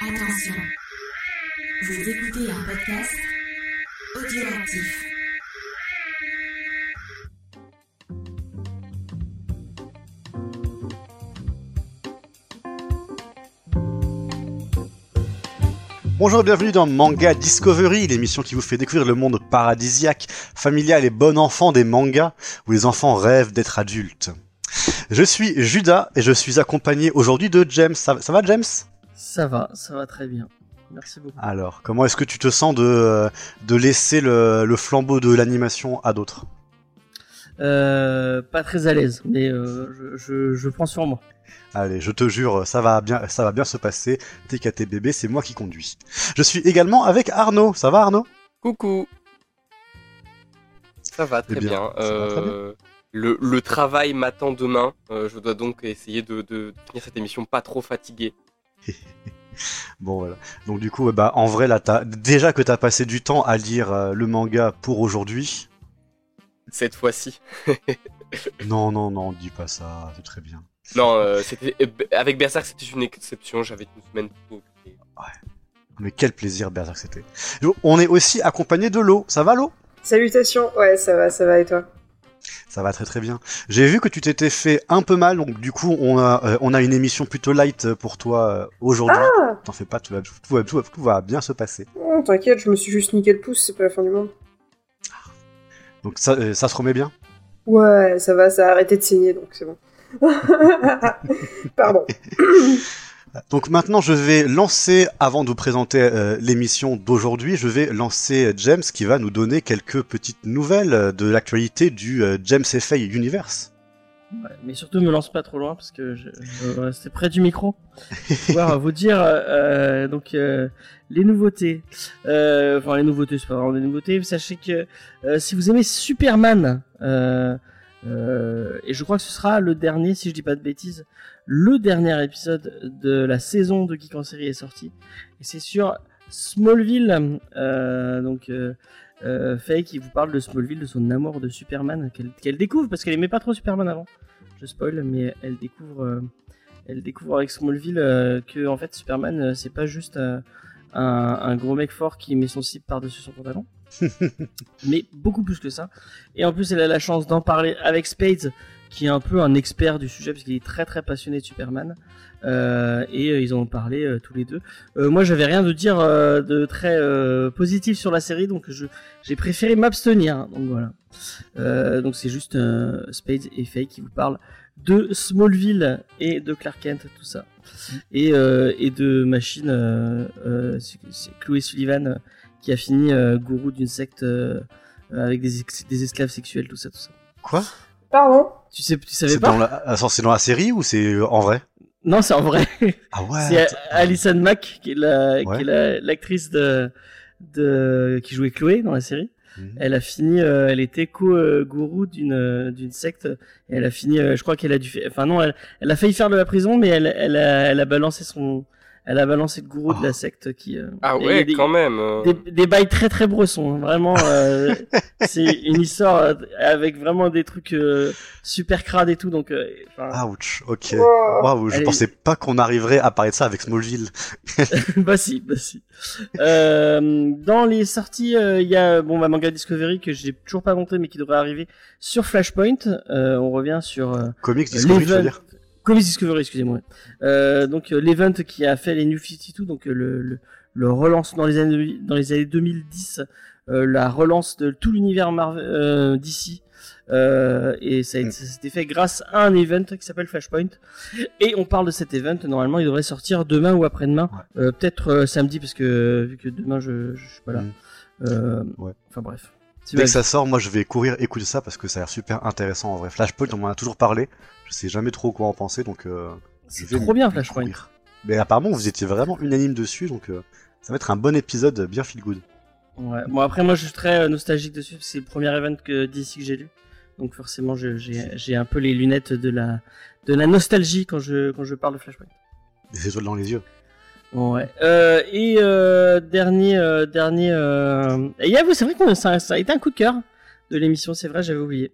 Attention, vous écoutez un podcast audioactif. Bonjour et bienvenue dans Manga Discovery, l'émission qui vous fait découvrir le monde paradisiaque, familial et bon enfant des mangas, où les enfants rêvent d'être adultes. Je suis Judas et je suis accompagné aujourd'hui de James. Ça, ça va James? Ça va, ça va très bien. Merci beaucoup. Alors, comment est-ce que tu te sens de, de laisser le, le flambeau de l'animation à d'autres? Euh, pas très à l'aise, mais euh, je, je, je prends sur moi. Allez, je te jure, ça va bien, ça va bien se passer. TKT bébé, c'est moi qui conduis. Je suis également avec Arnaud. Ça va Arnaud? Coucou. Ça va très Eh bien, bien. ça va très bien. Le, le travail m'attend demain. Euh, je dois donc essayer de, de finir cette émission pas trop fatigué. Bon voilà. Donc du coup, bah en vrai là, déjà que t'as passé du temps à lire euh, le manga pour aujourd'hui. Cette fois-ci. Non non non, dis pas ça, c'est très bien. Non, euh, c'était euh, avec Berserk c'était une exception. J'avais une semaine trop occupée. Mais quel plaisir Berserk c'était. On est aussi accompagné de l'eau. Ça va l'eau Salutations, ouais, ça va, ça va et toi? Ça va très très bien. J'ai vu que tu t'étais fait un peu mal, donc du coup on a euh, on a une émission plutôt light pour toi euh, aujourd'hui. Ah T'en fais pas, tout va, tout, va, tout va- tout va bien se passer. Oh, T'inquiète, je me suis juste niqué le pouce, c'est pas la fin du monde. Donc ça, euh, ça se remet bien? Ouais, ça va, ça a arrêté de saigner, donc c'est bon. Pardon. Donc maintenant, je vais lancer, avant de vous présenter euh, l'émission d'aujourd'hui, je vais lancer James qui va nous donner quelques petites nouvelles euh, de l'actualité du euh, James FA Universe. Ouais, mais surtout, me lance pas trop loin parce que je, veux rester près du micro. pour pouvoir vous dire euh, euh, donc euh, les nouveautés. Euh, enfin, les nouveautés, c'est pas vraiment des nouveautés. Sachez que euh, si vous aimez Superman, euh, euh, et je crois que ce sera le dernier, si je dis pas de bêtises, le dernier épisode de la saison de Geek en série est sorti. Et c'est sur Smallville, euh, donc euh, euh, Faye qui vous parle de Smallville, de son amour de Superman qu'elle découvre parce qu'elle aimait pas trop Superman avant. Je spoil, mais elle découvre, euh, elle découvre avec Smallville euh, que en fait Superman euh, c'est pas juste euh, un, un gros mec fort qui met son slip par dessus son pantalon, mais beaucoup plus que ça. Et en plus elle a la chance d'en parler avec Spades qui est un peu un expert du sujet parce qu'il est très très passionné de Superman. Euh, et euh, ils en ont parlé euh, tous les deux. Moi, j'avais rien de dire de très positif sur la série, donc j'ai préféré m'abstenir. hein, donc voilà. Donc c'est juste euh, Spade et Faye qui vous parlent de Smallville et de Clark Kent, tout ça, et de Machine. C'est Chloé Sullivan qui a fini gourou d'une secte avec des, des esclaves sexuels, tout ça, tout ça. Quoi? Pardon Tu sais, tu savais C'est pas dans, la... attends, c'est dans la série ou c'est euh, en vrai? Non, c'est en vrai. Ah ouais. C'est. Alison Mack qui est la, Ouais. qui est la- l'actrice de, de qui jouait Chloé dans la série. Mhm. Elle a fini, euh, elle était co-gourou d'une euh, d'une secte. Et elle a fini, euh, je crois qu'elle a dû, faire- enfin non, elle, elle a failli faire de la prison, mais elle, elle a, elle a balancé son, elle a balancé le gourou de la secte qui. euh, Ah ouais, des, quand même. euh. des, des bails très très bressons, hein, vraiment. euh, c'est une histoire euh, avec vraiment des trucs euh, super crades et tout, donc. euh, Ouch. Ok. Oh. Waouh, je pensais pas qu'on arriverait à parler de ça avec Smallville. bah si, bah si. Euh, dans les sorties, euh, il y a bon ma manga Discovery que j'ai toujours pas monté mais qui devrait arriver sur Flashpoint. Euh, on revient sur euh, Comics Discovery, tu veux dire? Comics Discovery, excusez-moi. Euh, donc euh, l'event qui a fait les New 52, donc euh, le, le, le relance dans les années dans les années 2010, euh, la relance de tout l'univers Marvel euh, d'ici. Euh, et ça, a été- ça s'était fait grâce à un event qui s'appelle Flashpoint. Et on parle de cet event. Normalement, il devrait sortir demain ou après-demain. Euh, Peut-être samedi parce que vu que demain je, je suis pas là. Mm. Euh, Ouais. Enfin bref. Dès que ça sort, moi je vais courir écouter ça parce que ça a l'air super intéressant en vrai. Flashpoint, on m'en a toujours parlé. Je sais jamais trop quoi en penser donc euh, je C'est vais trop bien Flashpoint. courir. Mais apparemment vous étiez vraiment unanime dessus donc euh, ça va être un bon épisode bien feel good. Ouais. Bon après moi je suis très euh, nostalgique dessus. C'est le premier event que d'ici que j'ai lu. Donc forcément j'ai un peu les lunettes de la de la nostalgie quand je quand je parle de Flashpoint. Des étoiles dans les yeux. Ouais. Euh, et euh, dernier euh, dernier euh... et Yahoo, c'est vrai que ça, ça a été un coup de cœur de l'émission, c'est vrai, j'avais oublié.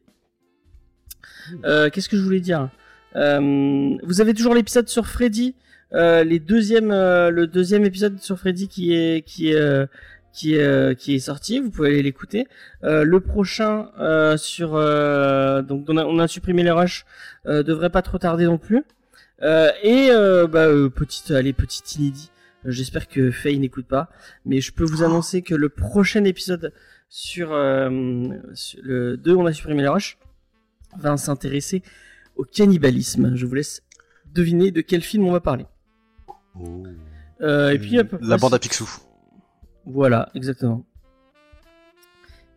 Euh, Qu'est-ce que je voulais dire? Euh, Vous avez toujours l'épisode sur Freddy les deuxièmes, le deuxième épisode sur Freddy qui est qui est qui est qui est sorti. Vous pouvez aller l'écouter. Le prochain sur donc on a, on a supprimé les rushs devrait pas trop tarder non plus. Euh, et euh, bah, euh, petite allez petite inédit. J'espère que Faye n'écoute pas, mais je peux vous annoncer que le prochain épisode sur, euh, sur le 2 on a supprimé les rushs va s'intéresser au cannibalisme. Je vous laisse deviner de quel film on va parler. Oh. Euh, et puis peu la bande à Picsou. Voilà, exactement.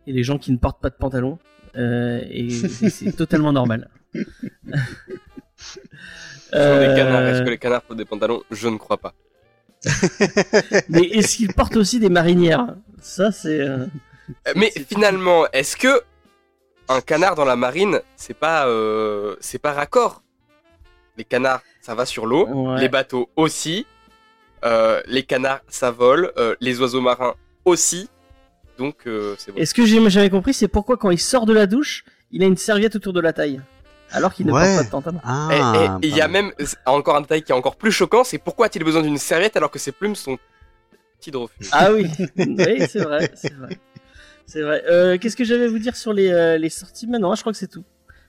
Et les gens qui ne portent pas de pantalon, euh, et c'est totalement normal. Canards, Euh, est-ce que les canards portent des pantalons Je ne crois pas. Mais est-ce qu'ils portent aussi des marinières? Ça, c'est. euh, Euh, Mais finalement, est-ce que un canard dans la marine, c'est pas, euh, c'est pas raccord? Les canards, ça va sur l'eau. Ouais. Les bateaux aussi. Les canards, ça vole. Les oiseaux marins aussi. Donc, c'est bon. Et ce que j'ai jamais compris, c'est pourquoi quand il sort de la douche, il a une serviette autour de la taille, alors qu'il ne Ouais. porte pas de pantalon. Ah, Et- et il y a même encore un détail qui est encore plus choquant, c'est pourquoi a-t-il besoin d'une serviette alors que ses plumes sont petites de refus Ah oui, oui, c'est vrai, c'est vrai. C'est vrai. Euh, Qu'est-ce que j'avais à vous dire sur les, euh, les sorties maintenant? Je crois que c'est tout.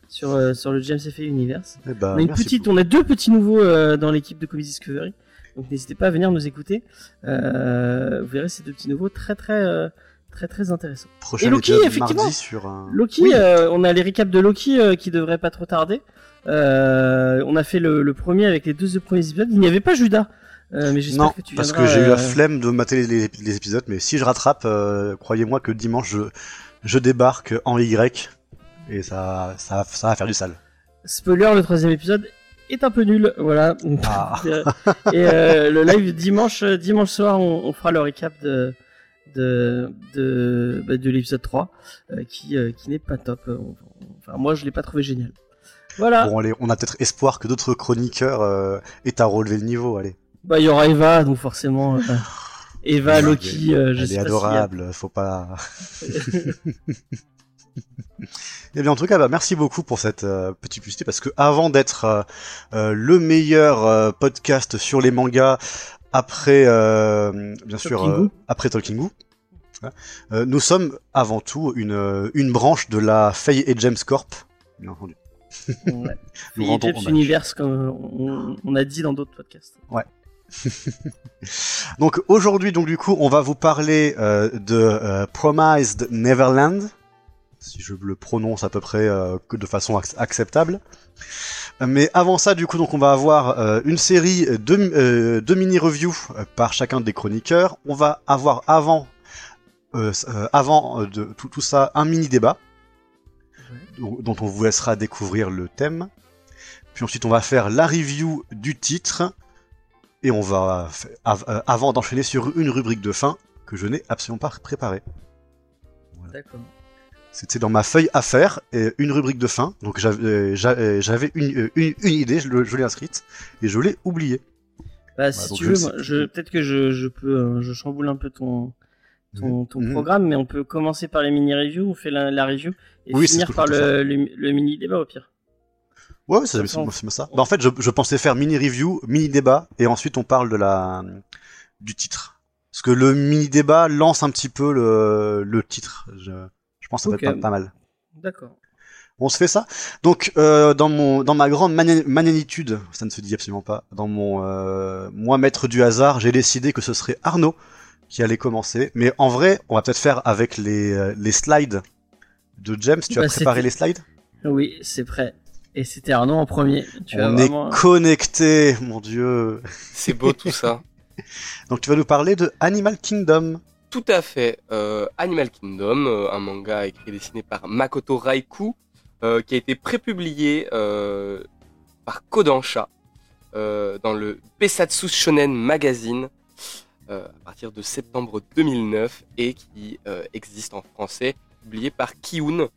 Sur, euh, sur le James F. Universe. Eh ben, on a une petite, on a deux petits nouveaux euh, dans l'équipe de Comedy Discovery. Donc n'hésitez pas à venir nous écouter. Euh, vous verrez ces deux petits nouveaux très très euh, très très intéressants. Prochain Et Loki, épisode effectivement. mardi sur un. Loki, Oui. euh, on a les récaps de Loki euh, qui devraient pas trop tarder. Euh, on a fait le, le premier avec les deux premiers épisodes. Il n'y avait pas Judas. Euh, mais Non, que tu parce que j'ai eu la euh, flemme de mater les, les- les épisodes, mais si je rattrape, euh, croyez-moi que dimanche je, je débarque en Y et ça, ça, ça va faire du sale. Spoiler, le troisième épisode est un peu nul. Voilà. Ah. Et euh, le live dimanche, dimanche soir, on, on fera le récap de de de, bah, de l'épisode 3 euh, qui euh, qui n'est pas top. Euh, Enfin, moi, je l'ai pas trouvé génial. Voilà. Bon, allez, on a peut-être espoir que d'autres chroniqueurs aient à relever le niveau, allez. Bah, il y aura Eva, donc forcément. Eva, Loki, euh, je Elle sais est pas s'il y a- adorable, faut pas. Eh bien, en tout cas, bah, merci beaucoup pour cette euh, petite publicité parce que avant d'être euh, le meilleur podcast sur les mangas après, euh, bien sûr, Talking euh, Goo. après Talking Goo, hein, euh, nous sommes avant tout une, une branche de la Faye et James Corp, bien entendu. Ouais. Rendons James. Universe, comme on, on a dit dans d'autres podcasts. Donc aujourd'hui, donc du coup, on va vous parler euh, de euh, Promised Neverland, si je le prononce à peu près euh, de façon ac- acceptable. Mais avant ça, du coup, donc on va avoir euh, une série de, euh, de mini-reviews par chacun des chroniqueurs. On va avoir avant, avant de tout, tout ça un mini-débat dont dont on vous laissera découvrir le thème. Puis ensuite, on va faire la review du titre. Et on va, av- avant d'enchaîner sur une rubrique de fin que je n'ai absolument pas préparée. D'accord. C'était dans ma feuille à faire, et une rubrique de fin. Donc j'avais euh, euh, une, euh, une, une idée, je, l'ai inscrite, et je l'ai oubliée. Bah, si donc tu veux, je, peut-être que je, je peux, je chamboule un peu ton, ton, ton Mhm. programme, mais on peut commencer par les mini-reviews, on fait la, la review, et Oui, finir par le, le, le mini-débat au pire. Ouais, c'est Ça ça. Bah, en fait, je, je pensais faire mini review, mini débat, et ensuite on parle de la du titre. Parce que le mini débat lance un petit peu le, le titre. Je, je pense que ça va être pas, pas mal. D'accord. On se fait ça. Donc euh, dans mon dans ma grande magnanitude, ça ne se dit absolument pas. Dans mon euh, moi maître du hasard, j'ai décidé que ce serait Arnaud qui allait commencer. Mais en vrai, on va peut-être faire avec les euh, les slides de James. Tu Bah, as préparé c'était- les slides? Oui, c'est prêt. Et c'était Arnaud en premier. Tu as On vraiment... est connecté, mon dieu. C'est beau tout ça. Donc tu vas nous parler de Animal Kingdom. Tout à fait. Euh, Animal Kingdom, euh, un manga écrit et dessiné par Makoto Raikou, euh, qui a été prépublié euh, par Kodansha dans le Besatsu Shonen Magazine à partir de septembre 2009 et qui existe en français, publié par Kiun,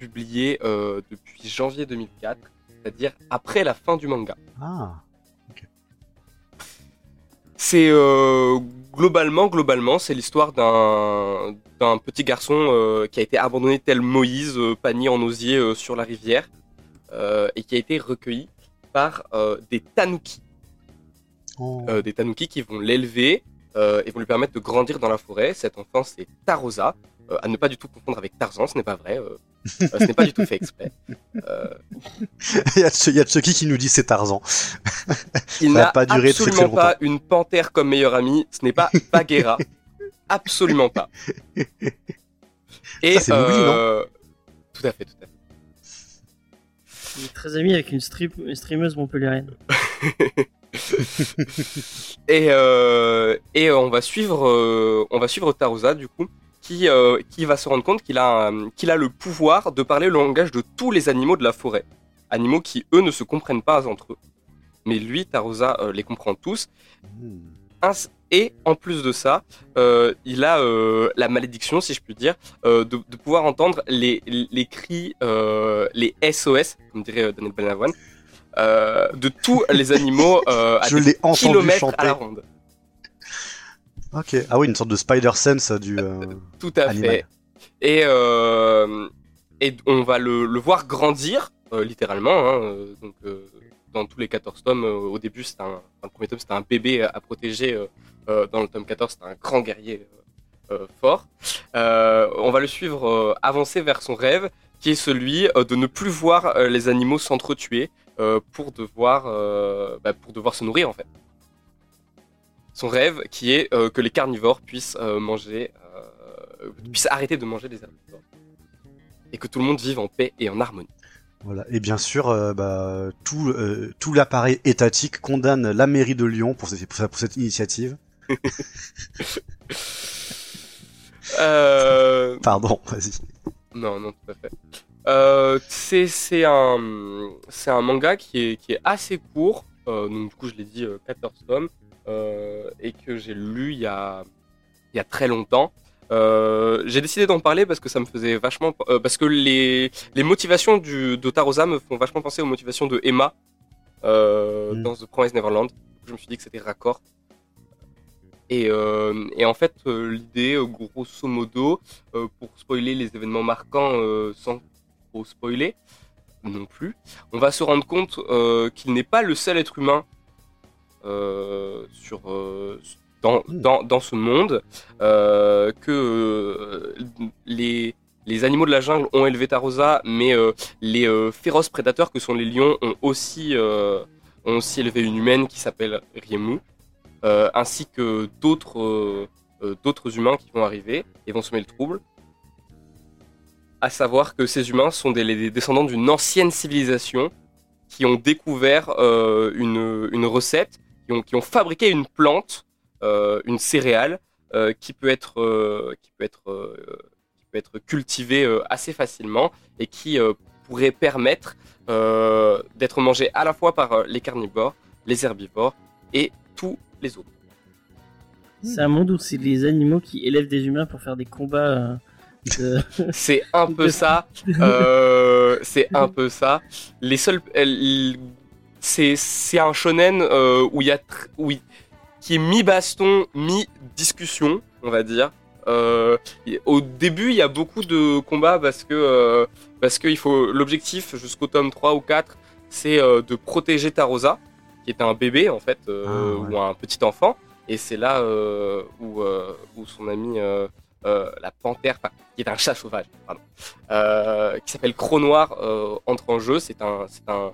publié depuis janvier 2004, c'est-à-dire après la fin du manga. Ah. C'est euh, globalement, globalement, c'est l'histoire d'un d'un petit garçon euh, qui a été abandonné tel Moïse, euh, panier en osier sur la rivière, et qui a été recueilli par des tanuki. Oh. des tanuki qui vont l'élever et vont lui permettre de grandir dans la forêt. Cet enfant, c'est Tarosa, à ne pas du tout confondre avec Tarzan, ce n'est pas vrai, euh, ce n'est pas du tout fait exprès. Euh, il, y a, Chucky qui nous dit c'est Tarzan. il n'a pas duré très, très absolument pas une panthère comme meilleure amie, ce n'est pas Bagheera, absolument pas. Et Ça, non euh, tout à fait, tout à fait. Il est très ami avec une, strip, une streameuse montpelliéraine. Et, euh, et euh, on va suivre, euh, on va suivre Tarosa du coup, qui, euh, qui va se rendre compte qu'il a, un- qu'il a le pouvoir de parler le langage de tous les animaux de la forêt, animaux qui eux ne se comprennent pas entre eux. Mais lui, Tarosa, euh, les comprend tous. Hmm. Et en plus de ça, euh, il a la malédiction, si je puis dire, de, de pouvoir entendre les, les cris, les SOS, comme dirait Daniel Balavoine, euh, de tous les animaux à Je des kilomètres chanter. à la ronde. Ok. Ah oui, une sorte de Spider Sense du. euh, Tout à Animal. fait. Et, euh, et on va le, le voir grandir, euh, littéralement. hein, euh, donc, dans tous les 14 tomes, au début, c'était un, enfin, le premier tome, c'était un bébé à protéger. dans le tome 14, c'était un grand guerrier fort. On va le suivre avancer vers son rêve, qui est celui de ne plus voir les animaux s'entretuer pour devoir, bah, pour devoir se nourrir en fait. Son rêve, qui est euh, que les carnivores puissent euh, manger, euh, puissent arrêter de manger les herbivores, et que tout le monde vive en paix et en harmonie. Voilà. Et bien sûr, euh, bah, tout, euh, tout l'appareil étatique condamne la mairie de Lyon pour cette, pour cette- initiative. Euh, Pardon, vas-y. Non, non, tout à fait. C'est c'est un c'est un manga qui est qui est assez court. donc du coup, je l'ai dit, euh, 14 tomes et que j'ai lu il y a il y a très longtemps. Euh, j'ai décidé d'en parler parce que ça me faisait vachement euh, parce que les les motivations du de Tarosa me font vachement penser aux motivations de Emma euh, Mm. dans The Promised Neverland. Je me suis dit que c'était raccord. Et, euh, et en fait, euh, l'idée, euh, grosso modo, euh, pour spoiler les événements marquants euh, sans trop spoiler non plus, on va se rendre compte euh, qu'il n'est pas le seul être humain euh, sur, euh, dans, dans, dans ce monde, euh, que euh, les, les animaux de la jungle ont élevé Tarosa, mais euh, les euh, féroces prédateurs que sont les lions ont aussi, euh, ont aussi élevé une humaine qui s'appelle Riemu, euh, ainsi que d'autres euh, euh, d'autres humains qui vont arriver et vont semer le trouble. À savoir que ces humains sont des, descendants d'une ancienne civilisation qui ont découvert euh, une, une recette, qui ont, qui ont fabriqué une plante, euh, une céréale, euh, qui peut être, euh, qui peut être, qui peut être cultivée assez facilement et qui pourrait permettre d'être mangée à la fois par les carnivores, les herbivores et tous les autres. C'est un monde où c'est les animaux qui élèvent des humains pour faire des combats. de- C'est un peu ça. Euh, c'est un peu ça. Les seuls, c'est c'est un shonen euh, où il y a où qui est mi baston, mi discussion, on va dire. Euh, au début, il y a beaucoup de combats parce que euh, parce que il faut l'objectif jusqu'au tome 3 ou 4, c'est de protéger Tarosa, qui est un bébé en fait Ah, ouais. ou un petit enfant. Et c'est là où où son ami la panthère, qui est un chat sauvage, pardon, qui s'appelle Croc Noir, entre en jeu. C'est un, c'est un,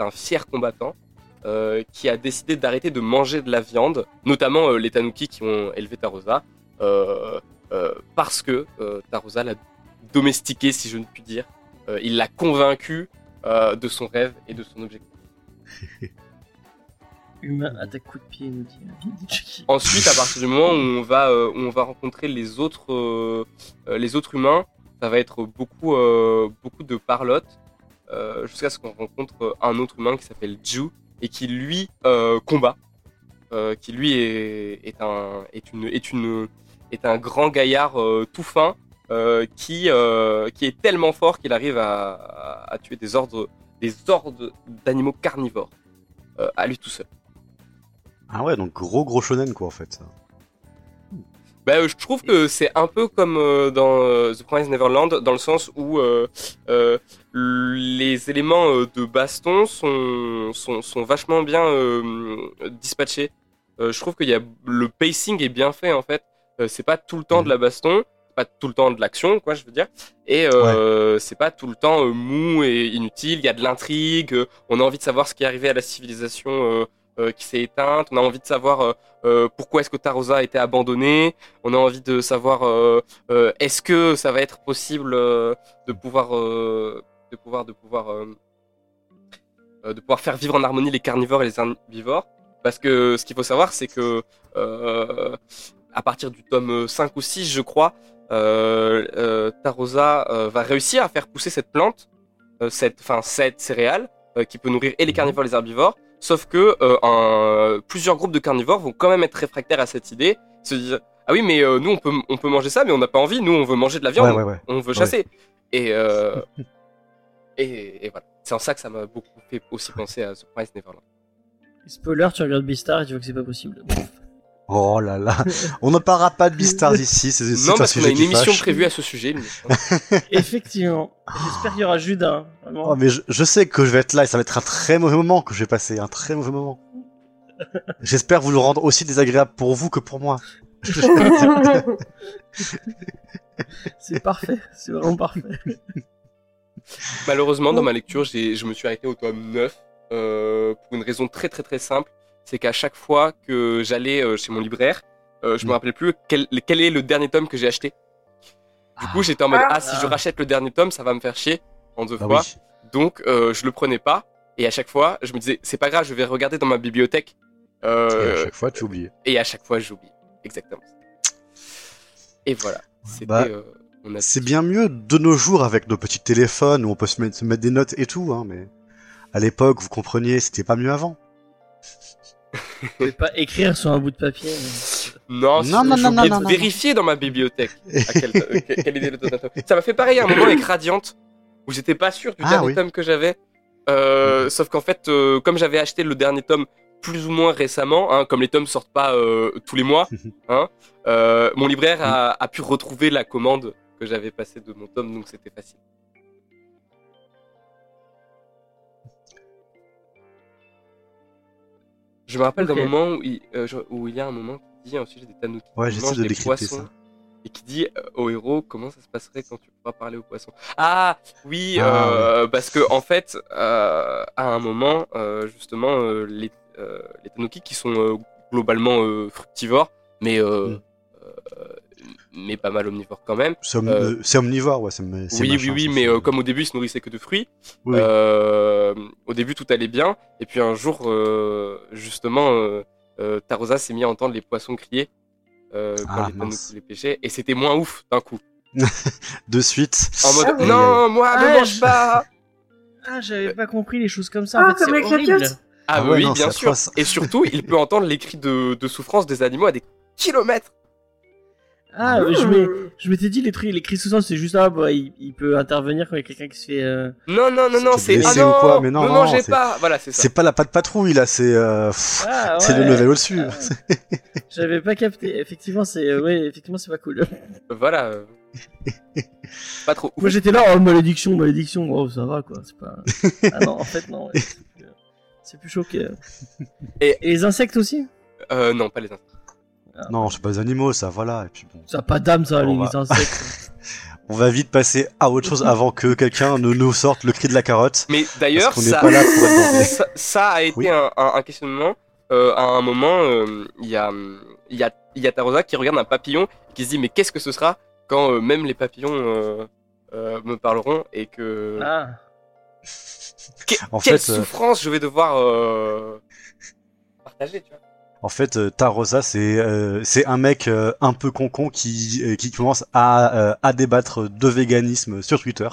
un fier combattant euh, qui a décidé d'arrêter de manger de la viande, notamment euh, les Tanuki qui ont élevé Tarosa, euh, parce que Tarosa l'a domestiqué, si je ne puis dire. Il l'a convaincu de son rêve et de son objectif. Humain attaque coup de pied, nous dit. Ensuite, à partir du moment où on va, euh, où on va rencontrer les autres, euh, les autres humains, ça va être beaucoup, euh, beaucoup de parlotte, euh, jusqu'à ce qu'on rencontre un autre humain qui s'appelle Ju et qui lui euh, combat, euh, qui lui est, un, est un grand gaillard tout fin, qui, est tellement fort qu'il arrive à, à, tuer des ordres, des ordres d'animaux carnivores à lui tout seul. Ah ouais, donc gros gros shonen quoi en fait. ça. Bah, euh, je trouve que c'est un peu comme euh, dans euh, The Promised Neverland, dans le sens où les éléments de baston sont, sont, sont vachement bien dispatchés. je trouve qu'il y a le pacing est bien fait en fait. C'est pas tout le temps de la baston, c'est pas tout le temps de l'action, quoi, je veux dire. Et euh, c'est pas tout le temps euh, mou et inutile. Il y a de l'intrigue. euh, on a envie de savoir ce qui est arrivé à la civilisation euh, qui s'est éteinte. On a envie de savoir euh, euh, pourquoi est-ce que Tarosa a été abandonnée. On a envie de savoir est-ce que ça va être possible de pouvoir de pouvoir de pouvoir de pouvoir faire vivre en harmonie les carnivores et les herbivores. Parce que ce qu'il faut savoir, c'est que à partir du tome 5 ou 6, je crois, Tarosa va réussir à faire pousser cette plante, cette, enfin cette céréale, qui peut nourrir et les carnivores et les herbivores. Sauf que euh, un- plusieurs groupes de carnivores vont quand même être réfractaires à cette idée, se dire ah oui mais euh, nous on peut on peut manger ça mais on n'a pas envie, nous on veut manger de la viande, Ouais, ouais, ouais. on veut chasser. Et, euh, et et voilà, c'est en ça que ça m'a beaucoup fait aussi penser à Surprise Neverland. Spoiler, tu regardes Beastar et tu vois que c'est pas possible. Oh là là. On ne parlera pas de Beastars ici. C'est Non un parce qu'on a une émission fâche. prévue à ce sujet. Effectivement. J'espère qu'il y aura Judas. Oh, mais je, je sais que je vais être là et ça va être un très mauvais moment que je vais passer, un très mauvais moment. J'espère vous le rendre aussi désagréable pour vous que pour moi. C'est parfait. C'est vraiment parfait. Malheureusement, dans ma lecture, j'ai, je me suis arrêté au tome 9 euh, pour une raison très très très simple. C'est qu'à chaque fois que j'allais euh, chez mon libraire, euh, je me Mm. rappelais plus quel, quel est le dernier tome que j'ai acheté. Du coup, j'étais en mode Ah. ah si je rachète le dernier tome, ça va me faire chier en deux Bah fois. oui. Donc euh, je le prenais pas. Et à chaque fois, je me disais c'est pas grave, je vais regarder dans ma bibliothèque. Et à chaque fois, tu oublies. et à chaque fois, j'oublie. Exactement. Et voilà. Bah, euh, a C'est bien mieux de nos jours avec nos petits téléphones où on peut se mettre, se mettre des notes et tout, hein, mais à l'époque, vous compreniez, c'était pas mieux avant. Vous pouvez pas écrire sur un bout de papier. Non, Non, non, non, vérifier dans ma bibliothèque à quel, euh, quel- quel était le tome. Ça m'a fait pareil à un moment avec Radiant, où j'étais pas sûr du Ah, dernier oui. tome que j'avais. Euh, Sauf qu'en fait, euh, comme j'avais acheté le dernier tome plus ou moins récemment, hein, comme les tomes sortent pas euh, tous les mois, hein, euh, mon libraire a, a pu retrouver la commande que j'avais passée de mon tome, donc c'était facile. Je me rappelle d'un moment où il, euh, je- où il y a un moment qui dit un sujet des tanuki Ouais, qui j'essaie de décrypter ça. et qui dit euh, au héros comment ça se passerait quand tu pourras parler aux poissons. Ah oui, Ah, euh, parce que en fait, euh, à un moment, euh, justement, euh, les, euh, les tanuki qui sont euh, globalement euh, fructivores, mais euh, Mm. Mais pas mal omnivores quand même. C'est Euh, c'est omnivore, ouais. c'est m- c'est Oui, machin, oui, oui, mais euh, comme au début, ils se nourrissaient que de fruits. Oui, oui. Euh, au début, tout allait bien, et puis un jour, euh, justement, euh, euh, Tarosa s'est mis à entendre les poissons crier euh, quand Ah, les les pêchaient, et c'était moins ouf d'un coup. De suite. En mode Ah oui. non, moi, Ah, me mange je- pas. Ah, j'avais pas compris les choses comme ça. Ah, en fait, comme c'est les horrible. Ah, Ah oui, ouais, oui, non, bien sûr. atroce. Et surtout, il peut entendre les cris de, de souffrance des animaux à des kilomètres. Ah, je Hmm. je m'étais dit les, tri- les cris sous c'est juste ah bah il, il peut intervenir quand il y a quelqu'un qui se fait. euh, Non, non, non, non, C'est c'est ah blessé non, ou quoi, mais non, non, pas. Voilà, c'est ça. C'est pas la patte patrouille là, c'est euh, Ah, c'est le level au-dessus. Ah. J'avais pas capté. Effectivement, c'est euh, ouais, effectivement c'est pas cool. Voilà. euh. pas trop. ouf. Moi j'étais là oh malédiction, malédiction. Oh ça va quoi. C'est pas. Ah non, en fait non. ouais, c'est plus- C'est plus chaud que. Et- Et les insectes aussi? Euh, non, pas les insectes. Non, c'est pas des animaux, ça, voilà. Et puis bon, Ça a pas d'âme ça On les va- insectes. on va vite passer à autre chose avant que quelqu'un ne nous sorte le cri de la carotte. Mais d'ailleurs, ça, pas là pour être dans des- ça, ça a été Oui. un, un- un questionnement. Euh, à un moment, euh, il y a, il y a, il y a Tarosa qui regarde un papillon et qui se dit mais qu'est-ce que ce sera quand euh, même les papillons euh, euh, me parleront et que ah. Que- En quelle fait, euh, souffrance je vais devoir euh, partager, tu vois. En fait, euh, Tarosa, c'est euh, c'est un mec euh, un peu concon qui qui commence à euh, à débattre de véganisme sur Twitter.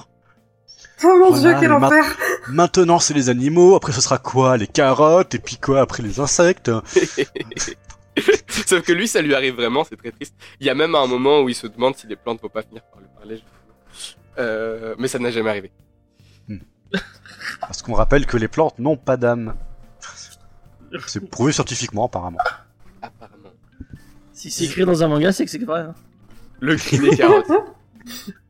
Oh mon Voilà, dieu, quel ma- enfer Maintenant, c'est les animaux. Après, ce sera quoi? Les carottes? Et puis quoi Après, les insectes? Sauf que lui, ça lui arrive vraiment, c'est très triste. Il y a même un moment où il se demande si les plantes vont pas finir par lui parler. je- Euh, mais ça n'a jamais arrivé. Parce qu'on rappelle que les plantes n'ont pas d'âme. C'est prouvé scientifiquement, apparemment. Apparemment. Si c'est écrit dans un manga, c'est que c'est vrai. hein. Le cri des carottes.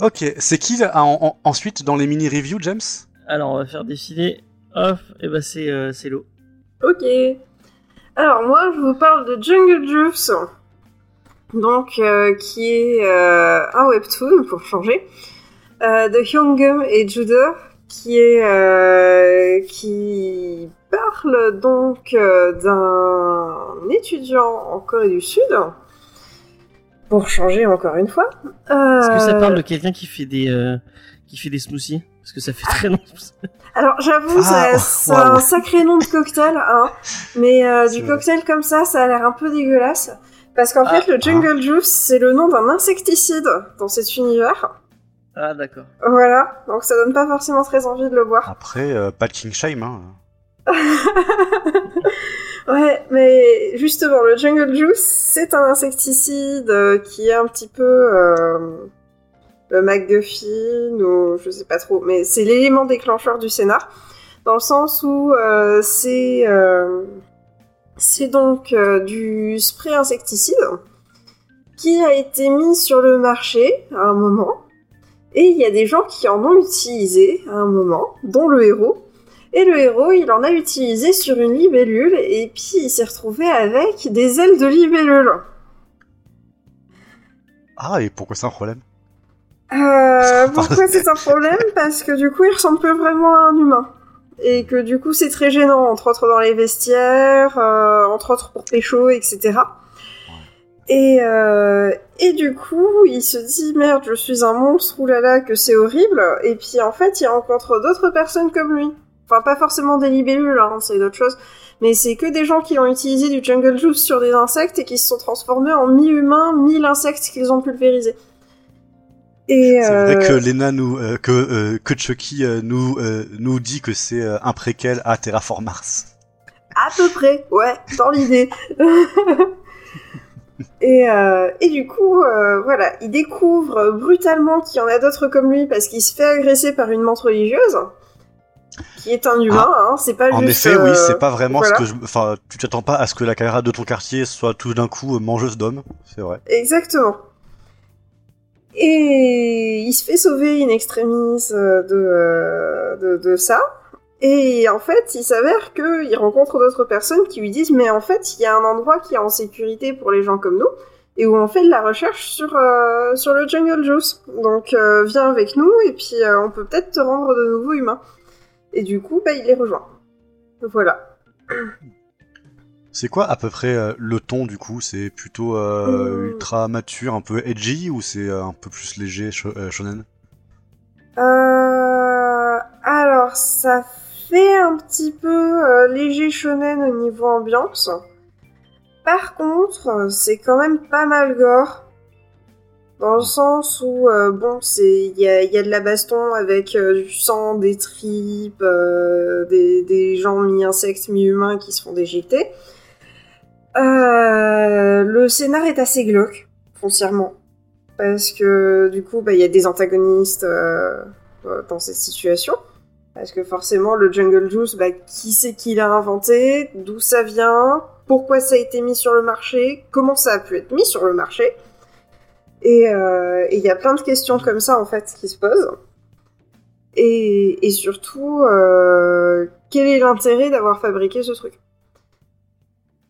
Ok, c'est qui là, en- en- ensuite dans les mini reviews, James? Alors on va faire défiler. Off. Et bah c'est euh, c'est l'eau. Ok. Alors moi, je vous parle de Jungle Juice, donc euh, qui est euh, un webtoon pour changer euh, de Hyungum et Judah, qui est euh, qui parle donc euh, d'un étudiant en Corée du Sud. Pour changer encore une fois. Est-ce que ça Euh, parle de quelqu'un qui fait des euh, qui fait des smoothies? Parce que ça fait très long. Alors j'avoue, Ah, c'est un sacré nom de cocktail, hein. Mais euh, du cocktail comme ça, ça a l'air un peu dégueulasse. Parce qu'en Ah. fait, le Jungle Juice, c'est le nom d'un insecticide dans cet univers. Ah d'accord. Voilà, donc ça donne pas forcément très envie de le boire. Après, euh, pas de king shame, hein. Ouais, mais justement, le Jungle Juice, c'est un insecticide euh, qui est un petit peu euh, le MacGuffin ou je sais pas trop, mais c'est l'élément déclencheur du scénar, dans le sens où euh, c'est c'est donc du spray insecticide qui a été mis sur le marché à un moment, et il y a des gens qui en ont utilisé à un moment, dont le héros. Et le héros, il en a utilisé sur une libellule, et puis il s'est retrouvé avec des ailes de libellule. Ah, et pourquoi c'est un problème? Euh, pourquoi c'est un problème? Parce que du coup, il ressemble plus vraiment à un humain. Et que du coup, c'est très gênant, entre autres dans les vestiaires, euh, entre autres pour pécho, etc. Et, euh, et du coup, il se dit merde, je suis un monstre, oulala, que c'est horrible. Et puis en fait, il rencontre d'autres personnes comme lui. Enfin, pas forcément des libellules, hein, c'est d'autres choses. Mais c'est que des gens qui ont utilisé du jungle juice sur des insectes et qui se sont transformés en mi-humains, mi-insectes qu'ils ont pulvérisés. Et C'est euh, vrai que Lena nous, euh, que, euh, que Chucky euh, nous, euh, nous dit que c'est euh, un préquel à Terraform Mars. À peu près, ouais, dans l'idée. et, euh, et du coup, euh, voilà, il découvre brutalement qu'il y en a d'autres comme lui parce qu'il se fait agresser par une menthe religieuse, qui est un humain, hein, c'est pas En juste... effet, oui, euh, c'est pas vraiment voilà. ce que je, enfin, tu t'attends pas à ce que la caméra de ton quartier soit tout d'un coup euh, mangeuse d'hommes, c'est vrai. Exactement. Et il se fait sauver in extremis euh, de, de, de ça. Et en fait, il s'avère qu'il rencontre d'autres personnes qui lui disent Mais en fait, il y a un endroit qui est en sécurité pour les gens comme nous, et où on fait de la recherche sur, euh, sur le Jungle Juice. Donc euh, viens avec nous, et puis euh, on peut peut-être te rendre de nouveau humain. Et du coup, bah, il les rejoint. Voilà. C'est quoi à peu près euh, le ton du coup? C'est plutôt euh, Hmm. ultra mature, un peu edgy ou c'est euh, un peu plus léger, sho- euh, shonen? Euh, alors, ça fait un petit peu euh, léger shonen au niveau ambiance. Par contre, euh, c'est quand même pas mal gore. Dans le sens où, euh, bon, c'est il y a, y a de la baston avec euh, du sang, des tripes, euh, des, des gens mi-insectes, mi-humains qui se font déjecter. Le scénar est assez glauque, foncièrement. Parce que du coup, bah, il y a des antagonistes dans cette situation. Parce que forcément, le Jungle Juice, bah, qui c'est qui l'a inventé D'où ça vient Pourquoi ça a été mis sur le marché Comment ça a pu être mis sur le marché Et euh, il y a plein de questions comme ça, en fait, qui se posent. Et, et surtout, euh, quel est l'intérêt d'avoir fabriqué ce truc?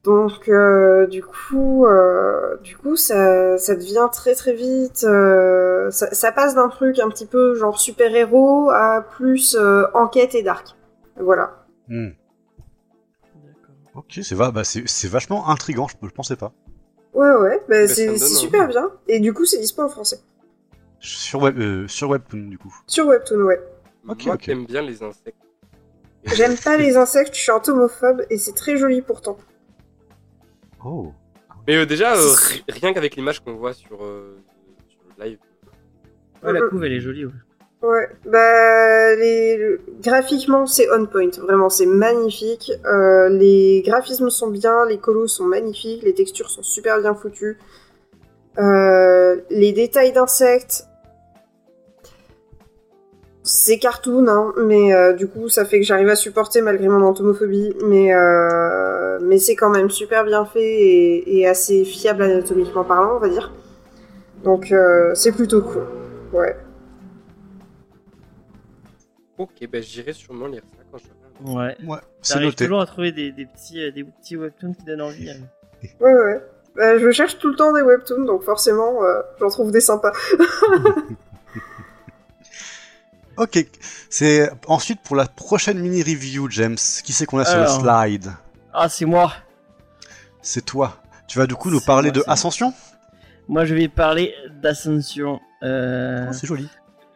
Donc euh, du coup, euh, du coup, ça, ça devient très très vite. euh, ça, ça passe d'un truc un petit peu genre super héros à plus euh, enquête et dark. Voilà. Hmm. Ok, c'est va, bah, vachement intrigant, je, je pensais pas. Ouais ouais, bah, ça c'est super bien. Et du coup, c'est dispo en français Sur web, euh, sur webtoon du coup. sur Webtoon. Ouais. Ok, Moi ok. qui aime bien les insectes. J'aime pas les insectes, je suis entomophobe et c'est très joli pourtant. Oh. Mais euh, déjà, euh, ri- rien qu'avec l'image qu'on voit sur, euh, sur le live. Ouais, la couve elle est jolie. Ouais. Ouais, bah graphiquement c'est on point, vraiment c'est magnifique. Euh, les graphismes sont bien, les colos sont magnifiques, les textures sont super bien foutues. Euh, les détails d'insectes, c'est cartoon, hein, mais euh, du coup ça fait que j'arrive à supporter malgré mon entomophobie, mais mais c'est quand même super bien fait et, assez fiable anatomiquement parlant, on va dire. Donc c'est plutôt cool. Ouais. Ok, ben j'irai sûrement lire ça quand je Ouais. Ouais, c'est noté. toujours à trouver des, des petits, euh, des petits webtoons qui donnent envie. hein. Ouais, ouais. Bah, je cherche tout le temps des webtoons, donc forcément, euh, j'en trouve des sympas. Ok, c'est ensuite pour la prochaine mini review, James. Qui c'est qu'on a sur le slide? Ah, c'est moi. C'est toi. Tu vas du coup nous parler moi, de. Ascension? Moi, je vais parler d'Ascension. Euh, Oh, C'est joli.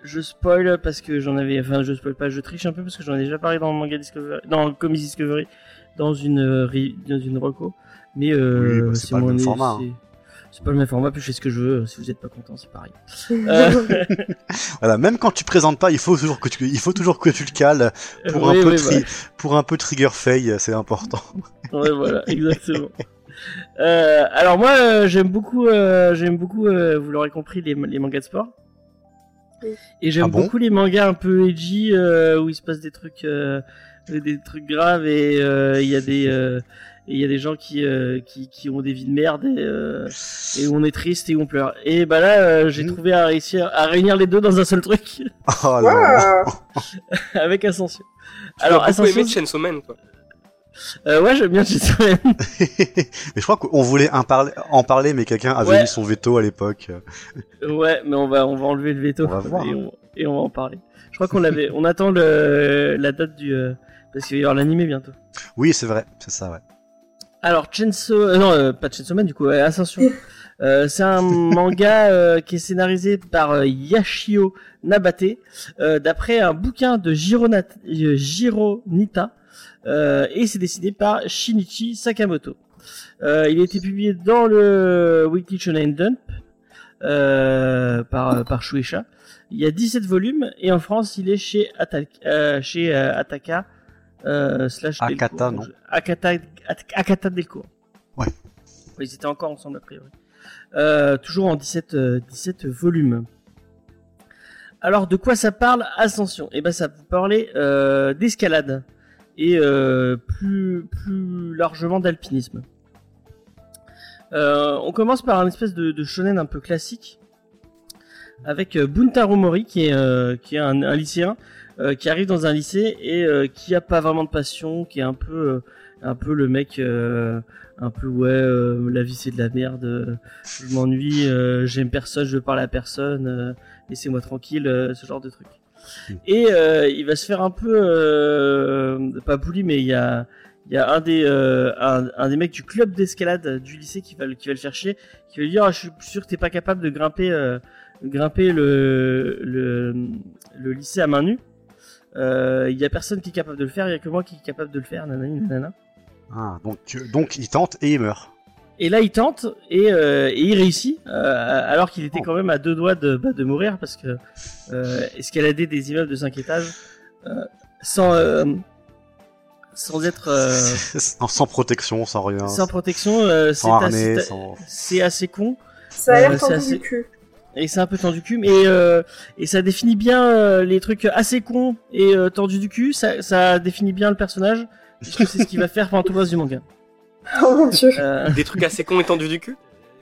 Je spoil parce que j'en avais. Enfin, je spoil pas, je triche un peu parce que j'en ai déjà parlé dans le manga Discovery, dans le Comics Discovery, dans une euh, dans une reco. Mais euh, Oui, bah, c'est pas le même format, hein. c'est- pas le même format, puis je fais ce que je veux. Si vous êtes pas content, c'est pareil. Euh, Voilà, même quand tu présentes pas, il faut toujours que tu, il faut toujours que tu le cales pour oui, un peu oui, tri- voilà. pour un peu trigger fail, c'est important. Ouais, voilà, exactement. Euh, alors moi, euh, j'aime beaucoup, euh, j'aime beaucoup, euh, vous l'aurez compris, les, les mangas de sport. Oui. Et j'aime Ah bon beaucoup les mangas un peu edgy euh, où il se passe des trucs, euh, des trucs graves et euh, il y a des, euh, il y a des gens qui, euh, qui, qui ont des vies de merde et, euh, et où on est triste et où on pleure. Et bah là, euh, j'ai Mm. trouvé à réussir à réunir les deux dans un seul truc Oh là. Avec Ascension. Tu Alors Ascension, aimé Chainsaw Man, quoi. Euh, ouais, j'aime bien Man. mais je crois qu'on voulait en parler, en parler, mais quelqu'un avait Ouais. mis son veto à l'époque. Ouais, mais on va on va enlever le veto On va voir, et, hein. on, et on va en parler. Je crois qu'on l'avait. On attend le, la date du euh, parce qu'il va y avoir l'animé bientôt. Oui, c'est vrai, c'est ça, ouais. Alors Chainsaw, euh, non euh, pas Chainsaw Man du coup, Ascension. Euh, c'est un manga euh, qui est scénarisé par euh, Yashio Nabate euh, d'après un bouquin de Jiro, Nat- euh, et c'est dessiné par Shinichi Sakamoto. Euh, il a été publié dans le Weekly Shonen Dump euh, par par Shueisha. Il y a 17 volumes et en France il est chez Ataka, chez Ataka slash Akata, Delcourt. non Akata At- Akata Delcourt. Ouais. Ils étaient encore ensemble a priori. Euh, toujours en 17 euh, 17 volumes. Alors de quoi ça parle Ascension Eh ben ça vous parler euh, d'escalade et euh, plus plus largement d'alpinisme. Euh, on commence par un espèce de, de shonen un peu classique avec euh, Buntaro Mori qui est qui est un, un lycéen qui arrive dans un lycée et qui a pas vraiment de passion, qui est un peu un peu le mec euh, un peu ouais euh, la vie c'est de la merde, euh, je m'ennuie, j'aime personne, je veux parler à personne, laissez-moi tranquille, ce genre de truc. Et euh, il va se faire un peu euh, pas bully mais il y a un des euh, un, des mecs du club d'escalade du lycée qui va le chier, qui va lui dire Ah, je suis sûr que t'es pas capable de grimper euh, le, le lycée à main nue. Euh, Il y a personne qui est capable de le faire, il y a que moi qui est capable de le faire, nanani nanana. Ah, donc, donc il tente et il meurt. Et là, il tente et, euh, et il réussit, euh, alors qu'il était Oh. quand même à deux doigts de, bah, de mourir parce que euh, escalader des immeubles de 5 étages euh, sans euh, sans être euh, sans, sans protection, sans rien. sans protection, euh, c'est sans assez, con. Ça a l'air c'est tendu assez- du cul. Et c'est un peu tendu cul, mais euh, et ça définit bien euh, les trucs assez cons et euh, tendus du cul. Ça, ça définit bien le personnage puisque c'est ce qu'il va faire pendant tout le reste du manga. Oh mon dieu. Euh, Des trucs assez cons étendus du cul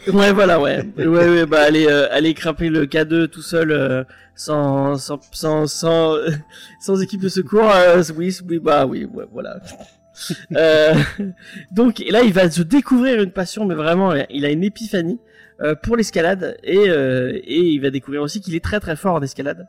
ouais, voilà, ouais, ouais, ouais, bah aller euh, aller grimper le K2 tout seul euh, sans sans sans sans, sans équipe de secours. euh, oui, oui, bah oui, ouais, voilà. Euh, donc et là, il va se découvrir une passion, mais vraiment, il a une épiphanie euh, pour l'escalade et euh, et il va découvrir aussi qu'il est très très fort en escalade.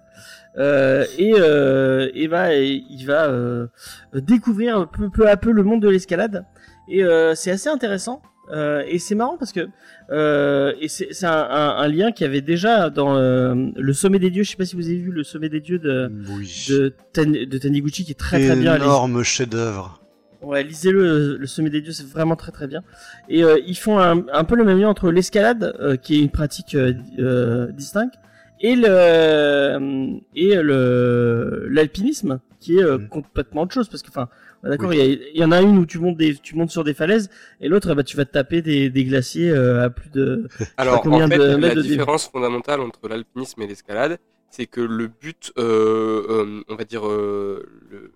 Euh, et euh, et et il va euh, découvrir peu, peu à peu le monde de l'escalade et euh, c'est assez intéressant euh, et c'est marrant parce que euh, et c'est un, un, un lien qui avait déjà dans euh, le sommet des dieux je sais pas si vous avez vu le sommet des dieux de Oui. de, Tan- de Taniguchi qui est très très bien Énorme chef-d'œuvre. Ouais, lisez-le, le sommet des dieux, c'est vraiment très très bien. Et euh, ils font un, un peu le même lien entre l'escalade, euh, qui est une pratique euh, distincte, et le et le l'alpinisme, qui est Mm. complètement autre chose, parce que enfin, d'accord, il y, a- il y en a une où tu montes des tu montes sur des falaises, et l'autre, bah tu vas te taper des, des glaciers euh, à plus de Alors, combien en fait, de la de différence fondamentale entre l'alpinisme et l'escalade, c'est que le but, euh, euh, on va dire, euh, le,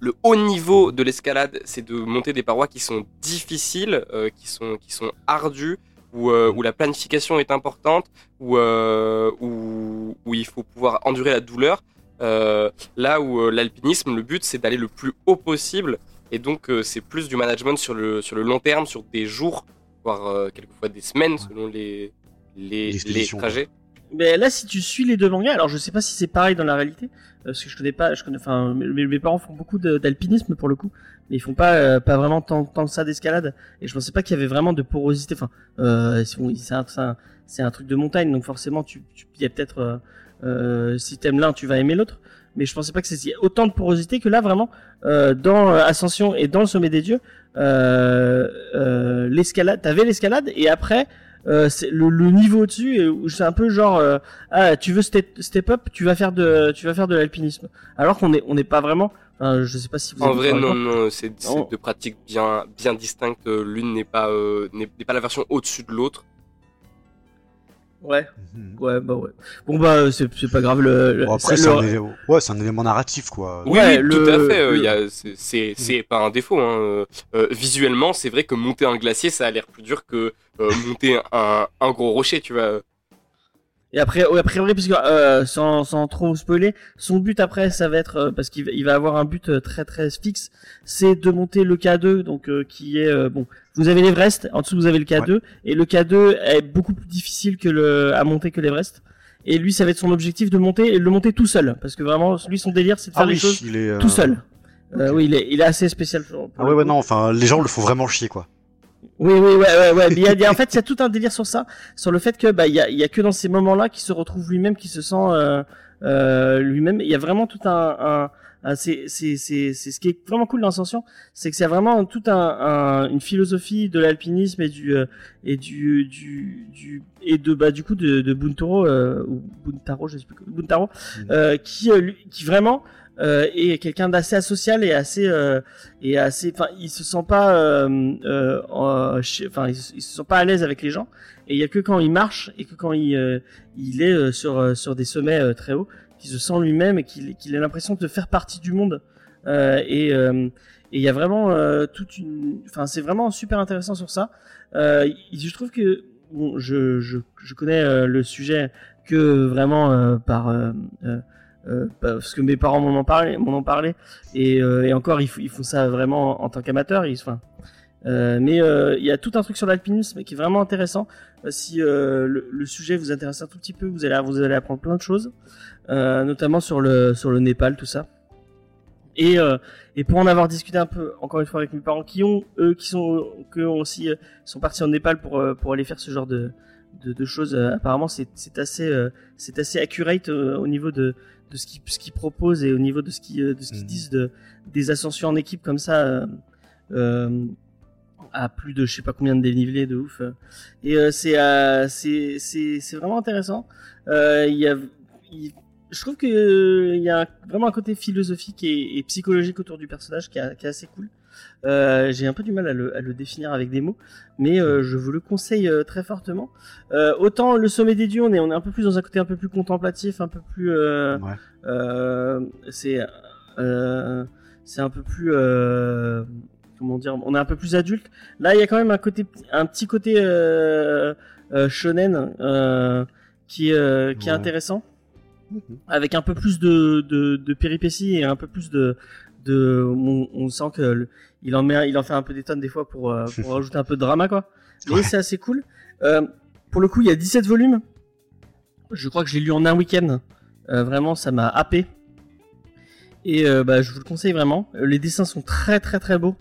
le haut niveau de l'escalade, c'est de monter des parois qui sont difficiles, euh, qui, sont, qui sont ardues, où, euh, où la planification est importante, où, euh, où, où il faut pouvoir endurer la douleur. Euh, là où euh, l'alpinisme, le but c'est d'aller le plus haut possible. Et donc euh, c'est plus du management sur le sur le long terme, sur des jours, voire euh, quelquefois des semaines selon les les, les trajets. Mais là, si tu suis les deux mangas, alors je sais pas si c'est pareil dans la réalité, parce que je connais pas, je connais, enfin, mes, mes parents font beaucoup d'alpinisme pour le coup, mais ils font pas, euh, pas vraiment tant, tant que ça d'escalade, et je pensais pas qu'il y avait vraiment de porosité, enfin, euh, c'est un, c'est un, un truc de montagne, donc forcément, tu, tu, il y a peut-être, euh, si t'aimes l'un, tu vas aimer l'autre, mais je pensais pas que c'était autant de porosité que là, vraiment, euh, dans euh, Ascension et dans le Sommet des Dieux, euh, euh, l'escalade, t'avais l'escalade, et après, euh, c'est le, le niveau au-dessus où c'est un peu genre euh, ah tu veux step, step up tu vas faire de tu vas faire de l'alpinisme. Alors qu'on est on n'est pas vraiment enfin, je sais pas si vous En vrai, non, non, c'est deux pratiques bien bien distinctes. L'une n'est pas euh, n'est pas la version au-dessus de l'autre. Ouais Mhm. ouais bah ouais bon bah c'est c'est pas grave le, le- Bon, après, ça, c'est le- un, élément... ouais, c'est un élément narratif, quoi. Oui, Ouais, oui, le- tout à fait. euh, le- il y a- c'est- C'est c'est pas un défaut. Hein. euh, euh, visuellement, c'est vrai que monter un glacier, ça a l'air plus dur que euh, monter un, un gros rocher, tu vois. Et après, ouais, a priori, parce que euh, sans, sans trop spoiler, son but après, ça va être euh, parce qu'il va, il va avoir un but euh, très très fixe, c'est de monter le K2, donc euh, qui est euh, bon. Vous avez l'Everest, en dessous vous avez le K2, et le K2 est beaucoup plus difficile que le à monter que l'Everest. Et lui, ça va être son objectif de monter et de le monter tout seul, parce que vraiment, lui, son délire, c'est de faire Ah les oui, choses il est. euh, tout seul. Euh, oui, il est, il est assez spécial. pour- pour Ah ouais, ouais, coup. non, enfin, les gens le font vraiment chier, quoi. Oui, oui, ouais, ouais, ouais. Mais il y a, il y a- en fait, il y a tout un délire sur ça, sur le fait que bah il y a, y a que dans ces moments-là qu'il se retrouve lui-même, qu'il se sent euh, euh, lui-même. Il y a vraiment tout un, un, c'est, c'est, c'est, c'est ce qui est vraiment cool dans Ascension, c'est que c'est vraiment tout un, un- une philosophie de l'alpinisme et du euh, et du du du et de bah du coup de, de Buntaro euh, ou Buntaro, je sais plus, Buntaro, Mhm. euh, qui euh, lui- qui vraiment euh, est quelqu'un d'assez asocial et assez euh, et assez enfin il se sent pas euh, euh, enfin il, se- sent pas à l'aise avec les gens. Et il y a que quand il marche et que quand il euh, il est sur sur des sommets très hauts qu'il se sent lui-même et qu'il qu'il a l'impression de faire partie du monde. Et et il y a vraiment toute une enfin c'est vraiment super intéressant sur ça. Je trouve que bon je je je connais le sujet que vraiment euh, par euh, euh, parce que mes parents m'en ont parlé, m'en ont parlé, et, euh, encore ils, ils font ça vraiment en tant qu'amateurs. euh, mais il y a tout un truc sur l'alpinisme qui est vraiment intéressant. Si le, sujet vous intéresse un tout petit peu, vous allez vous allez apprendre plein de choses, notamment sur le sur le Népal, tout ça. Et, pour en avoir discuté un peu, encore une fois avec mes parents qui ont eux qui sont que aussi sont partis en Népal pour pour aller faire ce genre de de, choses. apparemment, c'est assez c'est assez accurate au niveau de de ce qu'ils ce qu'ils proposent et au niveau de ce qu'ils euh, de ce qu'ils Mhm. disent de des ascensions en équipe comme ça euh, euh, à plus de je sais pas combien de dénivelés de ouf. Et euh, c'est euh, c'est c'est c'est vraiment intéressant. Euh, Il y a il- je trouve que il y a vraiment un côté philosophique et, et psychologique autour du personnage qui est assez cool. Euh, J'ai un peu du mal à le, à le définir avec des mots, mais euh, je vous le conseille euh, très fortement. Autant le sommet des dieux, on est, on est un peu plus dans un côté un peu plus contemplatif, un peu plus. Ouais. c'est c'est un peu plus. Comment dire On est un peu plus adulte. Là, il y a quand même un côté, un petit côté shonen qui, est, intéressant Mhm. avec un peu plus de, de, de péripéties et un peu plus de, de on, on sent que le- il en met, il en fait un peu des tonnes des fois pour, euh, pour rajouter un peu de drama quoi. Mais c'est assez cool. Euh, pour le coup, il y a 17 volumes. Je crois que je l'ai lu en un week-end. Euh, vraiment, ça m'a happé. Et euh, bah, je vous le conseille vraiment. Les dessins sont très très très beaux.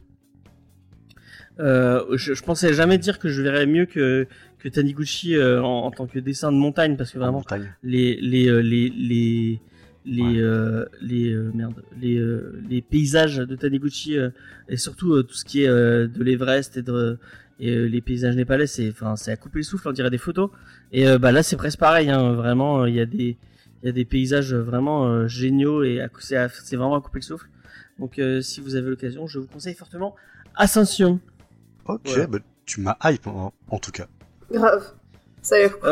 Je, je pensais jamais dire que je verrais mieux que, que Taniguchi en, en tant que dessin de montagne parce que En vraiment les les les les les Ouais. euh, les euh, merde les euh, les paysages de Taniguchi euh, et surtout euh, tout ce qui est euh, de l'Everest et de et euh, les paysages népalais c'est enfin c'est à couper le souffle on dirait des photos et euh, bah là c'est presque pareil hein, vraiment euh, il y a des il y a des paysages vraiment euh, géniaux et à- c'est à- c'est vraiment à couper le souffle donc euh, si vous avez l'occasion je vous conseille fortement Ascension Ok, Voilà. bah, tu m'as hype en, en tout cas. Grave. Ça a l'air cool.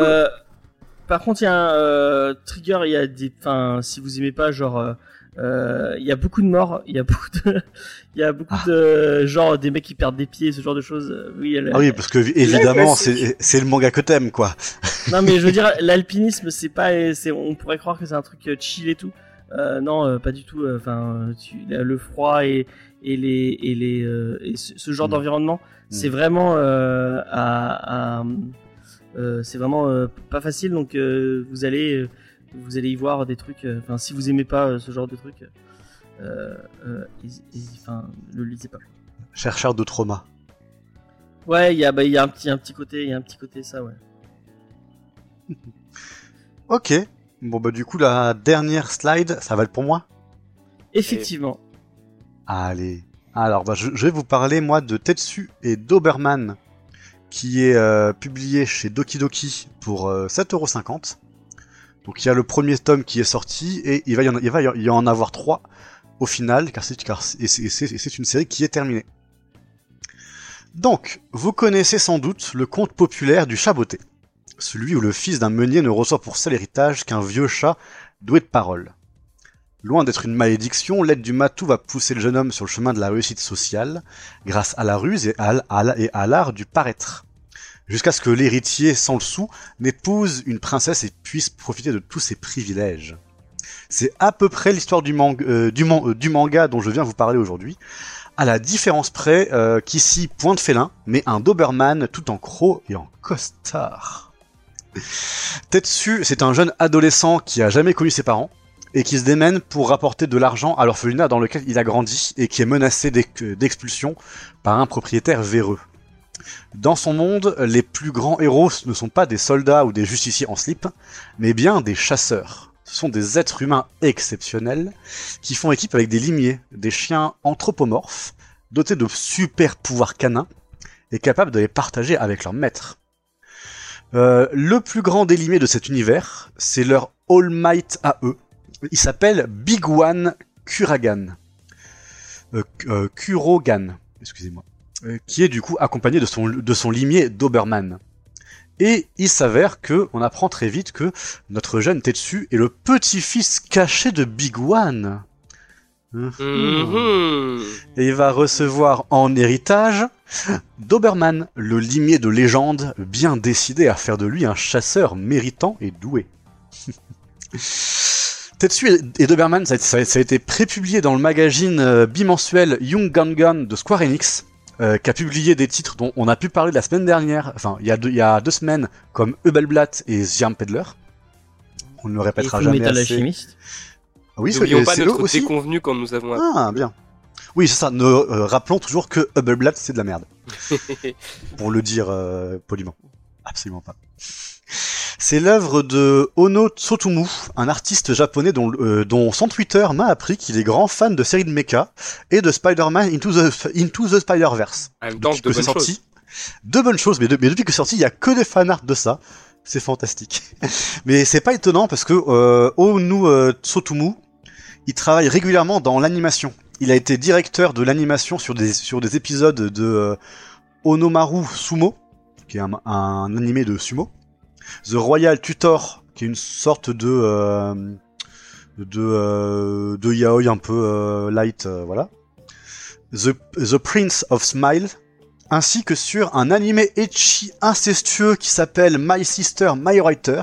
Par contre, il y a un euh, trigger, il y a des, enfin, si vous aimez pas, genre, euh, euh, il y a beaucoup de morts, il y a beaucoup de, il y a beaucoup Ah. de, genre, des mecs qui perdent des pieds, ce genre de choses. Oui, elle- Ah oui, parce que évidemment, c'est c'est le manga que t'aimes, quoi. non mais je veux dire, l'alpinisme, c'est pas, c'est, on pourrait croire que c'est un truc euh, chill et tout. Euh, non, pas du tout. Enfin, tu- le froid et, et les et les et ce, ce genre Mm. d'environnement, c'est vraiment euh, à, à- c'est vraiment euh, pas facile. Donc euh, vous allez euh, vous allez y voir des trucs. euh, Enfin, si vous aimez pas euh, ce genre de trucs, euh, euh, enfin, ne le lisez pas. Chercheur de trauma. Ouais, il y a bah y a un petit un petit côté il y a un petit côté ça ouais. Ok. Bon bah du coup la dernière slide, ça va être pour moi? Effectivement. Allez. Alors bah je, je vais vous parler moi de Tetsu et Doberman qui est euh, publié chez Doki Doki pour euh, 7,50€. Donc il y a le premier tome qui est sorti et il va y en, avoir trois au final car c'est une série qui est terminée. Donc, vous connaissez sans doute le conte populaire du chat botté. Celui où le fils d'un meunier ne reçoit pour seul héritage qu'un vieux chat doué de parole. Loin d'être une malédiction, l'aide du matou va pousser le jeune homme sur le chemin de la réussite sociale, grâce à la ruse et à, l'art du paraître. Jusqu'à ce que l'héritier sans le sou n'épouse une princesse et puisse profiter de tous ses privilèges. C'est à peu près l'histoire du, euh, euh, manga dont je viens vous parler aujourd'hui, à la différence près euh, qu'ici, point de félin, mais un Doberman tout en croc et en costard. Tetsu, c'est un jeune adolescent qui a jamais connu ses parents, et qui se démène pour rapporter de l'argent à l'orphelinat dans lequel il a grandi et qui est menacé d'ex- d'expulsion par un propriétaire véreux. Dans son monde, les plus grands héros ne sont pas des soldats ou des justiciers en slip, mais bien des chasseurs. Ce sont des êtres humains exceptionnels qui font équipe avec des limiers, des chiens anthropomorphes, dotés de super pouvoirs canins et capables de les partager avec leur maître. Euh, le plus grand limiers de cet univers, c'est leur All Might à eux, il s'appelle Big One Kuragan. Euh, euh, Kurogan, excusez-moi. Euh, qui est du coup accompagné de son, de son limier Doberman. Et il s'avère que, on apprend très vite que notre jeune Tetsu est le petit-fils caché de Big One. Mhm. Et il va recevoir en héritage Doberman, le limier de légende, bien décidé à faire de lui un chasseur méritant et doué. Tetsu et- et Doberman, ça a, ça a- ça a été prépublié dans le magazine euh, bimensuel Young Gun Gun de Square Enix, euh, qui a publié des titres dont on a pu parler la semaine dernière, enfin il y a deux, il y a deux semaines, comme Hubelblatt et Ziam Peddler. On ne le Et répétera Full jamais Metal assez. Alchemist. Ah Oui, c'est N'oublions pas c'est eux notre aussi. déconvenu quand nous avons Ah, bien. Oui, c'est ça. Ne, euh, rappelons toujours que Hubbleblatt, c'est de la merde. Pour le dire euh, poliment. Absolument pas. C'est l'œuvre de Ono Tsutomu, un artiste japonais dont, euh, dont son Twitter m'a appris qu'il est grand fan de séries de mecha et de Spider-Man Into the, Into the Spider-Verse. Depuis de que c'est sorti, deux bonnes choses, mais, de- mais depuis que c'est sorti, il y a que des fanarts de ça. C'est fantastique. mais c'est pas étonnant parce que euh, Onu euh, il travaille régulièrement dans l'animation. Il a été directeur de l'animation sur des, sur des épisodes de euh, Onomaru Sumo, qui est un, un animé de sumo. The Royal Tutor, qui est une sorte de euh, de euh, de yaoi un peu euh, light, euh, voilà. The, The Prince of Smile, ainsi que sur un animé etchi incestueux qui s'appelle My Sister, My Writer.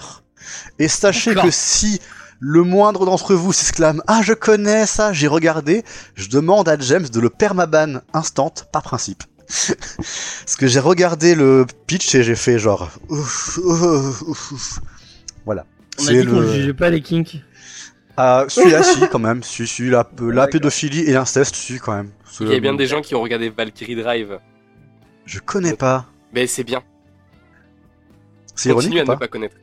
Et sachez que si le moindre d'entre vous s'exclame Ah, je connais ça, j'ai regardé, je demande à James de le permaban instant, par principe. Parce que j'ai regardé le pitch et j'ai fait genre. Ouf, ouf, ouf, ouf. Voilà. On a C'est dit qu'on le- jugeait pas les kinks. Ah, celui-là, si, quand même. Si, si, la, la pédophilie et l'inceste, si, quand même. Il y a bien des gens qui ont regardé Valkyrie Drive. Je connais pas. Mais c'est bien. C'est ironique Continue à ou pas ne pas connaître.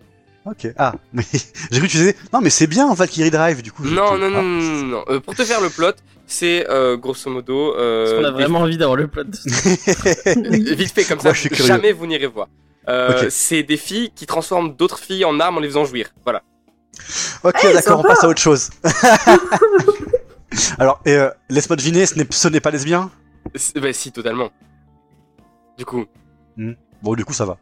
Ok. Ah, mais j'ai cru que tu disais. Non, mais c'est bien Valkyrie Drive, du coup. Non, non, non, Ah. non, non, non. Euh, pour te faire le plot, c'est euh, grosso modo. Euh, Parce qu'on a des- vraiment envie d'avoir le plot. Vite fait comme Moi, ça, je suis curieux. jamais vous n'irez voir. Euh. C'est des filles qui transforment d'autres filles en armes en les faisant jouir. Voilà. Ok, Hey, d'accord, on passe à autre chose. Alors, et, euh, laisse-moi deviner, ce n'est, ce n'est pas lesbien? C'est- Bah si, totalement. Du coup. Bon, du coup, ça va.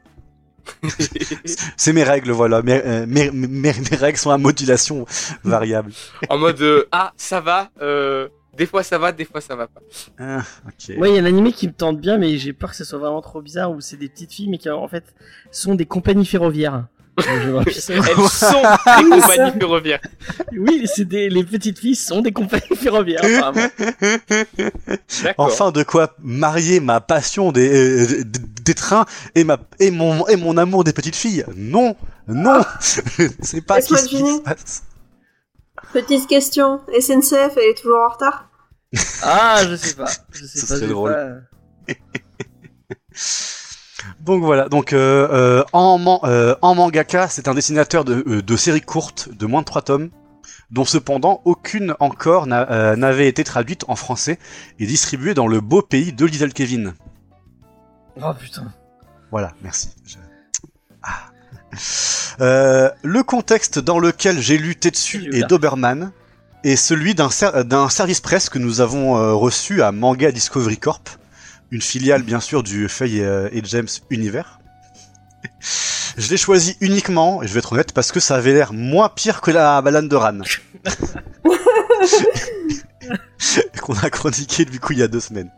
C'est mes règles, voilà. Mes, euh, mes, mes, mes règles sont à modulation variable. en mode euh, ah ça va. Euh, des fois ça va, des fois ça va pas. Ah, ok. Moi, il y a un animé qui me tente bien, mais j'ai peur que ça soit vraiment trop bizarre, où c'est des petites filles, mais qui en fait sont des compagnies ferroviaires. Elles sont Oui, des compagnies ferroviaires. oui, c'est des, les petites filles sont des compagnies ferroviaires, apparemment. Enfin, de quoi marier ma passion des, euh, des, trains et, ma, et, mon, et mon amour des petites filles Non Non C'est pas ce qui se passe. Petite question, SNCF, elle est toujours en retard? Ah, je sais pas. Je sais Ça pas. sais drôle. pas. Donc voilà, donc euh, euh, en, man- euh, en mangaka, c'est un dessinateur de, euh, de séries courtes de moins de 3 tomes, dont cependant aucune encore n'a- euh, n'avait été traduite en français et distribuée dans le beau pays de Little Kevin. Oh putain. Voilà, merci. Je- Ah. Euh, le contexte dans lequel j'ai lu Tetsu et Doberman est celui d'un ser- d'un service presse que nous avons euh, reçu à Manga Discovery Corp, une filiale bien sûr du Feuille euh, et James Univers. Je l'ai choisi uniquement, et je vais être honnête, parce que ça avait l'air moins pire que la balade de Ran. qu'on a chroniqué du coup il y a deux semaines.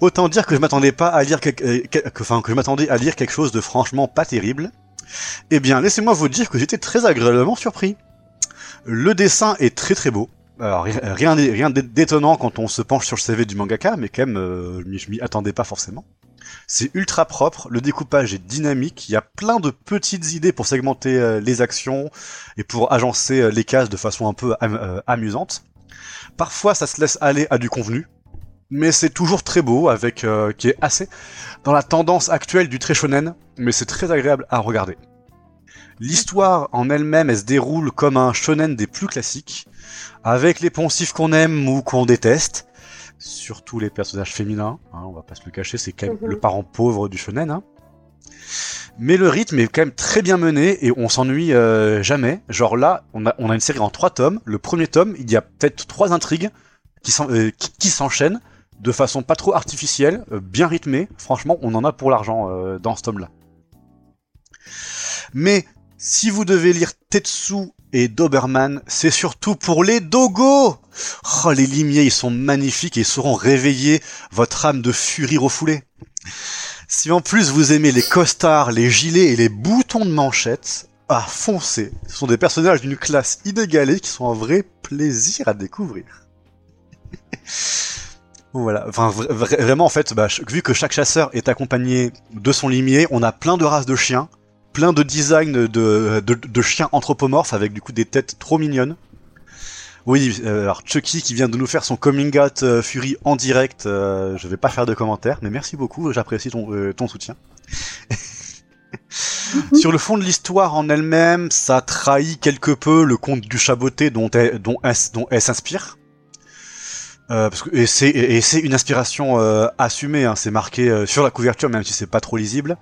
Autant dire que je m'attendais pas à lire quelque, euh, enfin, que je m'attendais à lire quelque chose de franchement pas terrible. Eh bien, laissez-moi vous dire que j'étais très agréablement surpris. Le dessin est très très beau. Alors, ri- rien rien d'é- d'étonnant quand on se penche sur le CV du mangaka, mais quand même, euh, je m'y- attendais pas forcément. C'est ultra propre, le découpage est dynamique, il y a plein de petites idées pour segmenter euh, les actions et pour agencer les cases de façon un peu am- amusante. Parfois, ça se laisse aller à du convenu, mais c'est toujours très beau, avec euh, qui est assez dans la tendance actuelle du très shonen, mais c'est très agréable à regarder. L'histoire en elle-même, elle se déroule comme un shonen des plus classiques, avec les poncifs qu'on aime ou qu'on déteste, surtout les personnages féminins, hein, on va pas se le cacher, c'est quand même le parent pauvre du shonen. hein. Mais le rythme est quand même très bien mené et on s'ennuie euh, jamais. Genre là, on a, une série en trois tomes. Le premier tome, il y a peut-être trois intrigues qui euh, s'enchaînent de façon pas trop artificielle, euh, bien rythmée. Franchement, on en a pour l'argent dans ce tome-là. Mais si vous devez lire Tetsu et Doberman, c'est surtout pour les dogos Oh, les limiers, ils sont magnifiques et ils sauront réveiller votre âme de furie refoulée. Si en plus vous aimez les costards, les gilets et les boutons de manchette, ah, foncez Ce sont des personnages d'une classe inégalée qui sont un vrai plaisir à découvrir. Voilà, vraiment en fait, bah, vu que chaque chasseur est accompagné de son limier, on a plein de races de chiens, plein de designs de, de, de chiens anthropomorphes avec du coup des têtes trop mignonnes. Oui, euh, alors Chucky qui vient de nous faire son coming out euh, Fury en direct, euh, je vais pas faire de commentaires, mais merci beaucoup, j'apprécie ton, euh, ton soutien. Sur le fond de l'histoire en elle-même, ça trahit quelque peu le conte du chaboté dont elle, dont elle, dont elle s'inspire. Euh, parce que, et c'est et c'est une inspiration euh, assumée, hein, c'est marqué euh, sur la couverture, même si c'est pas trop lisible.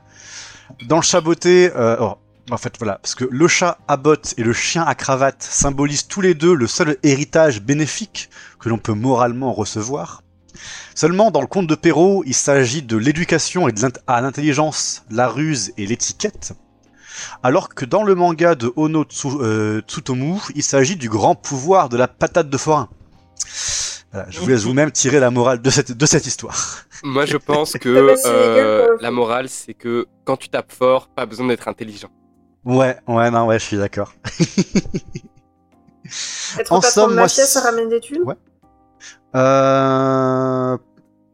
Dans le chaboté, euh, alors, en fait voilà, parce que le chat à bottes et le chien à cravate symbolisent tous les deux le seul héritage bénéfique que l'on peut moralement recevoir. Seulement, dans le conte de Perrault, il s'agit de l'éducation et de l'int- à l'intelligence, la ruse et l'étiquette. Alors que dans le manga de Ono Tsu- euh, Tsutomu, il s'agit du grand pouvoir de la patate de forain. Voilà, je vous laisse vous-même tirer la morale de cette, de cette histoire. Moi, je pense Ah que bah, c'est légal euh, la morale, c'est que quand tu tapes fort, pas besoin d'être intelligent. Ouais, ouais, non, ouais, je suis d'accord. Être En somme, de moi, mafia, ça ramène des thunes? Ouais. Euh...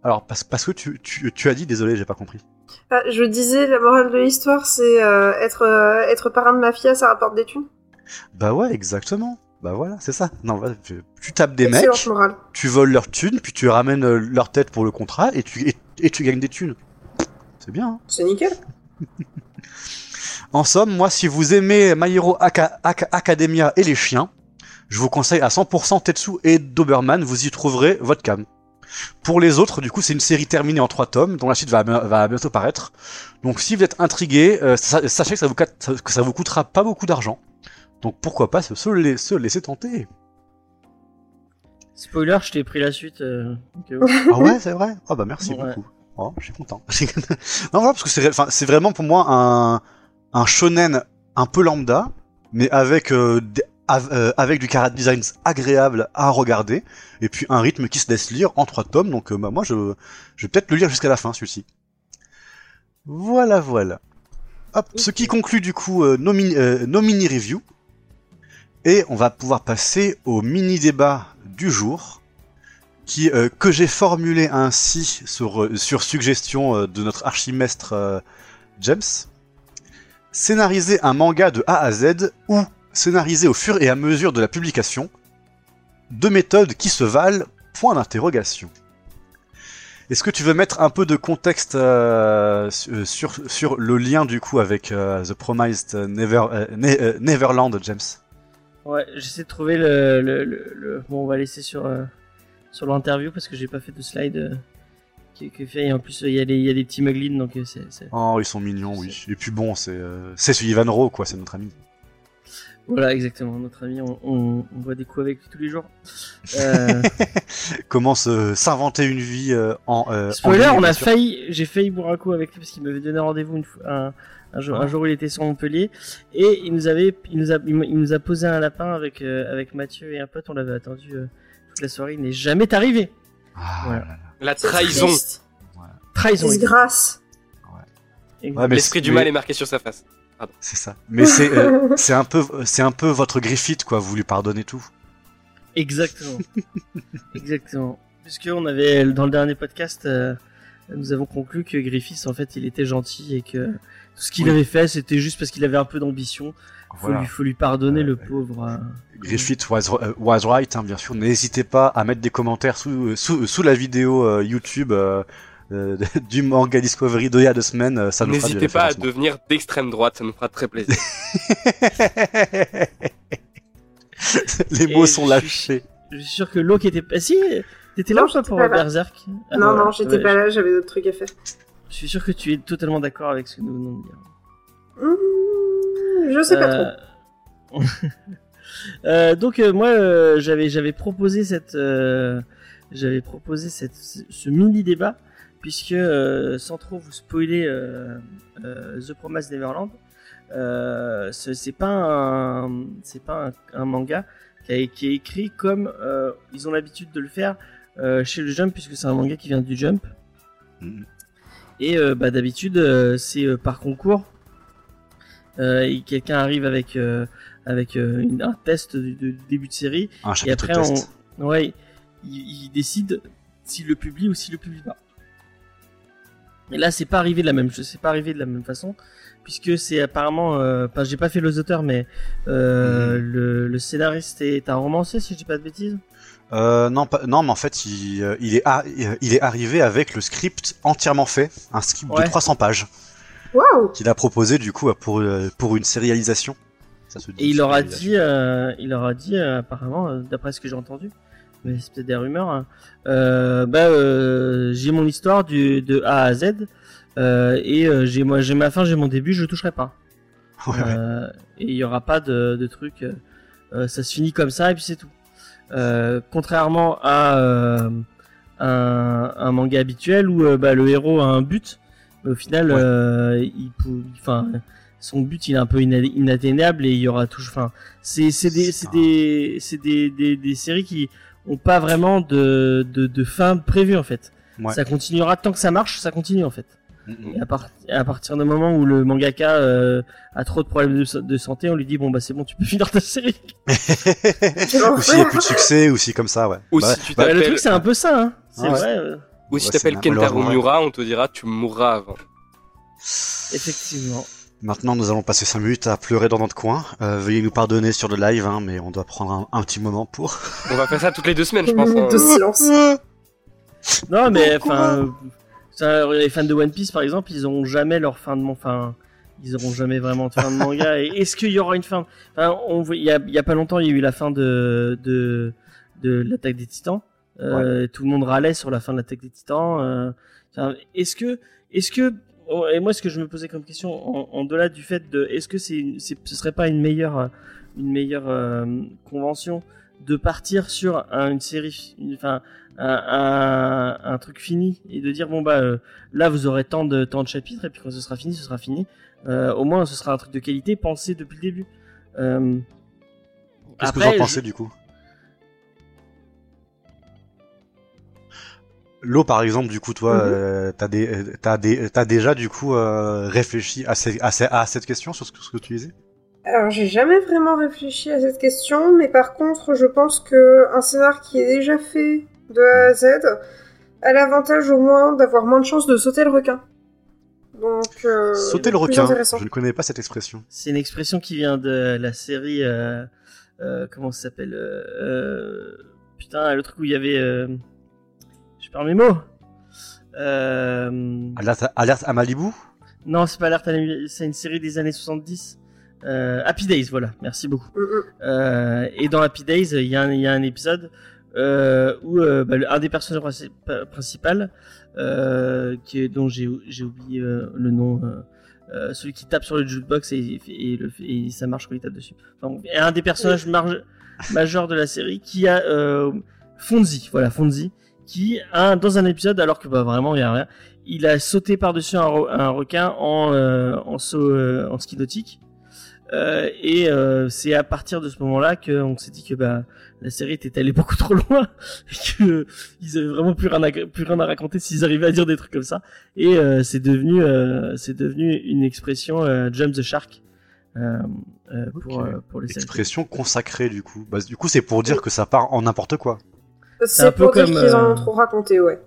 Alors, parce, parce que tu, tu, tu as dit, désolé, j'ai pas compris. Ah, Je disais, la morale de l'histoire, c'est euh, être, euh, être parrain de mafia, ça rapporte des thunes? Bah ouais, exactement. Bah voilà, c'est ça. Non, voilà, tu, tu tapes des Excellente mecs, morale. tu voles leurs thunes, puis tu ramènes leur tête pour le contrat, et tu, et, et tu gagnes des thunes. C'est bien, hein C'est nickel. En somme, moi, si vous aimez My Hero Aca- Aca- Academia et les chiens, je vous conseille à 100% Tetsu et Doberman, vous y trouverez votre cam. Pour les autres, du coup, c'est une série terminée en trois tomes, dont la suite va, va bientôt paraître. Donc, si vous êtes intrigué, euh, sa- sachez que ça, vous, ca- que ça vous coûtera pas beaucoup d'argent. Donc, pourquoi pas se, se la- se laisser tenter. Spoiler, je t'ai pris la suite. euh, où. Ah ouais, c'est vrai? Ah bah merci Ouais. beaucoup. Oh, je suis content. non, voilà, parce que c'est vraiment pour moi un, un shonen un peu lambda, mais avec, euh, euh, avec du character design agréable à regarder, et puis un rythme qui se laisse lire en trois tomes, donc euh, bah, moi je, je vais peut-être le lire jusqu'à la fin celui-ci. Voilà, voilà. Ce qui conclut du coup nos, mini, euh, nos mini reviews. Et on va pouvoir passer au mini débat du jour, que j'ai formulé ainsi sur, suggestion de notre archimestre James. Scénariser un manga de A à Z ou scénariser au fur et à mesure de la publication. Deux méthodes qui se valent. Point d'interrogation. Est-ce que tu veux mettre un peu de contexte euh, sur, sur le lien du coup avec euh, The Promised Never, euh, Ne- euh, Neverland, James? Ouais, j'essaie de trouver le, le, le, le- Bon, on va laisser sur, euh, l'interview parce que j'ai pas fait de slide euh, qui, fait. Et en plus, il y, a des- il y a des petits muglins donc euh, c'est. Oh, ils sont mignons, oui. Et puis bon, c'est euh, c'est ce Ivan Rowe, quoi, c'est notre ami. Voilà, exactement. Notre ami, on, on, on voit des coups avec lui tous les jours. Euh, Comment s'inventer une vie euh, en. euh, en spoiler, on a failli. J'ai failli boire un coup avec lui parce qu'il m'avait donné rendez-vous. Un, un jour, Ah. un jour où il était sur Montpellier et il nous avait, il nous a, il nous a posé un lapin avec avec Mathieu et un pote. On l'avait attendu toute la soirée. Il n'est jamais arrivé. Ah, Voilà. là là. La trahison. Trahison. Disgrâce. Ouais, mais L'esprit du mais- mal est marqué sur sa face. C'est ça. Mais c'est euh, c'est un peu c'est un peu votre Griffith, quoi. Vous lui pardonnez tout. Exactement. Exactement. Puisque on avait dans le dernier podcast, euh, nous avons conclu que Griffiths en fait il était gentil et que tout ce qu'il Oui. avait fait c'était juste parce qu'il avait un peu d'ambition. Faut Voilà. lui faut lui pardonner Euh, le pauvre. euh. Griffith was, euh, was right, hein, bien sûr. N'hésitez pas à mettre des commentaires sous, sous, sous la vidéo euh, YouTube euh, euh, du manga Discovery d'il y a deux semaines. euh, Ça nous N'hésitez pas à devenir d'extrême droite, ça nous fera très plaisir. Les mots Et sont je lâchés. Je suis sûr que l'eau qui était pas si t'étais là Non, ou pas pour pas là. Berserk? Ah, non, voilà. non, j'étais Ouais, pas là, j'avais d'autres trucs à faire. Je suis sûr que tu es totalement d'accord avec ce que nous venons de dire. Mmh, je sais pas trop. trop. Euh, donc euh, moi euh, j'avais j'avais proposé cette euh, j'avais proposé cette ce mini débat puisque euh, sans trop vous spoiler euh, euh, The Promised Neverland euh, ce- c'est pas un c'est pas un, un manga qui, a- qui est écrit comme euh, ils ont l'habitude de le faire euh, chez le Jump puisque c'est un manga qui vient du Jump Mhm. et euh, bah, d'habitude euh, c'est euh, par concours euh, et quelqu'un arrive avec euh, avec euh, une- un test de, de début de série Un et après test. on ouais il, il décide s'il le publie ou s'il le publie pas et là c'est pas arrivé de la même c'est pas arrivé de la même façon puisque c'est apparemment euh, enfin j'ai pas fait les auteurs mais euh, Mhm. le, le scénariste est un romancier si je dis pas de bêtises Euh, non, pas, non, mais en fait, il, euh, il, est il est arrivé avec le script entièrement fait, un script Ouais. de 300 pages, Waouh qu'il a proposé du coup pour, euh, pour une sérialisation. Ça se dit, Et il leur a dit, euh, il leur a dit euh, apparemment, euh, d'après ce que j'ai entendu, mais c'est peut-être des rumeurs, hein, euh, bah euh, j'ai mon histoire du, de A à Z euh, et euh, j'ai moi j'ai ma fin, j'ai mon début, je toucherai pas. Ouais, ouais. Et il y aura pas de, de truc, ça se finit comme ça et puis c'est tout. Euh, contrairement à euh, un, un manga habituel où euh, bah, le héros a un but, mais au final, Ouais. euh, il, enfin, son but il est un peu ina- inatteignable et il y aura toujours, enfin, c'est c'est des c'est des c'est des, des des séries qui ont pas vraiment de de, de fin prévue en fait. Ouais. Ça continuera tant que ça marche, ça continue en fait. Et à, part- à partir du moment où le mangaka euh, a trop de problèmes de, sa- de santé, on lui dit bon bah c'est bon, tu peux finir ta série. ou s'il n'y a plus de succès, ou si comme ça, ouais. Ou Bah, si tu bah, Bah, le truc c'est un peu ça, hein. C'est Ah ouais. vrai, euh, Ou si Ouais, t'appelles Kentaro. Miura, on te dira tu mourras avant. effectivement. Maintenant, nous allons passer 5 minutes à pleurer dans notre coin. Euh, veuillez nous pardonner sur le live, hein, mais on doit prendre un, un petit moment pour. On va faire ça toutes les deux semaines, je pense. minute de hein. silence. Non mais enfin, euh, ça, les fans de One Piece par exemple, ils auront jamais leur fin de enfin, ils auront jamais vraiment de fin de manga. Est-ce qu'il y aura une fin? Enfin, il y a, il y a pas longtemps, il y a eu la fin de de de l'attaque des Titans. Euh, Tout le monde râlait sur la fin de l'attaque des Titans. Euh, est-ce que, est-ce que, oh, et moi ce que je me posais comme question, en, en delà du fait de, est-ce que c'est, ce serait pas une meilleure, euh, une meilleure euh, convention de partir sur un- une série, enfin un, un, un truc fini et de dire bon bah euh, là vous aurez tant de tant de chapitres et puis quand ce sera fini ce sera fini. Euh, au moins ce sera un truc de qualité pensé depuis le début. Qu'est-ce que vous en pensez je- du coup? Lo, par exemple, du coup, toi, Mhm. euh, t'as des, euh, t'as des, t'as déjà du coup euh, réfléchi à, ces- à, ces- à cette question sur ce que, ce que tu disais? Alors, j'ai jamais vraiment réfléchi à cette question, mais par contre, je pense que un scénar qui est déjà fait de A à Z a l'avantage au moins d'avoir moins de chances de sauter le requin. Donc, euh, Sauter le requin. Je ne connais pas cette expression. C'est une expression qui vient de la série. Euh, euh, comment ça s'appelle euh, euh, Putain, le truc où il y avait. Euh, perds mes mots. Euh, Alerte, à- alerte à Malibu. non, c'est pas Alerte à la nuit, c'est une série des années 70. Euh, Happy Days, voilà, merci beaucoup. Mm. Euh, et dans Happy Days, il y, a un- il y a un épisode euh, où euh, bah, le- un des personnages princi- principaux, euh, qui est, dont j'ai oublié euh, le nom, euh, euh, celui qui tape sur le jukebox et, et, le- et ça marche quand il tape dessus. Enfin, bon, et un des personnages majeurs de la série qui a euh, Fonzie, voilà Fonzie, qui a dans un épisode, alors que bah, vraiment il a rien, il a sauté par-dessus un, un requin en, euh, en saut euh, en ski nautique. Euh, et euh, c'est à partir de ce moment-là qu'on s'est dit que bah, la série était allée beaucoup trop loin et que ils avaient vraiment plus rien à, plus rien à raconter s'ils arrivaient à dire des trucs comme ça. Et euh, c'est devenu euh, c'est devenu une expression euh, jump the shark euh, euh, pour Ok. euh, pour les. Expression consacrée du coup. Bah, du coup, c'est pour dire que ça part en n'importe quoi. Un C'est peu pour dire comme, qu'ils en euh, ont trop raconté, ouais.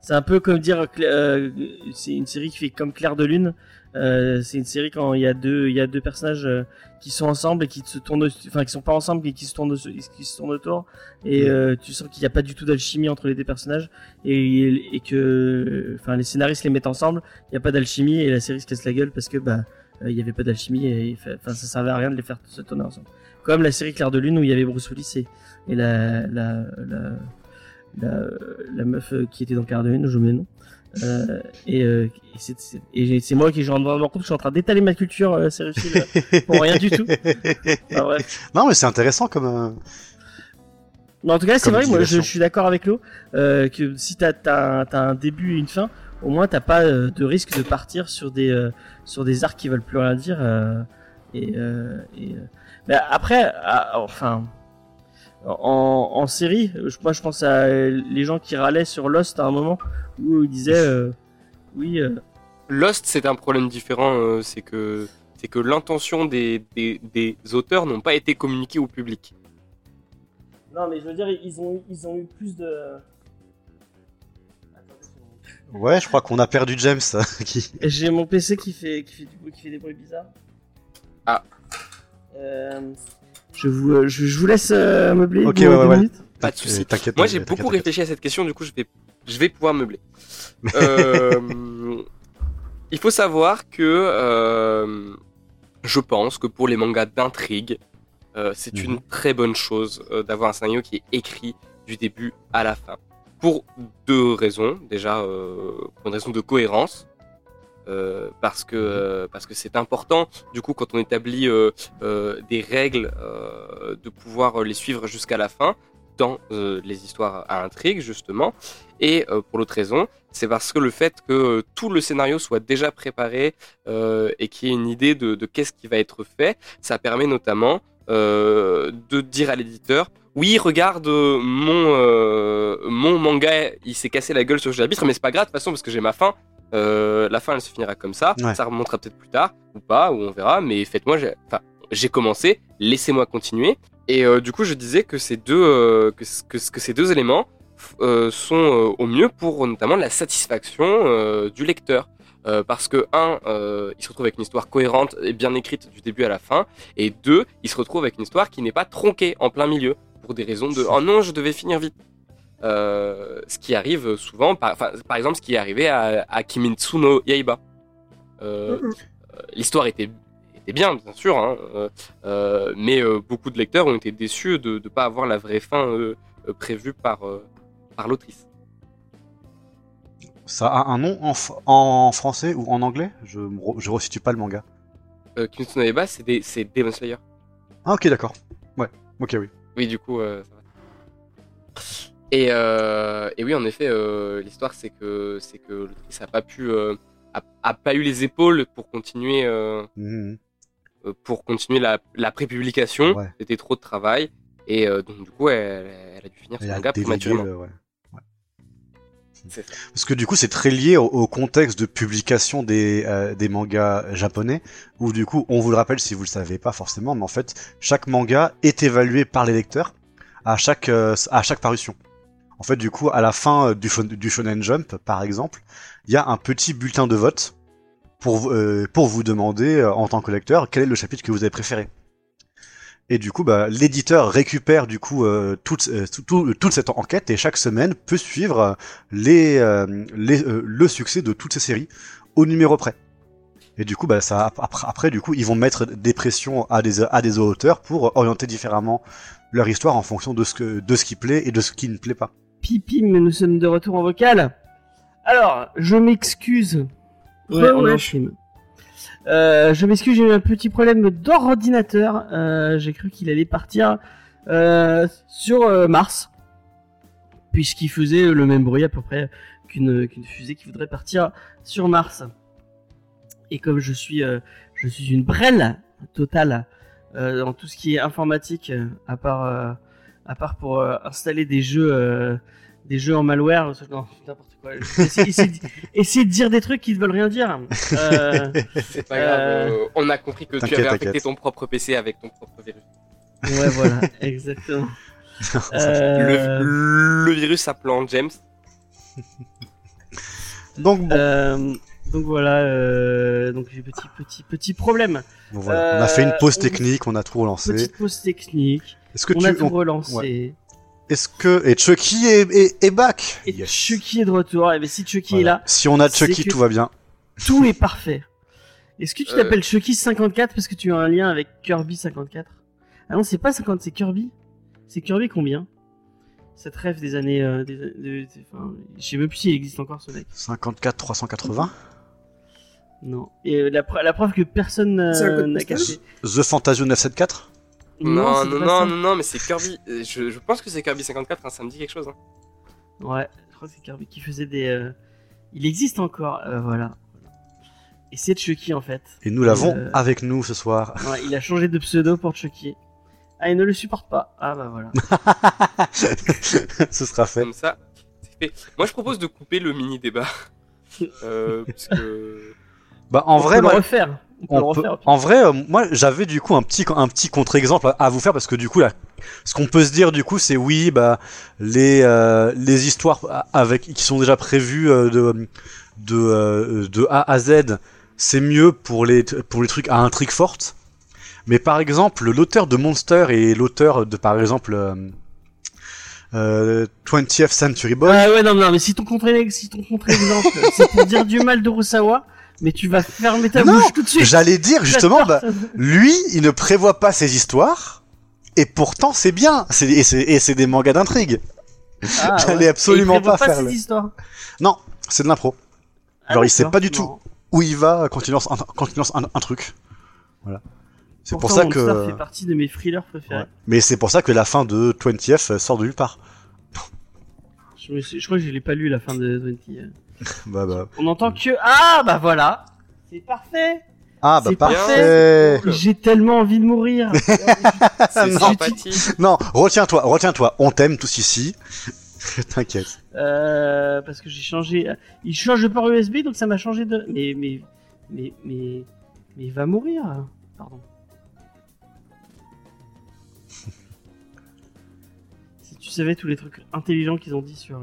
C'est un peu comme dire euh, c'est une série qui fait comme Claire de Lune. Euh, c'est une série quand il y a deux il y a deux personnages euh, qui sont ensemble et qui se tournent enfin qui sont pas ensemble mais qui se tournent qui se tournent autour. Et euh, tu sens qu'il n'y a pas du tout d'alchimie entre les deux personnages. Et, et que enfin les scénaristes les mettent ensemble. Il n'y a pas d'alchimie et la série se casse la gueule parce que bah euh, il y avait pas d'alchimie et enfin ça servait à rien de les faire se tourner ensemble comme la série Claire de Lune où il y avait Bruce Willis et, et la, la, la la, la meuf euh, qui était dans Claire de Lune, je mets le nom. Euh, et euh, et c'est- c'est et c'est moi qui je me rends compte que je suis en train d'étaler ma culture euh, sérieusement pour rien du tout. Enfin, bref. non, mais c'est intéressant comme. euh, Mais en tout cas, c'est vrai, moi je, suis d'accord avec euh, que si t'as as, un début et une fin, au moins t'as pas euh, de risque de partir sur des euh, sur des arcs qui veulent plus rien dire. euh, et, euh, et euh, mais après, ah, enfin. En, en série, je- moi je pense à les gens qui râlaient sur Lost à un moment où ils disaient euh, oui, euh, Lost, c'est un problème différent. euh, c'est que c'est que l'intention des, des, des auteurs n'ont pas été communiquée au public. non mais je veux dire ils ont ils ont eu plus de Ouais, je crois qu'on a perdu James. qui... J'ai mon PC qui fait, qui fait du bruit, qui fait des bruits bizarres. Ah. Euh, je vous, euh, je, je vous laisse euh, meubler. Ok, ouais, ouais, minutes. Pas de souci. Euh, T'inquiète. Moi, j'ai beaucoup réfléchi à cette question, du coup, je vais, je vais pouvoir meubler. Euh, il faut savoir que euh, je pense que pour les mangas d'intrigue, euh, c'est Mhm. une très bonne chose euh, d'avoir un scénario qui est écrit du début à la fin. Pour deux raisons. Déjà, euh, pour une raison de cohérence. euh, parce que euh, parce que c'est important du coup quand on établit euh, euh, des règles euh, de pouvoir les suivre jusqu'à la fin dans euh, les histoires à intrigue justement et euh, pour l'autre raison c'est parce que le fait que tout le scénario soit déjà préparé euh, et qu'il y ait une idée de, de qu'est-ce qui va être fait ça permet notamment euh, de dire à l'éditeur oui regarde euh, mon euh, mon manga il s'est cassé la gueule sur le mais c'est pas grave de toute façon parce que j'ai ma fin euh, la fin elle se finira comme ça Ouais. ça remontera peut-être plus tard ou pas ou on verra mais faites-moi j'ai- enfin commencé laissez-moi continuer et du coup, je disais que ces deux, que, que, ces deux éléments sont au mieux pour notamment la satisfaction du lecteur. Euh, parce que, un, euh, il se retrouve avec une histoire cohérente et bien écrite du début à la fin. Et deux, il se retrouve avec une histoire qui n'est pas tronquée en plein milieu pour des raisons de oh non, je devais finir vite. Euh, ce qui arrive souvent, par, exemple, ce qui est arrivé à, à Kimitsu no Yaiba. Euh, Mhm. L'histoire était, était bien, bien sûr, hein, euh, euh, mais euh, beaucoup de lecteurs ont été déçus de ne pas avoir la vraie fin euh, euh, prévue par, euh, par l'autrice. Ça a un nom en, français ou en anglais? Je je resitue pas le manga. Euh, Kimetsu no Yaiba, c'est Demon Slayer. Ah ok d'accord. Ouais. Ok oui. Oui, du coup, euh, ça va. Et, euh, et oui, en effet, euh, l'histoire, c'est que, c'est que l'autrice a pas pu, a, a pas eu les épaules pour continuer, Mhm. pour continuer la, la prépublication. Ouais. C'était trop de travail. Et donc, du coup, elle, elle a dû finir son a manga prématurément. ouais. Parce que du coup, c'est très lié au, au contexte de publication des, euh, des mangas japonais, où du coup, on vous le rappelle si vous le savez pas forcément, mais en fait, chaque manga est évalué par les lecteurs à chaque, euh, à chaque parution. En fait, du coup, à la fin euh, du, shon- du Shonen Jump, par exemple, il y a un petit bulletin de vote pour, vous- euh, pour vous demander, en tant que lecteur, quel est le chapitre que vous avez préféré. Et du coup, bah, l'éditeur récupère du coup euh, toute, euh, tout- tout- toute cette enquête et chaque semaine peut suivre euh, les, euh, les, euh, le succès de toutes ces séries au numéro près. Et du coup, bah, ça, après, après, du coup, ils vont mettre des pressions à des, à des auteurs pour orienter différemment leur histoire en fonction de ce, que, de ce qui plaît et de ce qui ne plaît pas. Pipi, mais nous sommes de retour en vocal. Alors, je m'excuse. Ouais, on est en ouais. stream. Euh, je m'excuse, j'ai eu un petit problème d'ordinateur. Euh, j'ai cru qu'il allait partir euh, sur Mars, puisqu'il faisait le même bruit à peu près qu'une fusée qui voudrait partir sur Mars. Et comme je suis une brêle totale dans tout ce qui est informatique, à part pour installer des jeux des jeux en malware, non, n'importe quoi. Essayez, de- dire des trucs qui ne veulent rien dire. Euh, C'est pas grave. Euh, euh, on a compris que tu avais infecté ton propre PC avec ton propre virus. ouais, voilà, exactement. Euh, Le, le virus s'appelant James. Donc bon, euh, donc voilà, euh, donc j'ai petit petit petit problème. bon, voilà. on a fait une pause on- technique, on a tout relancé. Petite pause technique. Est-ce que on tu, a tout on- relancé. ouais. Est-ce que et Chucky est, est, est back? Et Yes. Chucky est de retour. Et bien si Chucky Voilà. est là, Si on a Chucky, tout va bien. tout est parfait. Est-ce que tu Euh. t'appelles Chucky 54 parce que tu as un lien avec Kirby 54 Ah non, c'est pas 50, c'est Kirby. C'est Kirby combien? Cette rêve des années. euh, des, de- de- enfin, je sais même plus s'il existe encore ce mec. 54 380. Non. Et euh, la, la preuve que personne n'a caché. The Fantasio 974. Non, non, non, non, non, mais c'est Kirby. euh, Je, je pense que c'est Kirby 54, hein, ça me dit quelque chose. hein. Ouais, je crois que c'est Kirby qui faisait des. euh, Il existe encore, euh, voilà. Et c'est Chucky en fait. Et nous l'avons Euh. avec nous ce soir. Ouais, il a changé de pseudo pour Chucky. Ah, il ne le supporte pas. Ah bah voilà. ce sera fait. Comme ça, c'est fait. Moi, je propose de couper le mini débat. Euh, parce que. Bah en On vrai, peut moi, le refaire. On peut le on peut- refaire. en vrai, euh, moi j'avais du coup un petit un petit contre-exemple à- vous faire parce que du coup là, ce qu'on peut se dire du coup c'est oui bah les euh, les histoires avec qui sont déjà prévues euh, de de euh, de A à Z, c'est mieux pour les pour les trucs à intrigue forte. Mais par exemple, l'auteur de Monster et l'auteur de par exemple euh, euh, 20th Century Boy, Ouais, ouais, non, non, mais si ton contre si ton contre-exemple, c'est pour dire du mal de mais tu vas fermer ta Non, bouche tout de suite. j'allais dire justement bah ça. Lui, il ne prévoit pas ses histoires, et pourtant c'est bien. C'est- Et c'est des mangas d'intrigue. Ah, j'allais ouais. absolument prévoit pas faire cette le- histoire. Non, c'est de l'impro. Ah, Genre, il sait pas du tout. Non. Où il va quand il lance un, quand il lance un, un truc. Voilà. C'est pour ça que. fait partie de mes thrillers préférés. Ouais. Mais c'est pour ça que la fin de 20F sort de nulle part. Je crois que je l'ai pas lu la fin de 20. Bah bah. On entend que ah bah voilà, c'est parfait. Ah bah parfait. J'ai tellement envie de mourir. C'est non. sympathique. Non, retiens-toi, retiens-toi. On t'aime tous ici. T'inquiète. Euh, parce que j'ai changé. Il change de port USB, donc ça m'a changé de. Mais mais mais mais mais il va mourir. Pardon. si tu savais tous les trucs intelligents qu'ils ont dit sur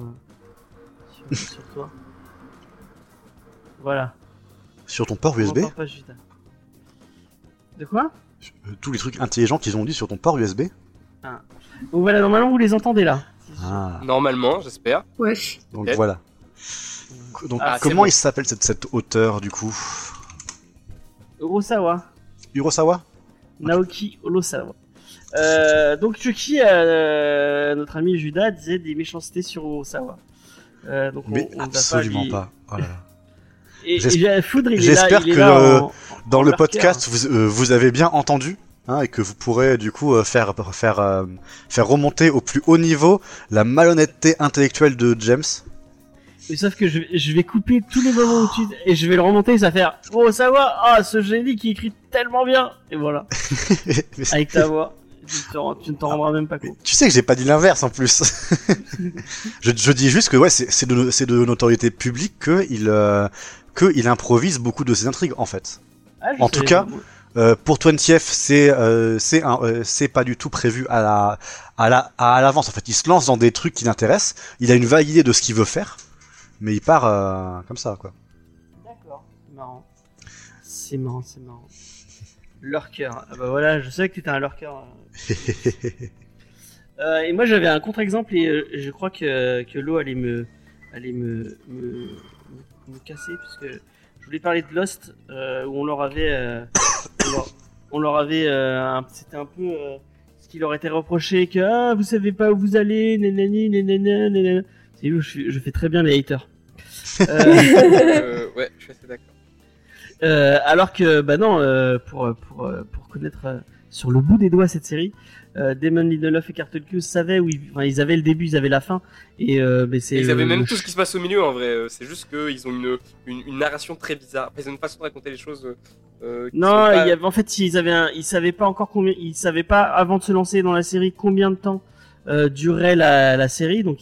sur, sur toi. Voilà. Sur ton port USB, pas. De quoi euh, tous les trucs intelligents qu'ils ont dit sur ton port USB. Donc voilà, normalement vous les entendez là. Ah. Normalement, j'espère. Wesh. Donc voilà. Donc Ah, comment bon. il s'appelle cette, cette auteur du coup Orosawa. Urosawa Naoki Orosawa. Euh, donc Chucky, euh, notre ami Judas disait des méchancetés sur Orosawa. Euh, donc on- Mais on absolument lui- pas. Oh là là. Et, J'esp- et Foudre, il est là, j'espère il est que là le- en- Dans en le podcast, vous, euh, vous avez bien entendu hein, et que vous pourrez du coup euh, faire faire euh, faire remonter au plus haut niveau la malhonnêteté intellectuelle de James. Mais sauf que je, vais- je vais couper tous les moments où tu et je vais le remonter et ça va faire Orosawa, ah ce génie qui écrit tellement bien et voilà avec ta voix. tu, ne t'en rendras même pas compte. Tu sais que j'ai pas dit l'inverse en plus. je, je dis juste que ouais, c'est de, de notoriété publique que il, euh, que il improvise beaucoup de ses intrigues en fait. Ah, En tout cas. Euh, pour 20th, c'est euh, c'est un- euh, c'est pas du tout prévu à la à la à l'avance. En fait, il se lance dans des trucs qui l'intéressent. Il a une vague idée de ce qu'il veut faire, mais il part comme ça quoi. D'accord, c'est marrant. C'est marrant, c'est marrant. Lurker. Ah bah voilà, je savais que t'étais un lurker. Et moi j'avais un contre-exemple et je crois que, que l'eau allait me allait me, me, me, casser puisque je voulais parler de Lost euh, où on leur avait euh, on, leur, on leur avait euh, un- c'était un peu euh, ce qui leur était reproché que ah vous savez pas où vous allez nanani nanana nanana. C'est où je, je fais très bien les haters. Euh, Euh, ouais, je suis assez d'accord. Euh, alors que, bah non, euh, pour, pour, pour connaître euh, sur le bout des doigts cette série, euh, Damon Lindelof et Cartel Q savaient où ils, enfin, ils avaient le début, ils avaient la fin, et euh, mais c'est. Et ils avaient le- même tout ce qui se passe au milieu en vrai. euh, C'est juste qu'ils ont une, une, une narration très bizarre. Ils ont une façon de raconter les choses. euh, euh, Non, pas- il y avait, en fait, ils avaient, un- ils savaient pas encore combien, ils savaient pas avant de se lancer dans la série combien de temps euh, durait la, la série, donc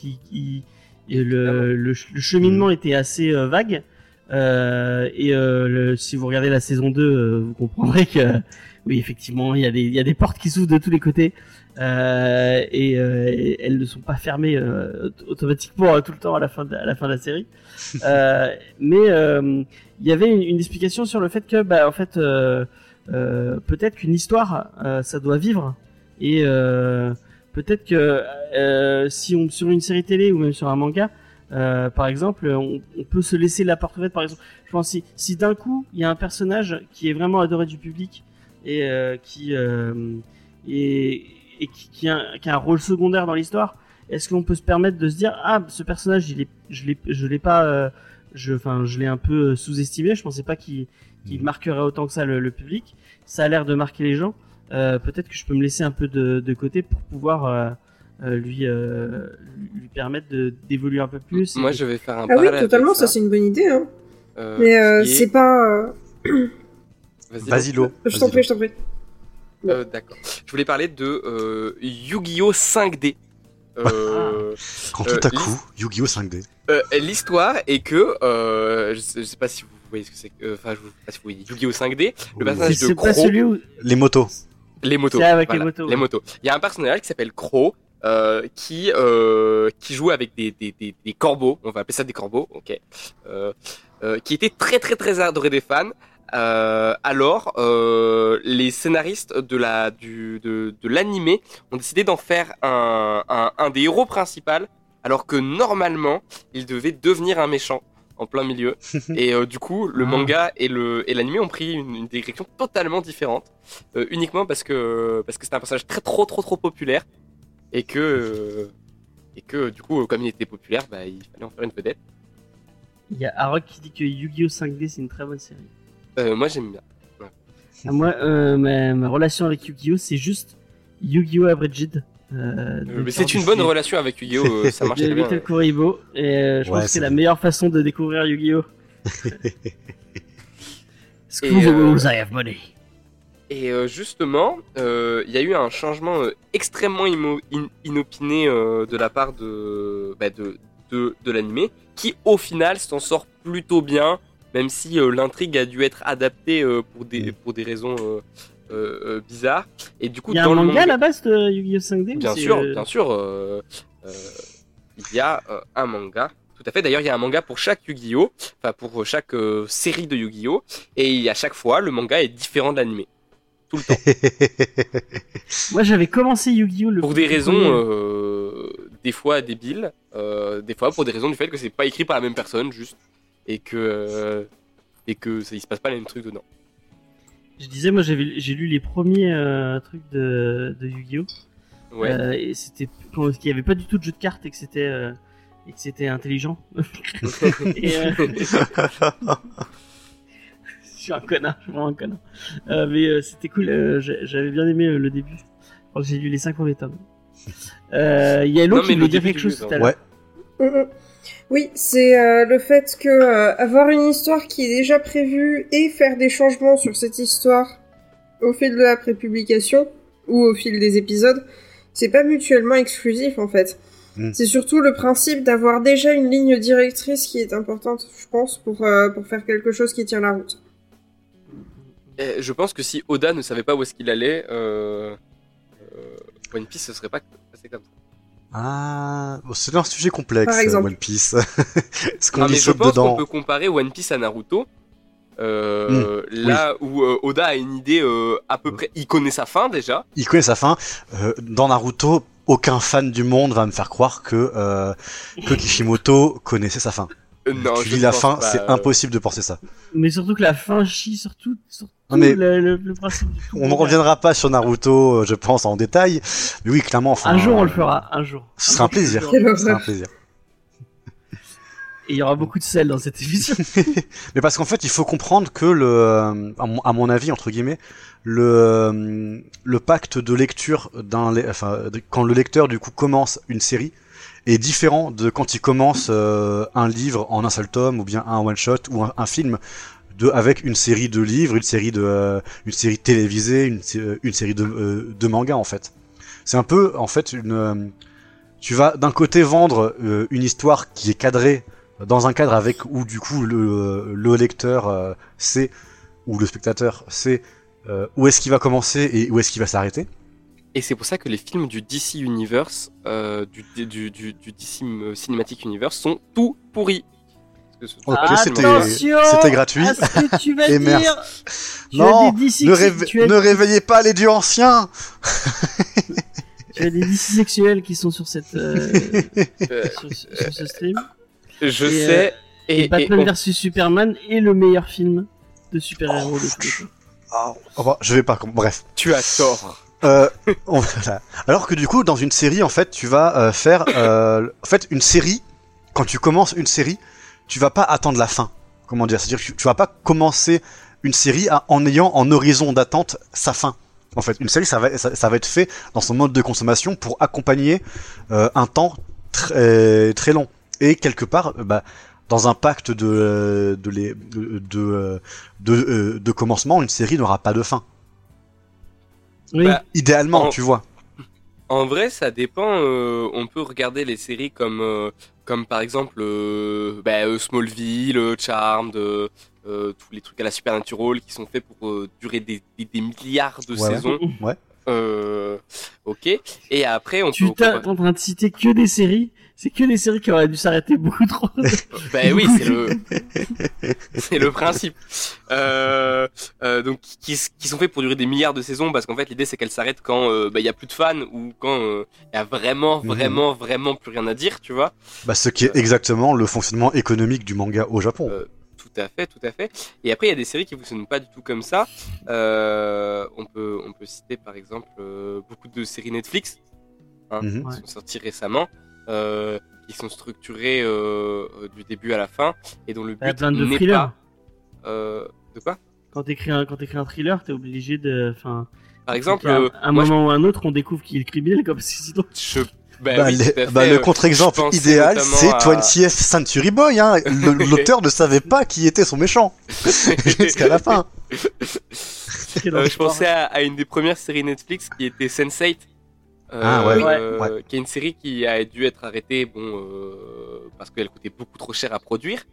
le, le, ch- le cheminement était assez euh, vague. Euh, et euh, le- si vous regardez la saison 2, euh, vous comprendrez que oui, effectivement, il y a des, il y a des portes qui s'ouvrent de tous les côtés euh, et, euh, et elles ne sont pas fermées euh, aut- automatiquement euh, tout le temps à la fin de, à la fin de la série. Euh, mais euh, il y avait une, une explication sur le fait que, bah, en fait, euh, euh, peut-être qu'une histoire, euh, ça doit vivre et euh, peut-être que euh, si on sur une série télé ou même sur un manga, euh, par exemple, on, on peut se laisser la porte ouverte. Par exemple, je pense si, si d'un coup il y a un personnage qui est vraiment adoré du public et euh, qui euh, et, et qui, qui, a, un- qui a un rôle secondaire dans l'histoire, est-ce qu'on peut se permettre de se dire ah ce personnage il est je l'ai je l'ai pas euh, je enfin je l'ai un peu sous-estimé. Je pensais pas qu'il qu'il Mhm. marquerait autant que ça le, le public. Ça a l'air de marquer les gens. Euh, Peut-être que je peux me laisser un peu de, de côté pour pouvoir euh, euh, lui euh, lui permettre de d'évoluer un peu plus. Moi, Et- je vais faire un Ah oui, totalement, avec ça c'est une bonne idée. Hein. Euh, Mais euh, c'est pas. euh, Vas-y Lo. Je t'en prie, je t'en prie. Euh, D'accord. Je voulais parler de euh, Yu-Gi-Oh 5D. Euh, Quand Euh, tout à coup, Yu-Gi-Oh 5D. euh, L'histoire est que euh, je, sais, je sais pas si vous voyez ce que c'est. que- euh, Enfin, je sais pas si vous voyez Yu-Gi-Oh 5D. Le personnage c'est de Crow. celui où Les motos. Les motos. C'est avec les motos, Les ouais. motos. Il y a un personnage qui s'appelle Crow. euh, qui euh, qui joue avec des, des, des, des corbeaux, on va appeler ça des corbeaux, ok, euh, euh, qui était très très très adoré des fans. Euh, alors, euh, les scénaristes de la du de, de l'animé ont décidé d'en faire un, un un des héros principaux, alors que normalement il devait devenir un méchant en plein milieu. et euh, du coup, le Ah. manga et le et l'animé ont pris une, une direction totalement différente, euh, uniquement parce que parce que c'était un personnage très trop trop trop populaire et que euh, et que du coup, comme il était populaire, bah, il fallait en faire une vedette. il y a Arok qui dit que Yu-Gi-Oh 5D c'est une très bonne série. Euh, moi, j'aime bien. Ah, moi, euh, ma, ma relation avec Yu-Gi-Oh c'est juste Yu-Gi-Oh Abridged. Euh, mais c'est une bonne relation avec Yu-Gi-Oh, euh, ça marche bien. Little Kuribo et euh, je Ouais, pense que c'est la meilleure façon de découvrir Yu-Gi-Oh. Euh, rules, I have money. Et euh, justement, euh, il y a eu un changement euh, extrêmement in- inopiné euh, de la part de, bah, de, de, de l'animé, qui au final s'en sort plutôt bien, même si euh, l'intrigue a dû être adaptée euh, pour, des, pour des raisons euh, euh, euh, bizarres. Et du coup, Il y a dans un le manga à la base de Yu-Gi-Oh 5D ou Bien sûr, euh, bien sûr. euh, euh, il y a euh, un manga. Tout à fait. D'ailleurs, il y a un manga pour chaque Yu-Gi-Oh! Enfin, pour chaque euh, série de Yu-Gi-Oh! Et à chaque fois, le manga est différent de l'animé. Tout le temps. Moi j'avais commencé Yu-Gi-Oh le Pour des raisons, euh, des fois débiles, euh, des fois pour des raisons du fait que c'est pas écrit par la même personne, juste. Et que, euh, et que ça, il se passe pas les mêmes trucs dedans. Je disais moi j'avais j'ai lu les premiers euh, trucs de, de Yu-Gi-Oh Ouais. Euh, et c'était quand il y avait pas du tout de jeu de cartes et que c'était euh, et que c'était intelligent. et, euh, je suis un connard, je suis vraiment un connard. Euh, mais euh, c'était cool, euh, j'avais bien aimé euh, le début. J'ai lu les 5 premiers tomes. Euh, Il y a l'autre mais qui le voulait dire quelque chose tout à livre, l'heure. Ouais. Oui, c'est euh, le fait que euh, avoir une histoire qui est déjà prévue et faire des changements sur cette histoire au fait de la prépublication, ou au fil des épisodes, c'est pas mutuellement exclusif en fait. Mm. C'est surtout le principe d'avoir déjà une ligne directrice qui est importante, je pense, pour, euh, pour faire quelque chose qui tient la route. Et je pense que si Oda ne savait pas où est-ce qu'il allait, euh, euh, One Piece ce serait pas passé comme ça. Ah, bon, c'est un sujet complexe, Par exemple. One Piece. Ce qu'on mais je pense qu'on dedans. peut comparer One Piece à Naruto. Euh, Là où euh, Oda a une idée euh, à peu près, il connaît sa fin déjà. Il connaît sa fin. Euh, dans Naruto, aucun fan du monde va me faire croire que, euh, que Kishimoto connaissait sa fin. Euh, non, tu je lis la fin, c'est euh, impossible de penser ça. Mais surtout que la fin chie sur tout, sur tout Non, mais le, le- le principe du tout. On ne reviendra pas sur Naruto, euh, je pense, en détail. Mais oui, clairement, enfin. Un jour on le fera, un jour. Ce sera un plaisir. Ce sera un plaisir. Et il y aura beaucoup de sel dans cette émission. Mais parce qu'en fait, il faut comprendre que le, euh, à mon, avis, entre guillemets, le, euh, le pacte de lecture d'un, le- enfin, de- quand le lecteur du coup commence une série est différent de quand il commence euh, un livre en un seul tome ou bien un one shot ou un, un film de avec une série de livres, une série de, euh, une série télévisée, une, euh, une série de, euh, de mangas en fait. C'est un peu en fait une, tu vas d'un côté vendre une histoire qui est cadrée dans un cadre avec où du coup le, le lecteur sait ou le spectateur sait où est-ce qu'il va commencer et où est-ce qu'il va s'arrêter. Et c'est pour ça que les films du DC Universe, du, du, du, du DC Cinematic Universe sont tout pourris. Ok, c'était- gratuit. à ce que tu vas Et dire. Tu Non, Ne, réve- tu as- ne réveillez pas les dieux anciens tu as des DC sexuels qui sont sur cette euh, Euh, sur, sur ce stream. je Et, sais. Et, Et, et Batman on- vs Superman est le meilleur film de super-héros de tous les temps. Ah, oh, bah, Je vais pas... Bref. tu as tort. Euh, on- voilà. Alors que du coup, dans une série, en fait, tu vas euh, faire... euh, en fait, une série, quand tu commences une série, tu vas pas attendre la fin. Comment dire C'est-à-dire que tu, vas pas commencer une série à- en ayant en horizon d'attente sa fin. En fait, une série, ça va, ça, ça va être fait dans son mode de consommation pour accompagner euh, un temps très très long. Et quelque part, euh, bah, dans un pacte de euh, de, les- de, de, de, de commencement, une série n'aura pas de fin. Oui. Bah, Idéalement, En- tu vois. En vrai, ça dépend. euh, on peut regarder les séries comme, euh, comme par exemple euh, bah, euh, Smallville, euh, Charmed, euh, euh, tous les trucs à la Supernatural qui sont faits pour euh, durer des, des, des milliards de Ouais, saisons. Ouais. Euh, ok. Et après, on tu peut. t'es en train de citer que des séries. C'est que des séries qui auraient dû s'arrêter beaucoup trop. Ben oui, c'est le, c'est le principe. Euh, euh, donc qui, qui sont faits pour durer des milliards de saisons parce qu'en fait l'idée c'est qu'elles s'arrêtent quand euh, bah, il y a plus de fans ou quand euh, il y a vraiment Mhm. vraiment vraiment plus rien à dire, tu vois. Bah, ce qui est exactement le fonctionnement économique du manga au Japon. Euh, Tout à fait, tout à fait. Et après, il y a des séries qui fonctionnent pas du tout comme ça. Euh, on peut, on peut citer par exemple euh, beaucoup de séries Netflix hein, Mhm. qui sont sorties récemment, euh, qui sont structurées euh, euh, du début à la fin et dont le Il y a but plein de n'est thrillers. pas. euh, de quoi? Quand t'écris un, quand t'écris un thriller, t'es obligé de, enfin, Par exemple, à euh, un moi, moment ou un autre, on découvre qui est criminel, comme que sinon. je, bah Bah, oui, à bah, le euh, contre-exemple idéal, c'est à- 20th Century Boy. Hein. Le- L'auteur ne savait pas qui était son méchant jusqu'à la fin. Euh, je pensais à, à une des premières séries Netflix qui était Sense8. Euh, Ah, ouais, euh, ouais. Qui est une série qui a dû être arrêtée, bon, euh, parce qu'elle coûtait beaucoup trop cher à produire,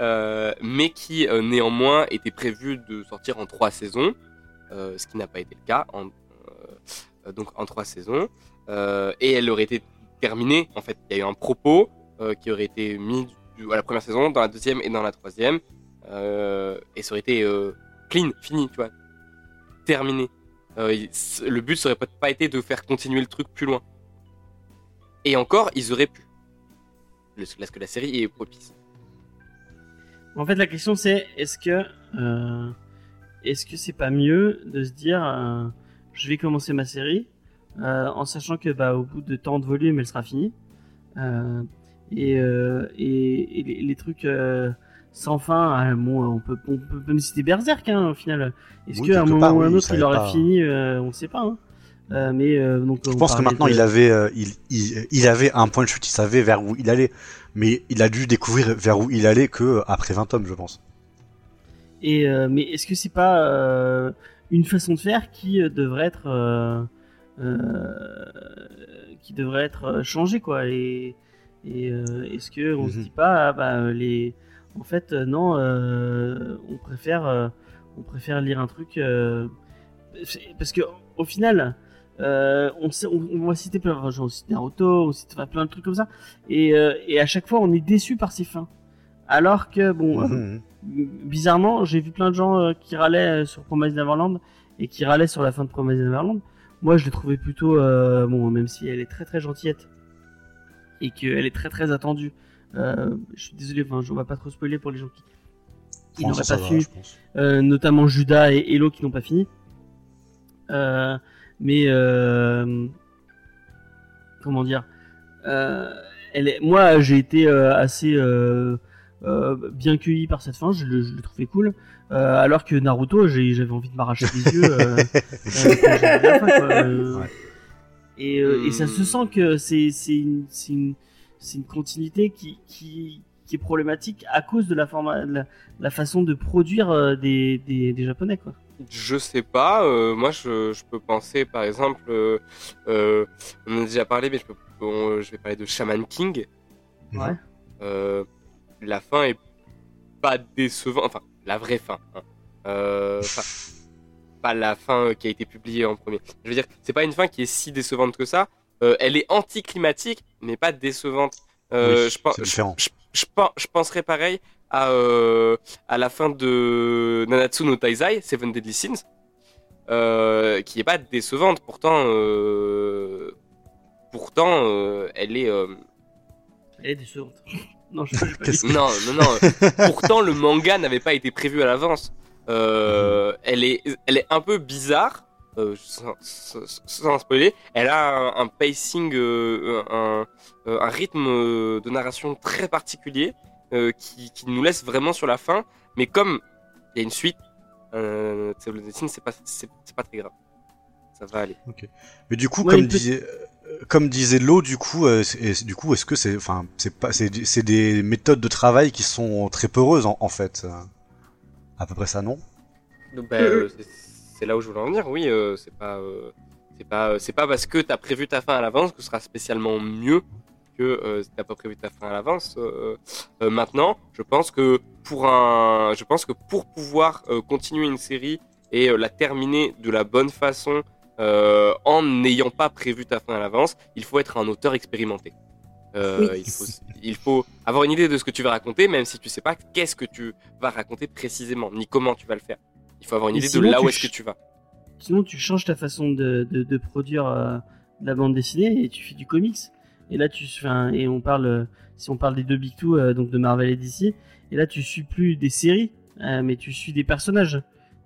euh, mais qui euh, néanmoins était prévue de sortir en trois saisons, euh, ce qui n'a pas été le cas, en, euh, donc en trois saisons, euh, et elle aurait été terminée. En fait, il y a eu un propos euh, qui aurait été mis du- à la première saison, dans la deuxième et dans la troisième, euh, et ça aurait été euh, clean, fini, tu vois, terminé. Euh, le but serait pas, pas été de faire continuer le truc plus loin. Et encore, ils auraient pu. Parce que la série est propice. En fait, la question c'est est-ce que euh, est-ce que c'est pas mieux de se dire euh, je vais commencer ma série en sachant que bah au bout de tant de volumes elle sera finie et, les, trucs sans fin euh, bon on peut on peut même citer Berserk hein, au final est-ce Oui, qu'à un moment part, ou un oui, autre il aurait pas. fini euh, on sait pas hein. Euh, mais euh, donc Je pense que maintenant il avait, il, il, il avait un point de chute, il savait vers où il allait, mais il a dû découvrir vers où il allait que après 20 tomes, je pense. Et mais est-ce que c'est pas une façon de faire qui devrait être qui devrait être changé quoi? Et, et est-ce que on se Mhm. dit pas ah, bah les en fait non on préfère on préfère lire un truc euh, parce que au final euh, on, sait- on, on va citer plein enfin, genre, on cite Naruto on cite enfin, plein de trucs comme ça et, euh, et à chaque fois on est déçu par ces fins. Alors que bon euh, Mhm. bizarrement j'ai vu plein de gens euh, qui râlaient euh, sur Promise Neverland et qui râlaient sur la fin de Promise Neverland. Moi je l'ai trouvé plutôt euh, bon même si elle est très très gentillette et qu'elle est très très attendue euh, je suis désolé enfin on va pas trop spoiler pour les gens qui, qui n'auraient pas fini euh, notamment Judas et Elo qui n'ont pas fini. Euh, mais comment dire elle est, Moi, j'ai été assez bien cueilli par cette fin. Je, le- je trouvé cool. Alors que Naruto, j'avais envie de m'arracher les yeux. Ouais. Et, et ça se sent que c'est c'est une, c'est une, c'est une continuité qui, qui, qui est problématique à cause de la, forma, de la, la façon de produire euh, des, des, des japonais quoi. Je sais pas. euh, moi, je, je peux penser, par exemple, euh, euh, on en a déjà parlé, mais je, peux, on- je vais parler de Shaman King. Ouais. Euh, la fin est pas décevante. Enfin, la vraie fin. hein. Euh, enfin, pas la fin qui a été publiée en premier. Je veux dire, c'est pas une fin qui est si décevante que ça. Euh, elle est anticlimatique, mais pas décevante. Euh, Oui, je, pense, je, je, pen- je penserais pareil à, euh, à la fin de Nanatsu no Taizai, Seven Deadly Sins, euh, qui est pas décevante. Pourtant, euh, pourtant, euh, elle est. euh, Elle est décevante. Non, je pas, non, non, non. pourtant, le manga n'avait pas été prévu à l'avance. Euh, elle est, elle est un peu bizarre. Euh, sans, sans- sans spoiler, elle a un, un pacing, euh, un, euh, un rythme de narration très particulier euh, qui, qui nous laisse vraiment sur la fin. Mais comme il y a une suite, euh, c'est pas, c'est c'est pas très grave. Ça va aller. Mais du coup, Ouais, comme disait, comme disait du coup, euh, c'est- est- du coup, est-ce que c'est, enfin, c'est pas, c'est, des méthodes de travail qui sont très peureuses en, en fait. À peu près ça, non? Bah, euh, c'est- là où je voulais en venir. Oui, euh, c'est pas, euh, c'est pas, euh, c'est pas parce que t'as prévu ta fin à l'avance que ce sera spécialement mieux que si t'as pas prévu ta fin à l'avance. Maintenant, je pense que pour un, je pense que pour pouvoir continuer une série et la terminer de la bonne façon en n'ayant pas prévu ta fin à l'avance, il faut être un auteur expérimenté. Euh, Oui. il, faut, il faut avoir une idée de ce que tu vas raconter, même si tu sais pas qu'est-ce que tu vas raconter précisément, ni comment tu vas le faire. Il faut avoir une Et idée de là où est-ce que tu vas. Sinon, tu changes ta façon de, de, de produire euh, de la bande dessinée et tu fais du comics. Et là, tu et on parle, euh, si on parle des deux Big Two, euh, donc de Marvel et DC, et là, tu suis plus des séries, euh, mais tu suis des personnages.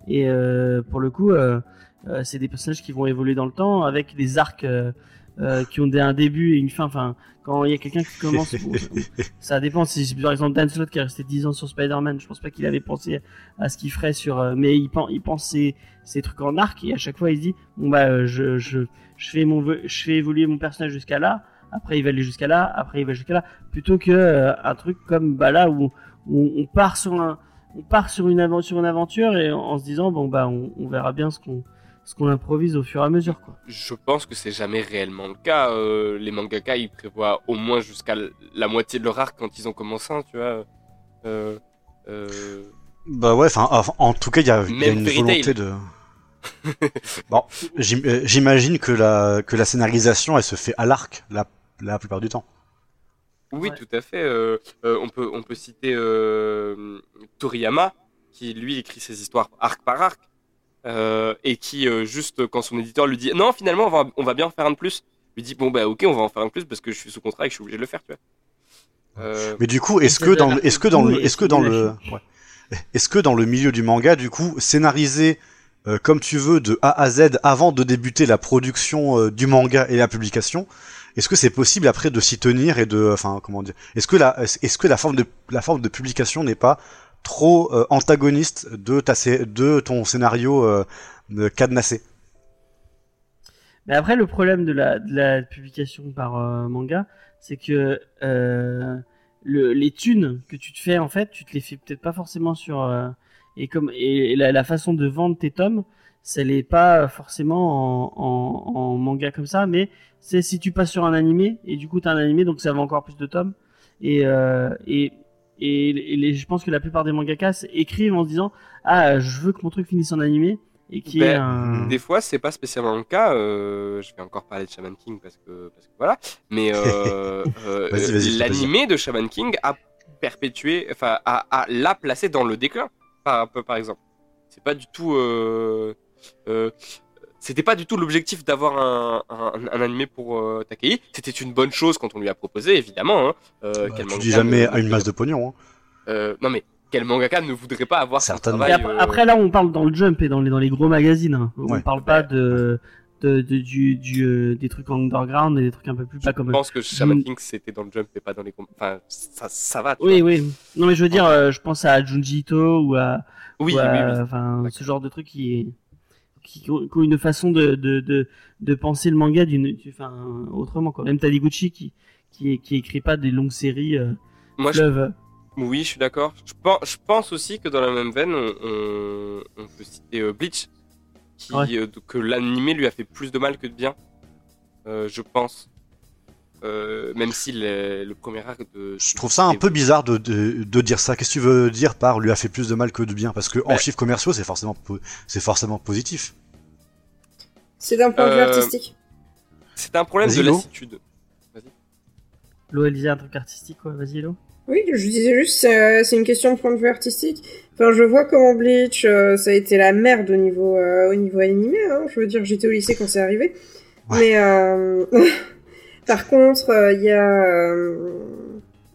Et pour le coup, c'est des personnages qui vont évoluer dans le temps avec des arcs euh, qui ont des, un début et une fin. Enfin, quand il y a quelqu'un qui commence, bon, ça dépend. Si par exemple Dan Slott qui est resté 10 ans sur Spider-Man, je pense pas qu'il avait pensé à ce qu'il ferait sur. euh, mais il pense, il pense ses, ses trucs en arc et à chaque fois il se dit bon bah euh, je, je, je fais mon je fais évoluer mon personnage jusqu'à là. Après il va aller jusqu'à là. Après il va jusqu'à là. Plutôt que euh, un truc comme bah là où, où on part sur un on part sur une aventure, sur une aventure et en, en se disant bon bah on, on verra bien ce qu'on ce qu'on improvise au fur et à mesure quoi. Je pense que c'est jamais réellement le cas. Euh, les mangaka, ils prévoient au moins jusqu'à la moitié de leur arc quand ils ont commencé, hein, tu vois. Euh, euh, Bah ouais, enfin, en- tout cas, il y a, y une volonté de. bon, j'im- j'imagine que la que la scénarisation, elle se fait à l'arc la la plupart du temps. Oui, Ouais. tout à fait. euh, euh, on peut on peut citer euh, Toriyama qui lui écrit ses histoires arc par arc euh, et qui euh, juste quand son éditeur lui dit non finalement on va on va bien en faire un de plus lui dit bon bah ok on va en faire un de plus parce que je suis sous contrat et que je suis obligé de le faire tu vois. Euh, Mais du coup, est-ce que dans est-ce que dans le, est-ce que dans le, ouais. est-ce que dans le milieu du manga, du coup, scénariser euh, comme tu veux de A à Z avant de débuter la production euh, du manga et la publication, est-ce que c'est possible après de s'y tenir et de, enfin, comment dire, est-ce que la, est-ce que la forme de la forme de publication n'est pas trop euh, antagoniste de ton scénario euh, cadenassé Mais après, le problème de la, publication par euh, manga, c'est que euh, le, les thunes que tu te fais, en fait, tu te les fais peut-être pas forcément sur. et comme et la, façon de vendre tes tomes, ça n'est pas forcément en, manga comme ça, mais c'est si tu passes sur un animé et du coup t'as un animé donc ça va encore plus de tomes et et, et les- je pense que la plupart des mangakas écrivent en se disant ah je veux que mon truc finisse en animé et qui est Ben, un Des fois, c'est pas spécialement le cas. euh, je vais encore parler de Shaman King parce que, parce que voilà. Mais euh, euh, l'animé de Shaman King a perpétué, enfin, a, a- l'a placé dans le déclin, par, par par exemple. C'est pas du tout. C'était pas du tout l'objectif d'avoir un, un, un animé pour euh, Takei. C'était une bonne chose quand on lui a proposé, évidemment. Hein. Euh, Bah, tu dis jamais à une masse de pognon. Hein. Euh, non mais quel mangaka ne voudrait pas avoir travail après, euh, après, là on parle dans le Jump et dans les dans les gros magazines hein. on Ouais. parle pas de de, de- du, du euh, des trucs underground et des trucs un peu plus Je pas comme pense que Shaman Mm. King c'était dans le jump et pas dans les enfin ça, ça va vois. oui oui non mais je veux dire euh, je pense à Junji Ito ou à oui ou à- oui, oui. enfin ce genre de truc qui est qui, qui ont une façon de de, de, de penser le manga d'une enfin autrement quoi même Taniguchi qui qui qui écrit pas des longues séries euh, moi je. Oui, je suis d'accord. Je pense, je pense aussi que dans la même veine, on, on, on peut citer euh, Bleach, qui, Ouais. euh, que l'animé lui a fait plus de mal que de bien, je pense. Euh, même si le, le premier arc de. Je trouve ça un peu bizarre de, de, de dire ça. Qu'est-ce que tu veux dire par lui a fait plus de mal que de bien? Parce que en Bah. chiffres commerciaux, c'est forcément, c'est forcément positif. C'est d'un point de vue Euh, artistique. C'est un problème Vas-y, de lassitude. Lo elle disait un truc artistique quoi vas-y Lo Oui, je disais juste, c'est c'est une question de point de vue artistique. Enfin, je vois comment Bleach, euh, ça a été la merde au niveau, euh, au niveau animé. Hein. Je veux dire, j'étais au lycée quand c'est arrivé. Ouais. Mais euh, par contre, euh, il y a,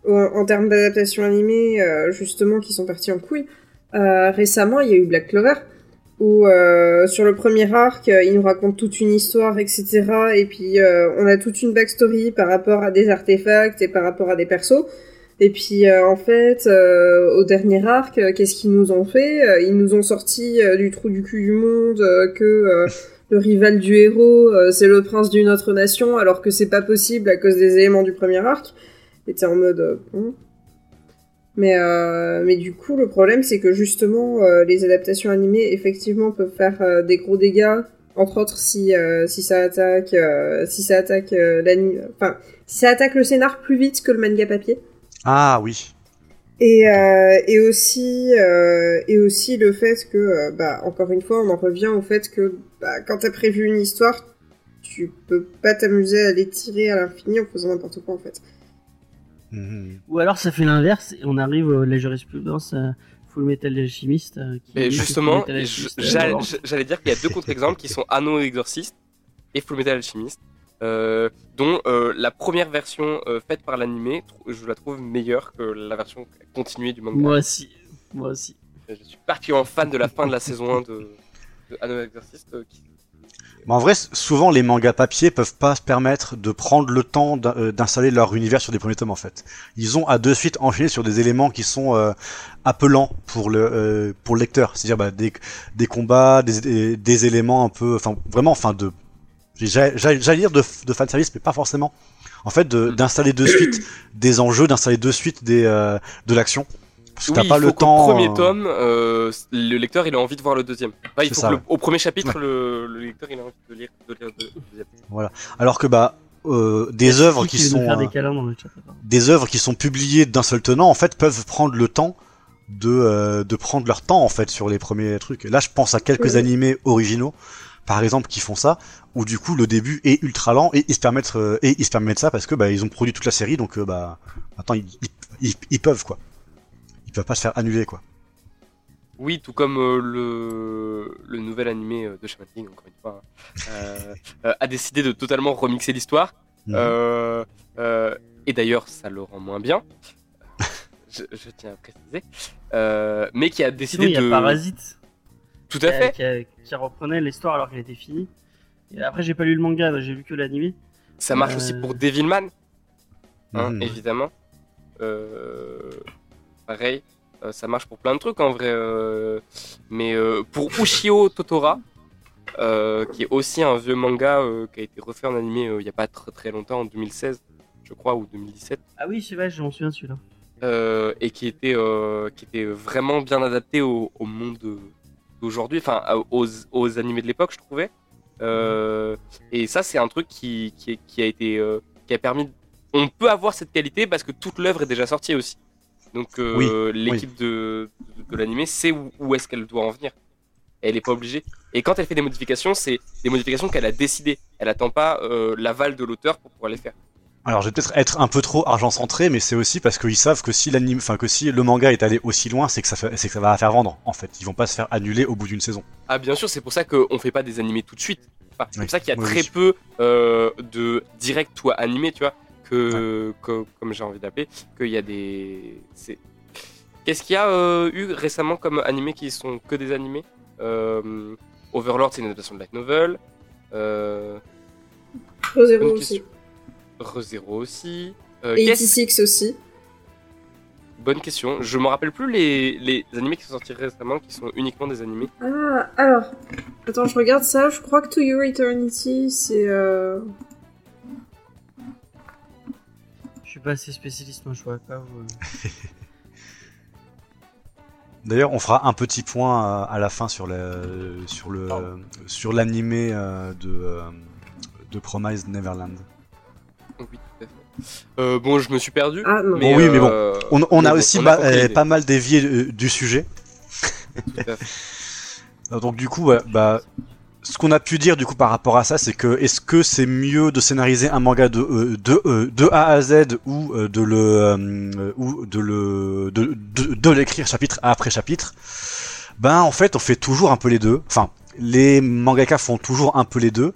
euh, en termes d'adaptation animée, euh, justement, qui sont partis en couille. récemment, il y a eu Black Clover, où euh, sur le premier arc, il nous raconte toute une histoire, etc. Et puis, on a toute une backstory par rapport à des artefacts et par rapport à des persos. Et puis en fait, au dernier arc, qu'est-ce qu'ils nous ont fait? Ils nous ont sorti du trou du cul du monde que le rival du héros, euh, c'est le prince d'une autre nation, alors que c'est pas possible à cause des éléments du premier arc. Et t'es en mode... euh. Mais, euh, mais du coup, le problème, c'est que justement, les adaptations animées, effectivement, peuvent faire des gros dégâts. Entre autres, si, si ça attaque, si ça attaque l'anime, enfin, si ça attaque le scénar plus vite que le manga papier. Ah oui. Et, euh, et aussi euh, et aussi le fait que euh, bah encore une fois on en revient au fait que bah, quand t'as prévu une histoire tu peux pas t'amuser à l'étirer à l'infini en faisant n'importe quoi en fait. Mhm. ou alors ça fait l'inverse et on arrive à la jurisprudence euh, Full Metal euh, qui dit que justement, Full Metal je- Alchemist, j'allais dire qu'il y a deux contre-exemples qui sont Anno Exorcist et Full Metal Alchemist, euh, dont euh, la première version euh, faite par l'animé, je la trouve meilleure que la version continuée du manga. moi aussi moi aussi Je suis particulièrement fan de la fin de la saison 1 de, de Anno Exorcist. euh, qui- Mais en vrai, souvent les mangas papier peuvent pas se permettre de prendre le temps d'in- euh, d'installer leur univers sur des premiers tomes en fait. Ils ont à de suite enchaîné sur des éléments qui sont euh, appelants pour le euh, pour le lecteur, c'est-à-dire bah, des des combats, des, des, des éléments un peu, enfin vraiment, enfin de j'allais dire de, de fan service, mais pas forcément. En fait, de- d'installer de suite des enjeux, d'installer de suite des euh, de l'action. Parce que Oui, t'as pas il le temps. premier euh, tome, euh, le lecteur il a envie de voir le deuxième. Enfin, il C'est faut ça, que le- ouais. au premier chapitre, le, le lecteur il a envie de lire, de lire le deuxième. Alors que bah euh, des œuvres qui sont faire euh, des câlins dans le chat attends. des œuvres qui sont publiées d'un seul tenant en fait peuvent prendre le temps de euh, de prendre leur temps en fait sur les premiers trucs. Là, je pense à quelques Oui. animés originaux par exemple qui font ça où du coup le début est ultra lent et ils se permettent euh, et ils se permettent ça parce que bah ils ont produit toute la série donc euh, bah attends ils, ils, ils- ils peuvent quoi. Ils peuvent pas se faire annuler quoi. Oui, tout comme euh, le, le nouvel animé de Shaman King, encore une fois, hein, a décidé de totalement remixer l'histoire. Mhm. Euh, euh, et d'ailleurs, ça le rend moins bien. je, je tiens à préciser. Euh, mais qui a décidé il y a de. Parasite Tout qui, à fait. qui, a- qui reprenait l'histoire alors qu'elle était finie et après j'ai pas lu le manga j'ai vu que l'animé Ça marche Euh, aussi pour Devilman, hein, Mhm. évidemment. Euh, pareil, euh, ça marche pour plein de trucs en vrai. euh, mais euh, pour Ushio Totora, euh, qui est aussi un vieux manga euh, qui a été refait en animé euh, il y a pas très très longtemps, en 2016, je crois, ou 2017. ah oui c'est vrai je m'en souviens celui-là euh, et qui était, euh, qui était vraiment bien adapté au, au monde d'aujourd'hui, enfin aux, aux animés de l'époque, je trouvais. Euh, et ça, c'est un truc qui, qui, qui a été, euh, qui a permis. On peut avoir cette qualité parce que toute l'œuvre est déjà sortie aussi. Donc euh, Oui, l'équipe de, de, de l'animé sait où, où est-ce qu'elle doit en venir. Elle n'est pas obligée. Et quand elle fait des modifications, c'est des modifications qu'elle a décidées. Elle attend pas l'aval de l'auteur pour pouvoir les faire. Alors, je vais peut-être être un peu trop argent centré, mais c'est aussi parce qu'ils savent que si l'anime, enfin que si le manga est allé aussi loin, c'est que ça, fait- c'est que ça va faire vendre. En fait, ils vont pas se faire annuler au bout d'une saison. Ah bien sûr, c'est pour ça qu'on fait pas des animés tout de suite. Enfin, c'est Oui. pour ça qu'il y a Oui, très oui. peu euh, de direct ou animé, tu vois, que, que- comme j'ai envie d'appeler, qu'il y a des. c'est- Qu'est-ce qu'il y a euh, eu récemment comme animés qui sont que des animés? Euh, Overlord, c'est une adaptation de light novel. Euh, bonne aussi. question. ReZero aussi. Euh, Et 86 aussi. Bonne question. Je me rappelle plus les, les animés qui sont sortis récemment, qui sont uniquement des animés. Ah, alors. Attends, je regarde ça. Je crois que To Your Eternity, c'est. Euh... Je suis pas assez spécialiste, moi, je vois pas. D'ailleurs, on fera un petit point euh, à la fin sur le sur le sur l'animé euh, de euh, de Promise Neverland. Oui, tout à fait. Euh, bon, je me suis perdu. Ah. Bon, oui, mais bon, euh, On, on a bon, aussi on euh, pas mal dévié euh, du sujet. Tout à fait. Donc du coup, bah, ce qu'on a pu dire du coup par rapport à ça, c'est que est-ce que c'est mieux de scénariser un manga de euh, de, euh, de A à Z ou euh, de le ou de le de, de, de l'écrire chapitre après chapitre? Ben en fait, on fait toujours un peu les deux. Enfin, les mangaka font toujours un peu les deux.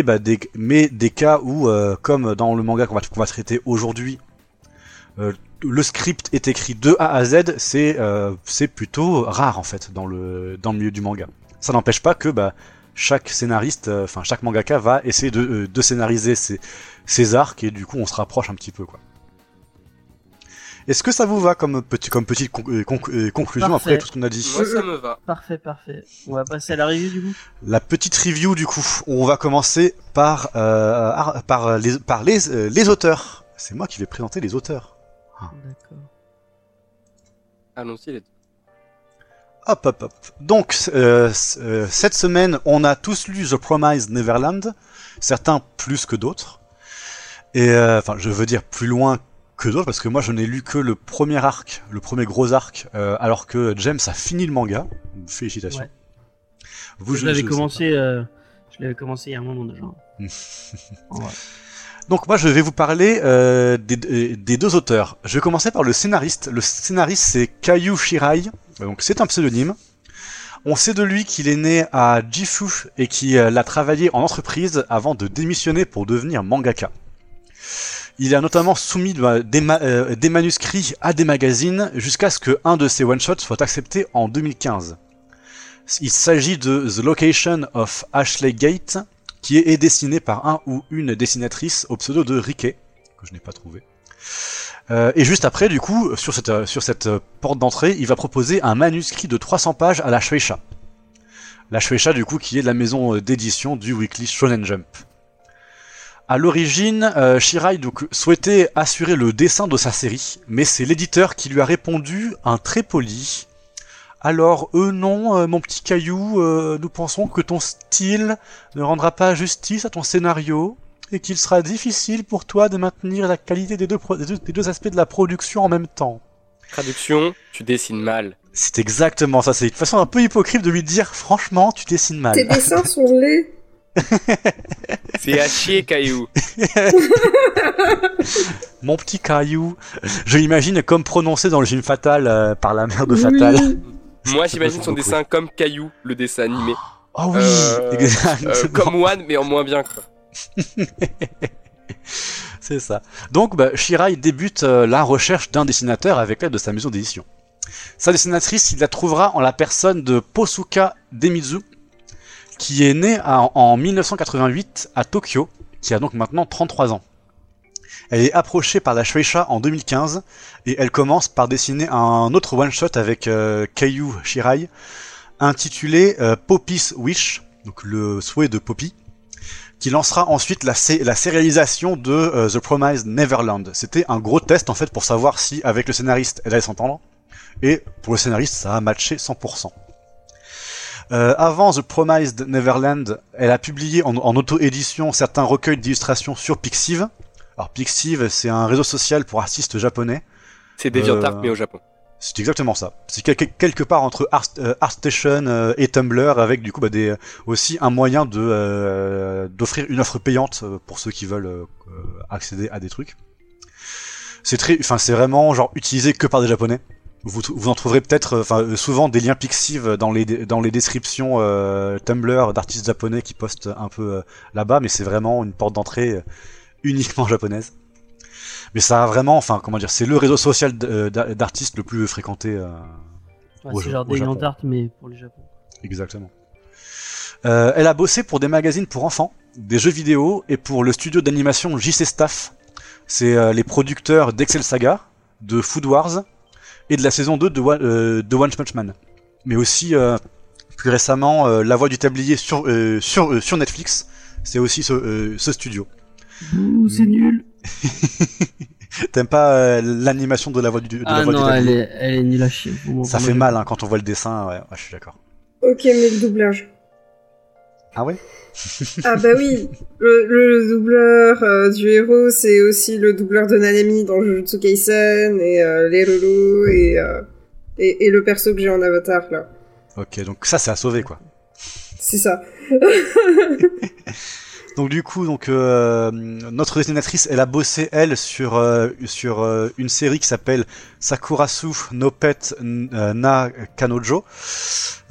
Bah mais des cas où, euh, comme dans le manga qu'on va, traiter aujourd'hui, euh, le script est écrit de A à Z, c'est euh, plutôt rare en fait dans le milieu du manga. Ça n'empêche pas que bah, chaque scénariste, enfin chaque mangaka va essayer de, de scénariser ses, ses arcs et du coup on se rapproche un petit peu quoi. Est-ce que ça vous va comme petit comme petite euh, conc- euh, conclusion Parfait. après tout ce qu'on a dit Moi, ça me va. Parfait, parfait. On va passer à la review, du coup. La petite review du coup. On va commencer par euh, ar- par les par les euh, les auteurs. C'est moi qui vais présenter les auteurs. D'accord. Allons-y, les Hop, hop, hop. Donc, euh, euh, cette semaine, on a tous lu The Promised Neverland, certains plus que d'autres. Et euh, enfin, je veux dire plus loin que d'autres, parce que moi, je n'ai lu que le premier arc, le premier gros arc, euh, alors que James a fini le manga. Félicitations. Ouais. Vous, je l'avais commencé, euh, je l'avais commencé il y a un moment déjà. Donc moi je vais vous parler euh, des, des- deux auteurs. Je vais commencer par le scénariste. Le scénariste c'est Kayu Shirai, donc c'est un pseudonyme. On sait de lui qu'il est né à Gifu et qu'il a travaillé en entreprise avant de démissionner pour devenir mangaka. Il a notamment soumis bah, euh, des manuscrits à des magazines jusqu'à ce que un de ses one-shots soit accepté en 2015. Il s'agit de The Location of Ashley Gate, qui est dessiné par un ou une dessinatrice au pseudo de Riquet, que je n'ai pas trouvé. Euh, et juste après, du coup, sur cette, euh, sur cette porte d'entrée, il va proposer un manuscrit de 300 pages à la Shueisha. La Shueisha, du coup, qui est la maison d'édition du Weekly Shonen Jump. À l'origine, euh, Shirai donc, souhaitait assurer le dessin de sa série, mais c'est l'éditeur qui lui a répondu un très poli. Alors, eux non, euh, mon petit caillou, euh, nous pensons que ton style ne rendra pas justice à ton scénario et qu'il sera difficile pour toi de maintenir la qualité des deux, pro- des deux, des deux aspects de la production en même temps. Traduction, tu dessines mal. C'est exactement ça, c'est une façon un peu hypocrite de lui dire franchement tu dessines mal. Tes dessins sont laids. C'est à chier, Caillou. Mon petit caillou. Je l'imagine comme prononcé dans le film Fatal euh, par la mère de Oui. Fatal. Moi, j'imagine son beaucoup dessin comme Caillou, le dessin animé. Oh oui, Euh, exactement. Euh, comme One, mais en moins bien, quoi. C'est ça. Donc, bah, Shirai débute euh, la recherche d'un dessinateur avec l'aide de sa maison d'édition. Sa dessinatrice, il la trouvera en la personne de Posuka Demizu, qui est née à- en 1988 à Tokyo, qui a donc maintenant 33 ans. Elle est approchée par la Shueisha en 2015 et elle commence par dessiner un autre one-shot avec euh, Keiyu Shirai intitulé euh, Poppy's Wish, donc le souhait de Poppy. qui lancera ensuite la sérialisation de euh, The Promised Neverland. C'était un gros test en fait pour savoir si avec le scénariste elle allait s'entendre. Et pour le scénariste, ça a matché 100%. Euh, avant The Promised Neverland, elle a publié en, en auto-édition certains recueils d'illustrations sur Pixiv. Alors Pixiv, c'est un réseau social pour artistes japonais. C'est DeviantArt Euh, mais au Japon. C'est exactement ça. C'est quel- quelque part entre Art, euh, ArtStation euh, et Tumblr, avec du coup bah, des, aussi un moyen de euh, d'offrir une offre payante pour ceux qui veulent accéder à des trucs. C'est très, enfin c'est vraiment genre utilisé que par des japonais. Vous, vous en trouverez peut-être, euh, enfin euh, souvent des liens Pixiv dans les dans les descriptions euh, Tumblr d'artistes japonais qui postent un peu euh, là-bas, mais c'est vraiment une porte d'entrée euh, uniquement japonaise. Mais ça a vraiment, enfin comment dire, c'est le réseau social d'artistes le plus fréquenté. euh, Ouais, c'est genre des mais pour le Japon. Exactement. Euh, elle a bossé pour des magazines pour enfants, des jeux vidéo et pour le studio d'animation JC Staff. C'est euh, les producteurs d'Excel Saga, de Food Wars et de la saison 2 de One, euh, de One Punch Man. Mais aussi, euh, plus récemment, euh, La Voix du Tablier sur, euh, sur, euh, sur Netflix. C'est aussi ce, euh, ce studio. C'est nul. T'aimes pas euh, l'animation de La Voix du, de la Ah Voix non, Tablier? elle est, elle est nulle à chier. Ça fait mal hein, quand on voit le dessin, ouais, ouais, je suis d'accord. Ok, mais le doublage. Ah ouais? Ah bah oui, le, le doubleur euh, du héros, c'est aussi le doubleur de Nanami dans Jujutsu Kaisen et euh, les et, euh, et, et le perso que j'ai en avatar là. Ok, donc ça c'est à sauver quoi. C'est ça. Donc du coup, donc euh, notre dessinatrice, elle a bossé elle sur euh, sur euh, une série qui s'appelle Sakurasu no Pet euh, na Kanojo,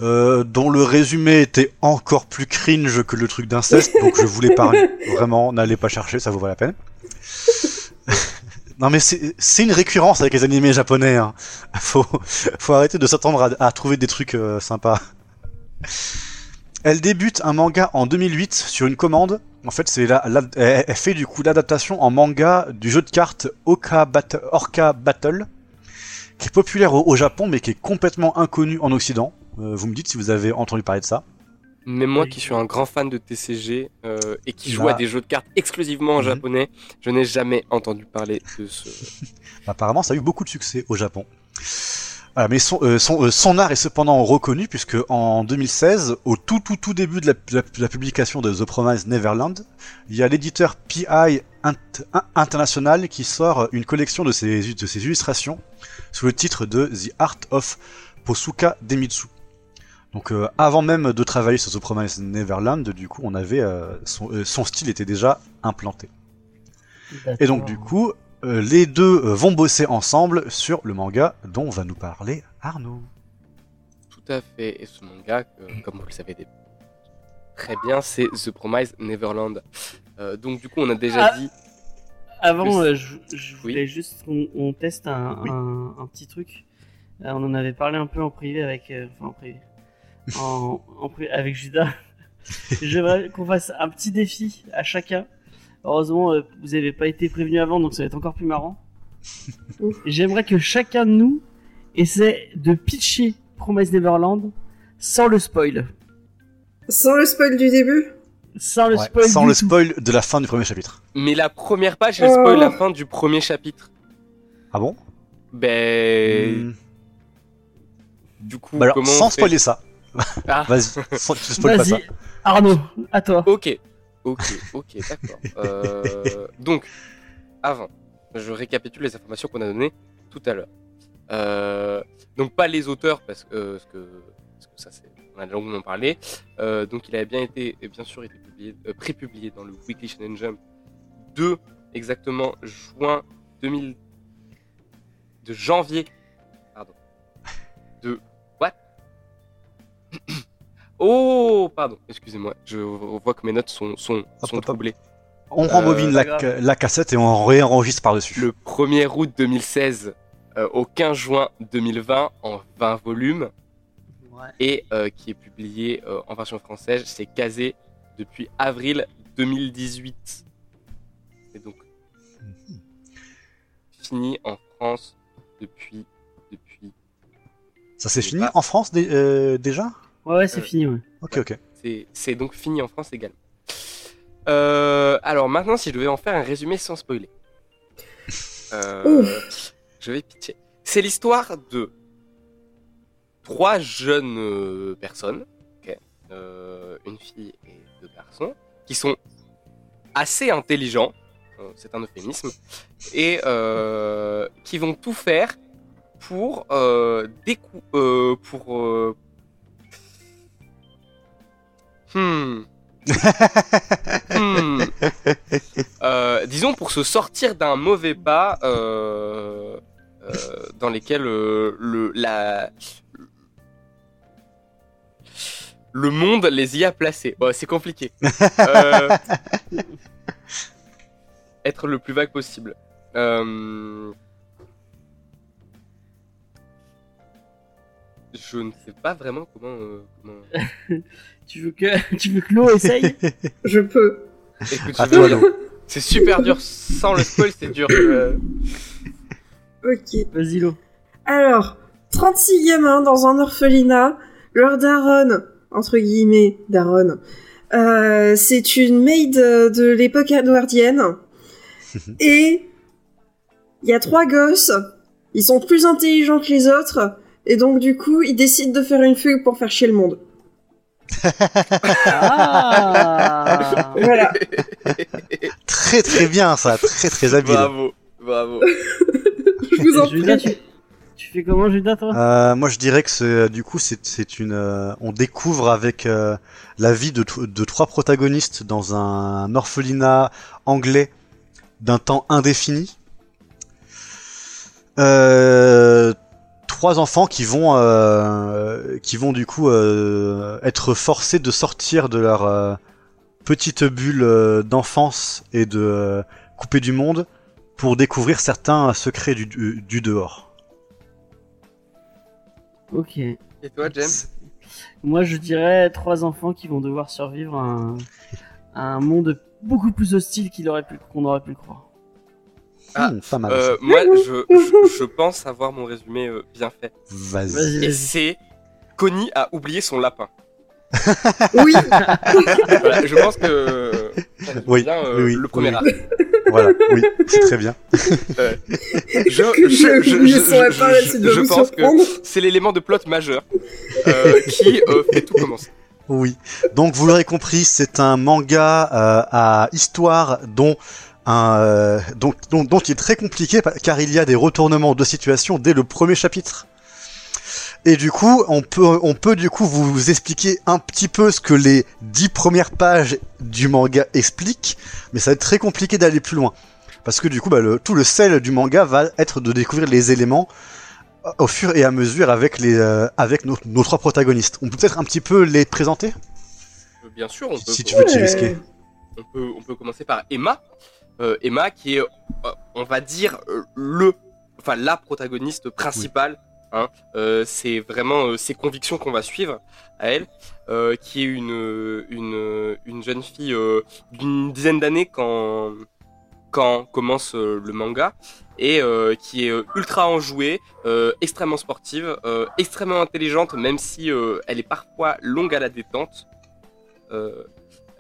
euh, dont le résumé était encore plus cringe que le truc d'inceste, donc je vous l'épargne. Vraiment, n'allez pas chercher, ça vaut pas la peine. non mais c'est c'est une récurrence avec les animés japonais. Hein. Faut faut arrêter de s'attendre à, à trouver des trucs euh, sympas. Elle débute un manga en 2008 sur une commande. En fait, c'est la, la- elle fait du coup l'adaptation en manga du jeu de cartes Oka Bat- Orca Battle, qui est populaire au, au Japon mais qui est complètement inconnu en Occident. Euh, vous me dites si vous avez entendu parler de ça. Même moi qui suis un grand fan de TCG euh, et qui joue à des jeux de cartes exclusivement en Mhm. japonais, je n'ai jamais entendu parler de ce. Apparemment, ça a eu beaucoup de succès au Japon. Voilà, mais son, euh, son, euh, son art est cependant reconnu puisque en 2016, au tout tout tout début de la, publication de The Promised Neverland, il y a l'éditeur PI Int- In- International qui sort une collection de ses, de ses illustrations sous le titre de The Art of Posuka Demitsu. Donc euh, avant même de travailler sur The Promised Neverland, du coup, on avait son, son style était déjà implanté. Et donc du coup, les deux euh, vont bosser ensemble sur le manga dont va nous parler Arnaud. Tout à fait. Et ce manga, euh, comme vous le savez très bien, c'est The Promised Neverland. Euh, donc du coup, on a déjà Ah. dit. Avant, Plus- euh, je, je Oui. voulais juste qu'on on teste un, Oui. un, un petit truc. Euh, on en avait parlé un peu en privé avec, euh, enfin en privé, en, en pri- avec Judas. J'aimerais qu'on fasse un petit défi à chacun. Heureusement, euh, vous n'avez pas été prévenu avant, donc ça va être encore plus marrant. J'aimerais que chacun de nous essaie de pitcher Promise Neverland sans le spoil. Sans le spoil du début? Sans le Ouais, spoil. sans du le tout. spoil de la fin du premier chapitre. Mais la première page, elle spoil Oh. la fin du premier chapitre. Ah bon? Ben. Hmm. Du coup, Bah alors, comment sans spoiler ça. Ah. Vas-y, sans- tu spoil pas ça. Vas-y, Arnaud, à toi. Ok, ok, ok, d'accord. Euh, donc, avant, je récapitule les informations qu'on a données tout à l'heure. Euh, donc pas les auteurs parce que, euh, parce que, parce que ça c'est, on a longuement parlé. Euh, donc il avait bien été, bien sûr, été publié, euh, prépublié dans le Weekly Shonen Jump de exactement juin 2000, de janvier, pardon, de what? Oh, pardon, excusez-moi, je vois que mes notes sont, sont, Hop, sont hop, hop. troublées. On Euh, rembobine pas la, cassette et on réenregistre par-dessus. Le 1er août 2016 euh, au 15 juin 2020 en 20 volumes et euh, qui est publié euh, en version française, c'est casé depuis avril 2018. Et donc fini en France depuis depuis Ça s'est fini pas. en France dé- euh, déjà? Ouais, ouais, c'est Euh, fini, ouais. Ok, ok. c'est donc fini en France également. Euh, alors maintenant, si je devais en faire un résumé sans spoiler, euh, je vais pitcher. C'est l'histoire de trois jeunes personnes, euh, une fille et deux garçons, qui sont assez intelligents, euh, c'est un euphémisme, et euh, qui vont tout faire pour pour euh, hmm. Hmm. Euh, disons pour se sortir d'un mauvais pas euh, euh, dans lesquels le la le monde les y a placés. Ouais, c'est compliqué. Être le plus vague possible. Euh, Je ne sais pas vraiment comment. euh, comment- Tu veux que, tu veux que l'eau essaye? Je peux. Écoute, je- c'est super dur sans le spoil, c'est dur. Euh, Ok. Vas-y, l'eau. Alors, 36 gamins dans un orphelinat. Leur daronne, entre guillemets, daronne, euh, c'est une maid de l'époque edwardienne. Et il y a trois gosses. Ils sont plus intelligents que les autres. Et donc, du coup, ils décident de faire une fugue pour faire chier le monde. Ah Voilà. Très très bien ça, très très habile. bravo, bravo. Je vous en Judas, prie. tu, tu fais comment, Judas, toi? Euh, moi je dirais que c'est du coup c'est une euh, on découvre avec euh, la vie de, de trois protagonistes dans un orphelinat anglais d'un temps indéfini. Euh, trois enfants qui vont euh, qui vont du coup euh, être forcés de sortir de leur euh, petite bulle euh, d'enfance et de euh, couper du monde pour découvrir certains secrets du, du, du dehors. Ok. Et toi, James? Moi, je dirais trois enfants qui vont devoir survivre à un, à un monde beaucoup plus hostile aurait pu, qu'on aurait pu le croire. Ah, Hmm, pas mal. Euh, moi, je, je, je pense avoir mon résumé euh, bien fait. Vas-y. Et c'est Connie a oublié son lapin. Oui, Voilà, je pense que Oui, bien, euh, oui, le premier oui. Voilà, oui, c'est très bien. Je, pense que c'est l'élément de plot majeur euh, qui euh, fait tout commencer. Oui. Donc vous l'aurez compris, c'est un manga euh, à histoire dont un euh, donc dont, dont il est très compliqué car il y a des retournements de situation dès le premier chapitre. Et du coup, on peut on peut du coup vous expliquer un petit peu ce que les dix premières pages du manga expliquent, mais ça va être très compliqué d'aller plus loin parce que du coup, bah, le, tout le sel du manga va être de découvrir les éléments euh, au fur et à mesure avec les euh, avec nos, nos trois protagonistes. On peut peut-être un petit peu les présenter? Bien sûr, on peut, si tu veux t'y risquer. on peut, on peut commencer par Emma. Euh, Emma qui est, euh, on va dire, le, enfin la protagoniste principale. Hein, Euh, c'est vraiment euh, ses convictions qu'on va suivre à elle, euh, qui est une, une, une jeune fille d'une dizaine d'années quand, quand commence le manga et qui est ultra enjouée, extrêmement sportive, extrêmement intelligente, même si elle est parfois longue à la détente.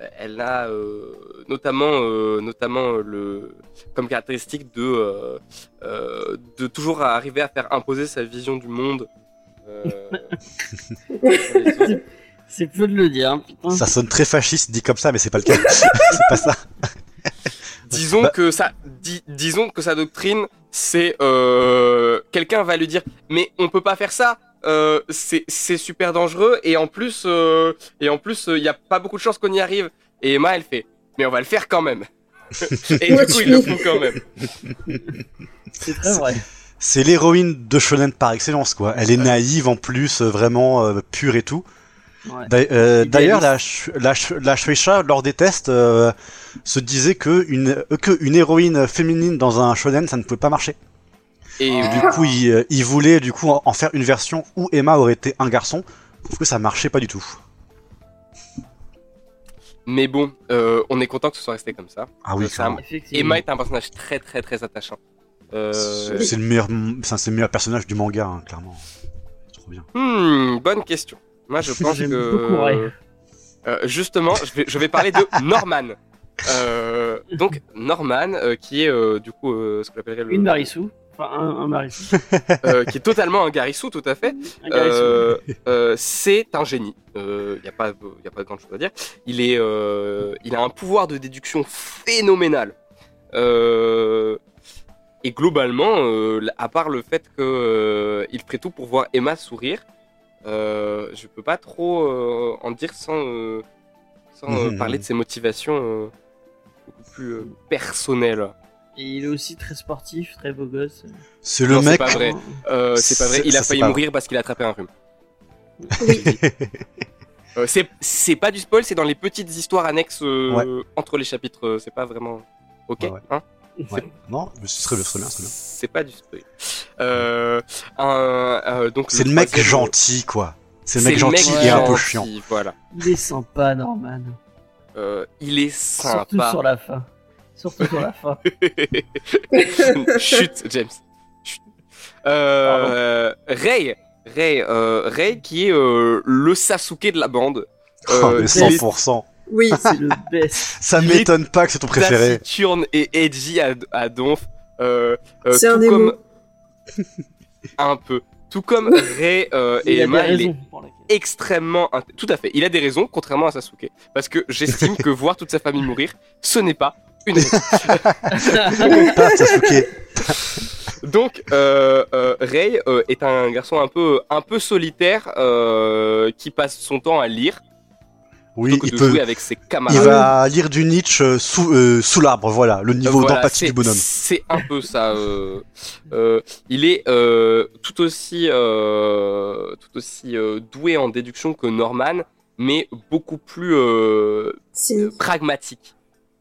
Euh, elle a euh, notamment, euh, notamment le, comme caractéristique de, euh, euh, de toujours arriver à faire imposer sa vision du monde. euh. C'est peu de le dire, hein, putain. Ça sonne très fasciste dit comme ça, mais c'est pas le cas. c'est pas ça. disons Bah- que ça, di- disons que sa doctrine, c'est euh, quelqu'un va lui dire, mais on peut pas faire ça. Euh, c'est super dangereux et en plus euh, et en plus il y a pas beaucoup de chances qu'on y arrive et Emma elle fait mais on va le faire quand même et du coup ils le font quand même C'est très vrai. C'est l'héroïne de shonen par excellence, quoi. Elle est naïve en plus, euh, vraiment euh, pure et tout. Ouais. Euh. D'ailleurs, la, la, Sh- la Shueisha, lors des tests, euh, se disait que une, euh, que une héroïne féminine dans un shonen, ça ne pouvait pas marcher. Et Et du coup, il, euh, il voulait du coup en faire une version où Emma aurait été un garçon, sauf que ça marchait pas du tout. mais bon euh, on est content que ce soit resté comme ça Ah oui, Euh, ça. Emma est un personnage très très très attachant euh, C'est le meilleur, c'est le meilleur personnage du manga, hein, clairement. C'est trop bien. Hmm, bonne question. Moi, je pense que beaucoup. Euh, justement, je vais, je vais parler de Norman. Euh, donc Norman, euh, qui est euh, du coup euh, ce qu'on appellerait le, Une Marissou. Enfin, un, un Marissou. euh, qui est totalement un Garissou, tout à fait. Euh, euh, c'est un génie. Il n'y a pas, y a pas grand chose à dire. Il est, euh, il a un pouvoir de déduction phénoménal. Euh, et globalement, euh, à part le fait que euh, il ferait tout pour voir Emma sourire, euh, je peux pas trop euh, en dire sans, euh, sans Mhm. parler de ses motivations euh, beaucoup plus euh, personnelles. Et il est aussi très sportif, très beau gosse. C'est le Non, c'est mec. pas vrai. Euh, c'est pas vrai. C'est- Il a ça, c'est failli mourir parce qu'il a attrapé un rhume. Oui. Euh, c'est c'est pas du spoil, c'est dans les petites histoires annexes euh, Ouais. entre les chapitres. euh, C'est pas vraiment. Ok. Ouais, ouais. hein Ouais. Non, mais ce serait bien, ce serait bien. C'est pas du spoil. Euh, un, euh, donc C'est le mec troisième- gentil, quoi. C'est le C'est mec gentil mec et un peu chiant. Voilà. Il est sympa, Norman. Euh, il est Surtout sympa. sur la fin. Surtout sur la fin. Chut, James. Chut. Euh, Ray, Ray, euh, Ray qui est euh, le Sasuke de la bande. Oh, Euh, mais il est 100%. Oui. C'est le best. Ça m'étonne pas que c'est ton préféré. taciturne et edgy à, à donf. Euh, euh, C'est un comme un peu. Tout comme Ray euh, et Emma, il est extrêmement tout à fait. Il a des raisons, contrairement à Sasuke, parce que j'estime que voir toute sa famille mourir, ce n'est pas Donc, euh, euh, Ray euh, est un garçon un peu, un peu solitaire euh, qui passe son temps à lire Oui, il de peut. jouer avec ses Il camarades. va lire du Nietzsche sous, euh, sous l'arbre, voilà, le niveau Voilà, d'empathie du bonhomme. C'est un peu ça. euh, euh, il est euh, tout aussi, euh, tout aussi euh, doué en déduction que Norman, mais beaucoup plus euh, pragmatique,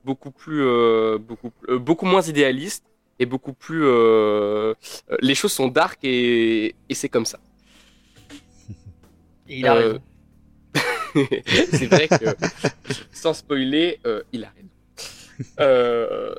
beaucoup plus, euh, beaucoup, euh, beaucoup moins idéaliste et beaucoup plus. euh, les choses sont dark et, et c'est comme ça. Et il a Euh, raison. c'est vrai que, sans spoiler, euh, il a raison. Euh,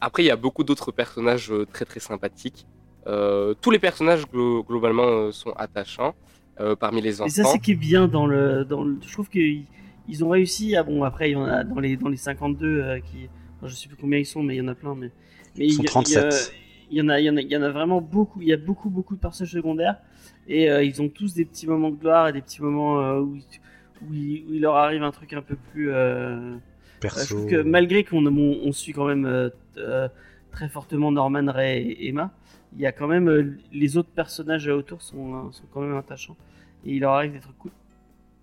Après, il y a beaucoup d'autres personnages très très sympathiques. Euh, tous les personnages glo- globalement sont attachants euh, parmi les Et enfants. ça, c'est qui est bien dans le, dans le. Je trouve qu'ils ils ont réussi. À, bon, après, il y en a dans les, dans les 52 euh, qui. enfin, je sais plus combien ils sont, mais il y en a plein. Mais, mais Ils il sont y a- 37. Il y, il en a, il y en a, il y en a vraiment beaucoup. Il y a beaucoup, beaucoup de personnages secondaires. Et euh, ils ont tous des petits moments de gloire et des petits moments euh, où, il- où, il, où il leur arrive un truc un peu plus. euh, euh, je Perso. trouve que malgré qu'on on, on suit quand même euh, euh, très fortement Norman, Ray et Emma, il y a quand même euh, les autres personnages autour sont, sont quand même attachants. Et il leur arrive des trucs cool.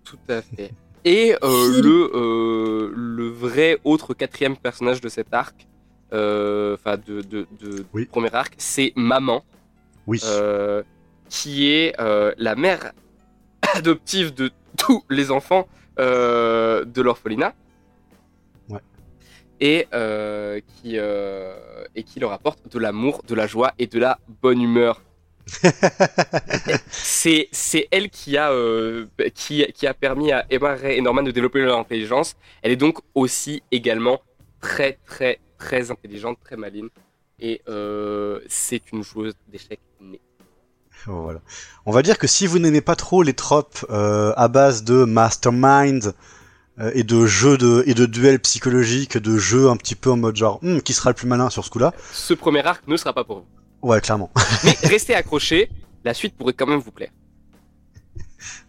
Tout à fait. Et euh, le, euh, le vrai autre quatrième personnage de cet arc, euh, enfin de, de, de- Oui. du premier arc, c'est Maman, Oui. qui est la mère adoptive de tous les enfants de l'orphelinat. Ouais. Et, qui, et qui leur apporte de l'amour, de la joie et de la bonne humeur. c'est c'est elle qui a euh, qui, qui a permis à Emma Ray et Norman de développer leur intelligence. Elle est donc aussi également très très très intelligente, très maligne et euh, c'est une joueuse d'échecs née. Voilà. On va dire que si vous n'aimez pas trop les tropes euh, à base de mastermind et de jeux de et de duels psychologiques, de jeux un petit peu en mode genre Hmm, qui sera le plus malin sur ce coup-là, Ce premier arc ne sera pas pour vous. Ouais clairement. Mais restez accrochés, la suite pourrait quand même vous plaire.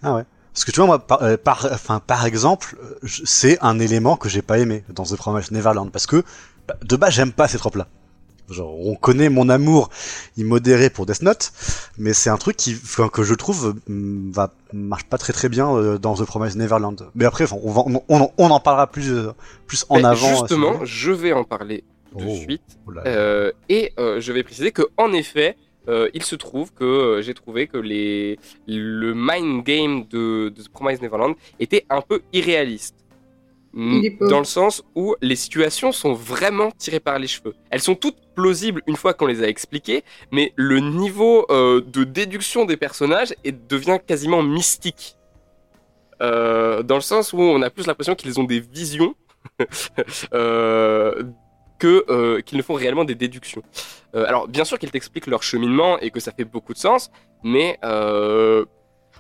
Ah ouais. Parce que tu vois moi par euh, par, enfin, par exemple, euh, c'est un élément que j'ai pas aimé dans The Promised Neverland parce que bah, de base j'aime pas ces tropes là. Genre on connaît mon amour immodéré pour Death Note, mais c'est un truc qui que je trouve hum, va marche pas très très bien euh, dans The Promised Neverland. Mais après on va on, on, on en parlera plus plus en Mais avant. justement, je vais en parler de Oh. suite. Oh là là. Euh, et euh, je vais préciser que en effet, euh, il se trouve que euh, j'ai trouvé que les le mind game de, de The Promised Neverland était un peu irréaliste. Dans le sens où les situations sont vraiment tirées par les cheveux. Elles sont toutes plausibles une fois qu'on les a expliquées, mais le niveau euh, de déduction des personnages est, devient quasiment mystique. Euh, dans le sens où on a plus l'impression qu'ils ont des visions euh, que euh, qu'ils ne font réellement des déductions. Euh, alors bien sûr qu'ils t'expliquent leur cheminement et que ça fait beaucoup de sens, mais euh,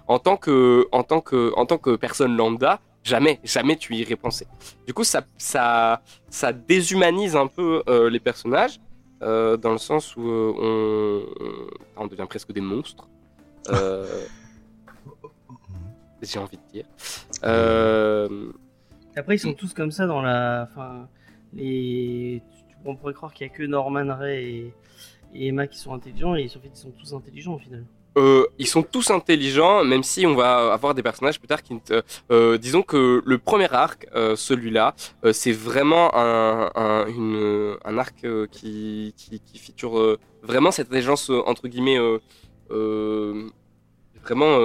en tant que en tant que en tant que personne lambda, jamais, jamais tu y irais penser. Du coup, ça, ça, ça déshumanise un peu euh, les personnages, euh, dans le sens où euh, on, on devient presque des monstres. Euh, J'ai envie de dire. Euh, Après, ils sont tous comme ça dans la. Enfin, les. On pourrait croire qu'il y a que Norman Ray et, Emma qui sont intelligents, et en fait, ils sont tous intelligents au final. Euh, ils sont tous intelligents, même si on va avoir des personnages plus tard qui... euh, disons que le premier arc, euh, celui-là, c'est vraiment un, arc qui, qui, feature vraiment cette intelligence, entre guillemets, vraiment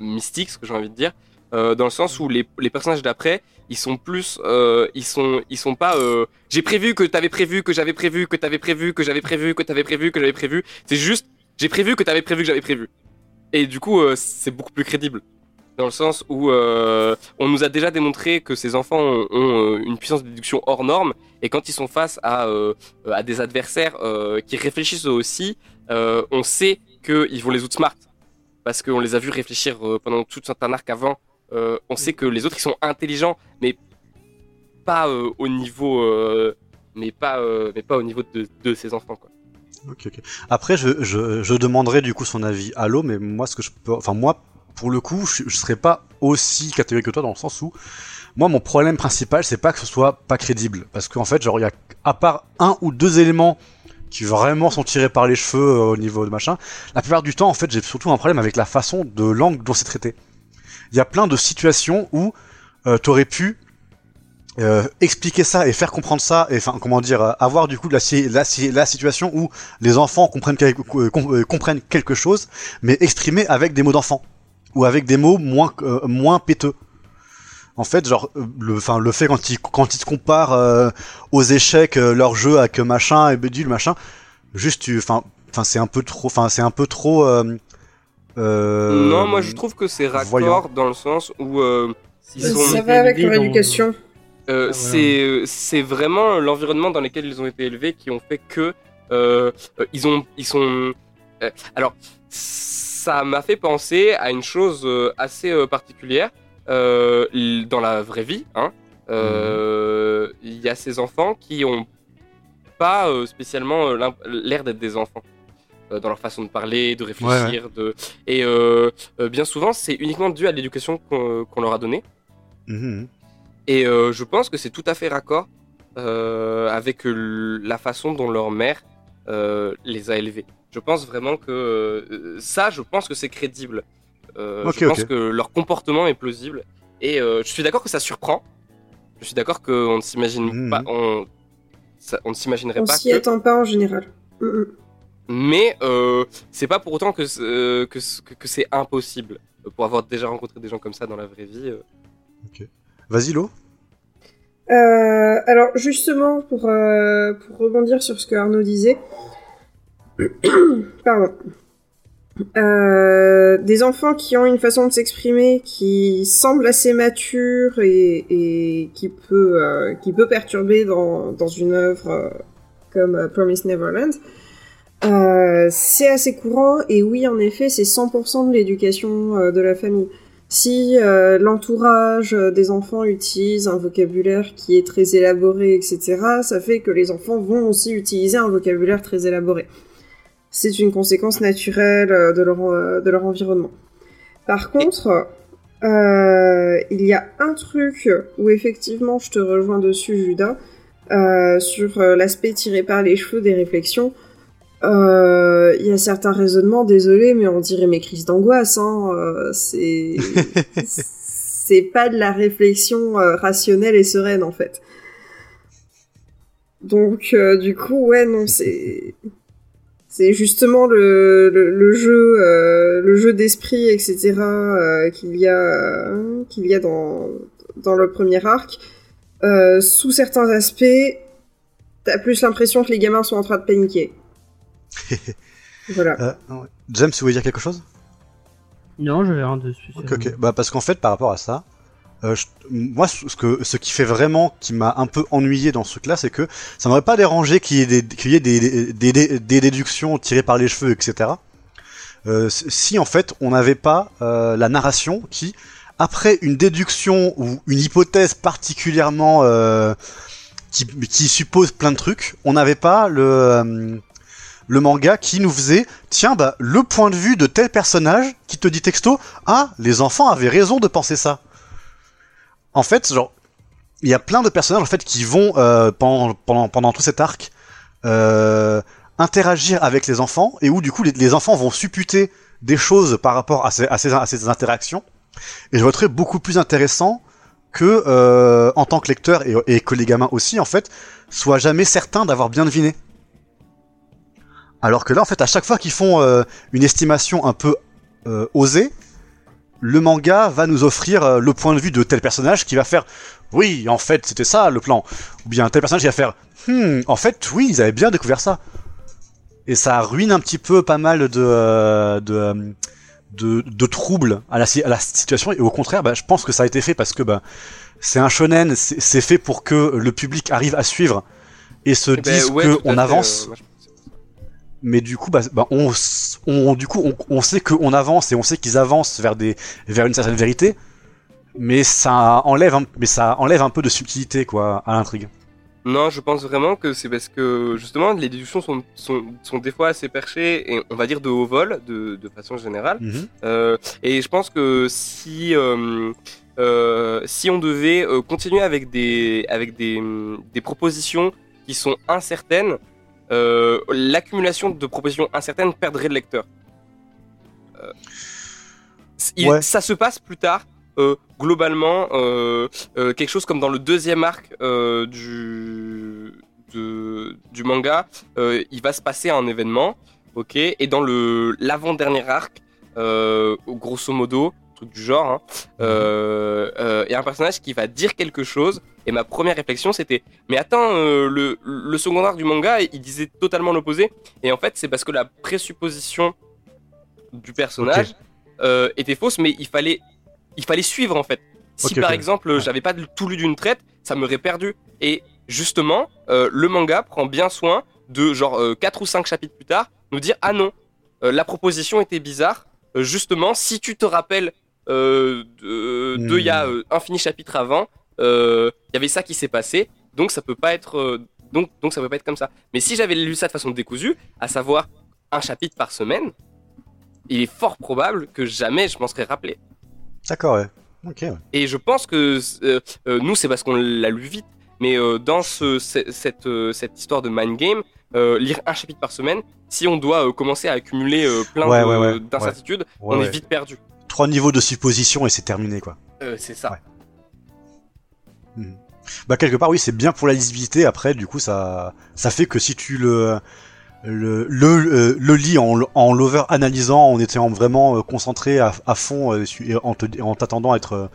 mystique, ce que j'ai envie de dire, euh, dans le sens où les, les personnages d'après, ils sont plus... euh, ils sont ils sont pas... euh, j'ai prévu que t'avais prévu, que j'avais prévu, que t'avais prévu, que j'avais prévu, que t'avais prévu, que j'avais prévu. C'est juste j'ai prévu que t'avais prévu que j'avais prévu. Et du coup, euh, c'est beaucoup plus crédible. Dans le sens où euh, on nous a déjà démontré que ces enfants ont, ont, euh, une puissance de déduction hors norme, et quand ils sont face à, à des adversaires qui réfléchissent eux aussi, on sait qu'ils vont les outsmart. Parce qu'on les a vus réfléchir pendant tout un arc avant. Euh, on sait que les autres, ils sont intelligents, mais pas euh, au niveau... euh, mais, pas, mais pas au niveau de, de ces enfants, quoi. Après, je, je, demanderai du coup son avis à l'eau, mais moi, ce que je peux, enfin moi, pour le coup, je, je serais pas aussi catégorique que toi dans le sens où, moi, mon problème principal, c'est pas que ce soit pas crédible, parce qu'en fait, genre, il y a à part un ou deux éléments qui vraiment sont tirés par les cheveux au niveau de machin, la plupart du temps, en fait, j'ai surtout un problème avec la façon de langue dont c'est traité. Il y a plein de situations où euh, t'aurais pu euh, expliquer ça et faire comprendre ça, et enfin comment dire, euh, avoir du coup la, si- la, si- la situation où les enfants comprennent, quelque- euh, quelque chose, mais exprimé avec des mots d'enfant ou avec des mots moins moins péteux. En fait, genre le, fait quand ils quand se comparent aux échecs leur jeu avec machin et bédule machin, juste enfin enfin c'est un peu trop. Euh, Non, moi je trouve que c'est raccord dans le sens où euh, Ils Ça va avec leur éducation. euh, Ah, c'est euh, c'est vraiment l'environnement dans lequel ils ont été élevés qui ont fait que euh, ils ont ils sont euh, alors ça m'a fait penser à une chose assez particulière euh, dans la vraie vie hein. Euh, il y a ces enfants qui ont pas spécialement l'air d'être des enfants dans leur façon de parler, de réfléchir, de et euh, euh, bien souvent c'est uniquement dû à l'éducation qu'on qu'on leur a donnée. mhm. Et euh, je pense que c'est tout à fait raccord euh, avec la façon dont leur mère euh, les a élevés. Je pense vraiment que euh, ça, je pense que c'est crédible. Euh, je pense que leur comportement est plausible. Et euh, je suis d'accord que ça surprend. Je suis d'accord qu'on ne s'imagine Mhm. pas, on, ça- on ne s'imaginerait On pas s'y que. attend pas en général. Mm, mm. Mais euh, c'est pas pour autant que c'est- euh, que, c'est- que, que c'est impossible. Pour avoir déjà rencontré des gens comme ça dans la vraie vie. euh, Vas-y, Lo. Euh, alors justement, pour, euh, pour rebondir sur ce que Arnaud disait, pardon, Euh, des enfants qui ont une façon de s'exprimer qui semble assez mature et, et qui peut euh, qui peut perturber dans, dans une œuvre euh, comme euh, Promise Neverland. Euh, c'est assez courant et oui en effet c'est 100% de l'éducation euh, de la famille. Si euh, l'entourage des enfants utilise un vocabulaire qui est très élaboré, etc., ça fait que les enfants vont aussi utiliser un vocabulaire très élaboré. C'est une conséquence naturelle de leur, de leur environnement. Par contre, il y a un truc où effectivement je te rejoins dessus, Judas, sur l'aspect tiré par les cheveux des réflexions. Euh, Il y a certains raisonnements, désolé, mais on dirait mes crises d'angoisse. Hein, euh, c'est c'est pas de la réflexion euh, rationnelle et sereine en fait. Donc euh, du coup, ouais, non, c'est c'est justement le, le, le jeu euh, le jeu d'esprit, etc. euh, qu'il y a euh, qu'il y a dans dans le premier arc. Euh, sous certains aspects, t'as plus l'impression que les gamins sont en train de paniquer. voilà. Euh, ouais. James, tu voulais dire quelque chose? Non, j'avais rien dessus. Ok, ok. Bah, parce qu'en fait, par rapport à ça, euh, je- moi, ce que, ce qui fait vraiment, qui m'a un peu ennuyé dans ce truc-là, c'est que ça m'aurait pas dérangé qu'il y ait des, qu'il y ait des, des, des, des- des déductions tirées par les cheveux, etc. Euh, si en fait on n'avait pas euh, la narration qui, après une déduction ou une hypothèse particulièrement euh, qui, qui suppose plein de trucs, on n'avait pas le euh, le manga qui nous faisait tiens bah le point de vue de tel personnage qui te dit texto ah les enfants avaient raison de penser ça. En fait, genre il y a plein de personnages en fait qui vont euh, pendant, pendant pendant tout cet arc euh, interagir avec les enfants et où du coup les, les enfants vont supputer des choses par rapport à ces, à ces, à ces interactions et je trouverais beaucoup plus intéressant que euh, en tant que lecteur et, et que les gamins aussi en fait soient jamais certains d'avoir bien deviné. Alors que là en fait à chaque fois qu'ils font euh, une estimation un peu euh, osée, le manga va nous offrir euh, le point de vue de tel personnage qui va faire oui en fait c'était ça le plan ou bien tel personnage qui va faire hmm en fait oui ils avaient bien découvert ça et ça ruine un petit peu pas mal de euh, de, de, de troubles à la, si- à la situation. Et au contraire bah, je pense que ça a été fait parce que bah, c'est un shonen c'est fait pour que le public arrive à suivre et se Eh ben, dise ouais, que tout à on fait, avance. euh, mais du coup bah, bah, on, du coup on, on sait qu'on avance et on sait qu'ils avancent vers des vers une certaine vérité. Mais ça enlève un, mais ça enlève un peu de subtilité quoi à l'intrigue. Non, je pense vraiment que c'est parce que justement les déductions sont, sont, sont des fois assez perchées et on va dire de haut vol de, de façon générale. Euh, et je pense que si euh, euh, si on devait continuer avec des avec des, des propositions qui sont incertaines, euh, l'accumulation de propositions incertaines perdrait le lecteur. Euh, il- Ouais. Ça se passe plus tard. euh, globalement, quelque chose comme dans le deuxième arc du de, du manga, il va se passer un événement, ok, et dans le l'avant-dernier arc, grosso modo, truc du genre, hein, euh, il y a un personnage qui va dire quelque chose, et ma première réflexion c'était, mais attends, euh, le, le second arc du manga, il disait totalement l'opposé, et en fait c'est parce que la présupposition du personnage euh, était fausse, mais il fallait, il fallait suivre en fait. Si par exemple Ouais. j'avais pas tout lu d'une traite, ça m'aurait perdu. Et justement, euh, le manga prend bien soin de genre 4 ou 5 chapitres plus tard nous dire ah non, euh, la proposition était bizarre. Euh, justement, si tu te rappelles euh, de, Hmm. il y a euh, un fini chapitre avant, euh, il y avait ça qui s'est passé, donc ça peut pas être euh, donc donc ça peut pas être comme ça. Mais si j'avais lu ça de façon décousue, à savoir un chapitre par semaine, il est fort probable que jamais je m'en serais rappelé. d'accord ouais ok ouais. Et je pense que euh, euh, nous, c'est parce qu'on l'a lu vite, mais euh, dans ce, ce- cette, euh, cette histoire de mind game, euh, lire un chapitre par semaine, si on doit euh, commencer à accumuler euh, plein Ouais, d'incertitudes, Ouais, on est vite perdu. trois niveaux de supposition et c'est terminé quoi Euh, c'est ça. Ouais. bah quelque part oui c'est bien pour la lisibilité après du coup ça ça fait que si tu le le le, euh, lis en, en l'over analysant en étant vraiment euh, concentré à, fond euh, et en te- en t'attendant à être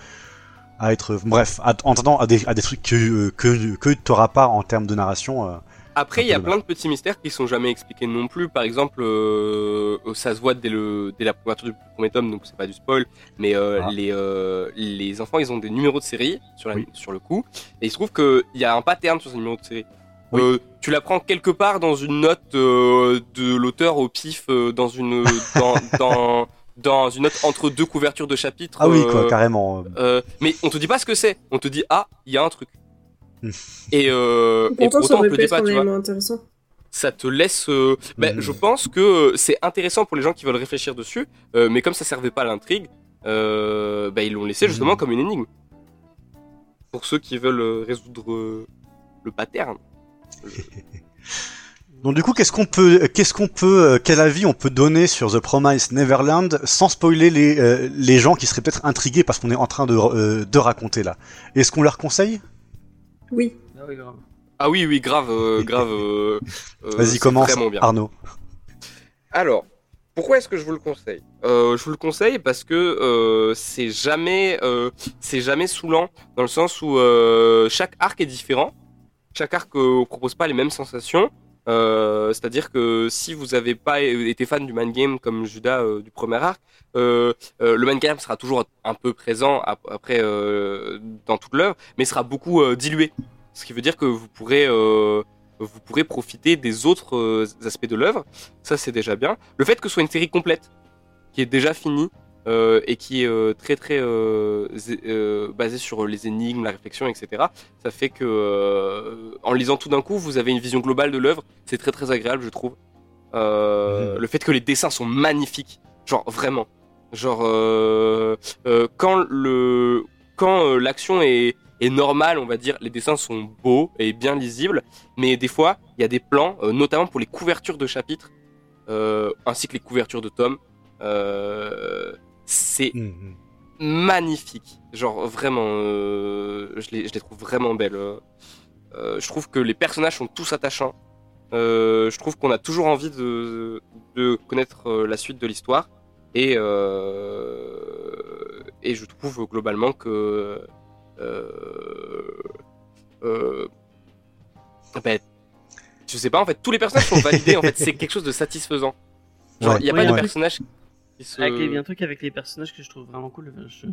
à être bref en t'attendant à des, à des trucs que que que t'auras pas en termes de narration. Après, il y a plein de petits mystères qui sont jamais expliqués non plus. Par exemple, euh, ça se voit dès, le, dès la couverture du premier tome, donc c'est pas du spoil. Mais euh, Ah. les, euh, les enfants, ils ont des numéros de série sur, la- Oui. sur le coup. Et il se trouve qu'il y a un pattern sur ces numéros de série. Oui. Tu l'apprends quelque part dans une note de l'auteur au pif, dans une dans, dans, dans une note entre deux couvertures de chapitres. ah oui quoi carrément mais on te dit pas ce que c'est. On te dit ah, il y a un truc. Et, euh, et Pourtant, pour ça aurait pu le être tu vois intéressant. ça te laisse. euh, ben, Mhm. Je pense que c'est intéressant pour les gens qui veulent réfléchir dessus, euh, mais comme ça servait pas à l'intrigue, euh, ben, ils l'ont laissé justement Mhm. comme une énigme. Pour ceux qui veulent résoudre euh, le pattern. Donc du coup, qu'est-ce qu'on peut, qu'est-ce qu'on peut, quel avis on peut donner sur The Promised Neverland sans spoiler les euh, les gens qui seraient peut-être intrigués parce qu'on est en train de euh, de raconter là? Est-ce qu'on leur conseille? Oui. Ah oui, grave. Ah oui, oui, grave, euh, grave. euh, euh, Vas-y, commence, bien. Arnaud. Alors, pourquoi est-ce que je vous le conseille? Euh, Je vous le conseille parce que euh, c'est jamais, euh, c'est jamais saoulant dans le sens où euh, chaque arc est différent. Chaque arc euh, propose pas les mêmes sensations. Euh, C'est-à-dire que si vous avez pas été fan du man game comme Judas euh, du premier arc, euh, euh, le man game sera toujours un peu présent ap- après euh, dans toute l'œuvre, mais sera beaucoup dilué. Ce qui veut dire que vous pourrez vous pourrez profiter des autres aspects de l'œuvre. Ça, c'est déjà bien. Le fait que ce soit une série complète, qui est déjà finie, euh, et qui est euh, très très euh, basé sur les énigmes, la réflexion, etc. Ça fait que en lisant tout d'un coup, vous avez une vision globale de l'œuvre. C'est très très agréable, je trouve. Mhm. Le fait que les dessins sont magnifiques, genre vraiment, genre quand le quand l'action est est normale, on va dire, les dessins sont beaux et bien lisibles, mais des fois il y a des plans, euh, notamment pour les couvertures de chapitres, euh, ainsi que les couvertures de tomes. Euh, c'est Mhm. magnifique. Genre vraiment, euh, je, les, je les trouve vraiment belles. Euh, euh, je trouve que les personnages sont tous attachants. Euh, je trouve qu'on a toujours envie de, de connaître la suite de l'histoire. Et, euh, et je trouve globalement que... Euh, euh, ben, je sais pas, en fait, tous les personnages sont validés. en fait, c'est quelque chose de satisfaisant. Genre, Ouais. il n'y a Ouais, pas de qui se... Avec les, il y a un truc avec les personnages que je trouve vraiment cool. enfin, je-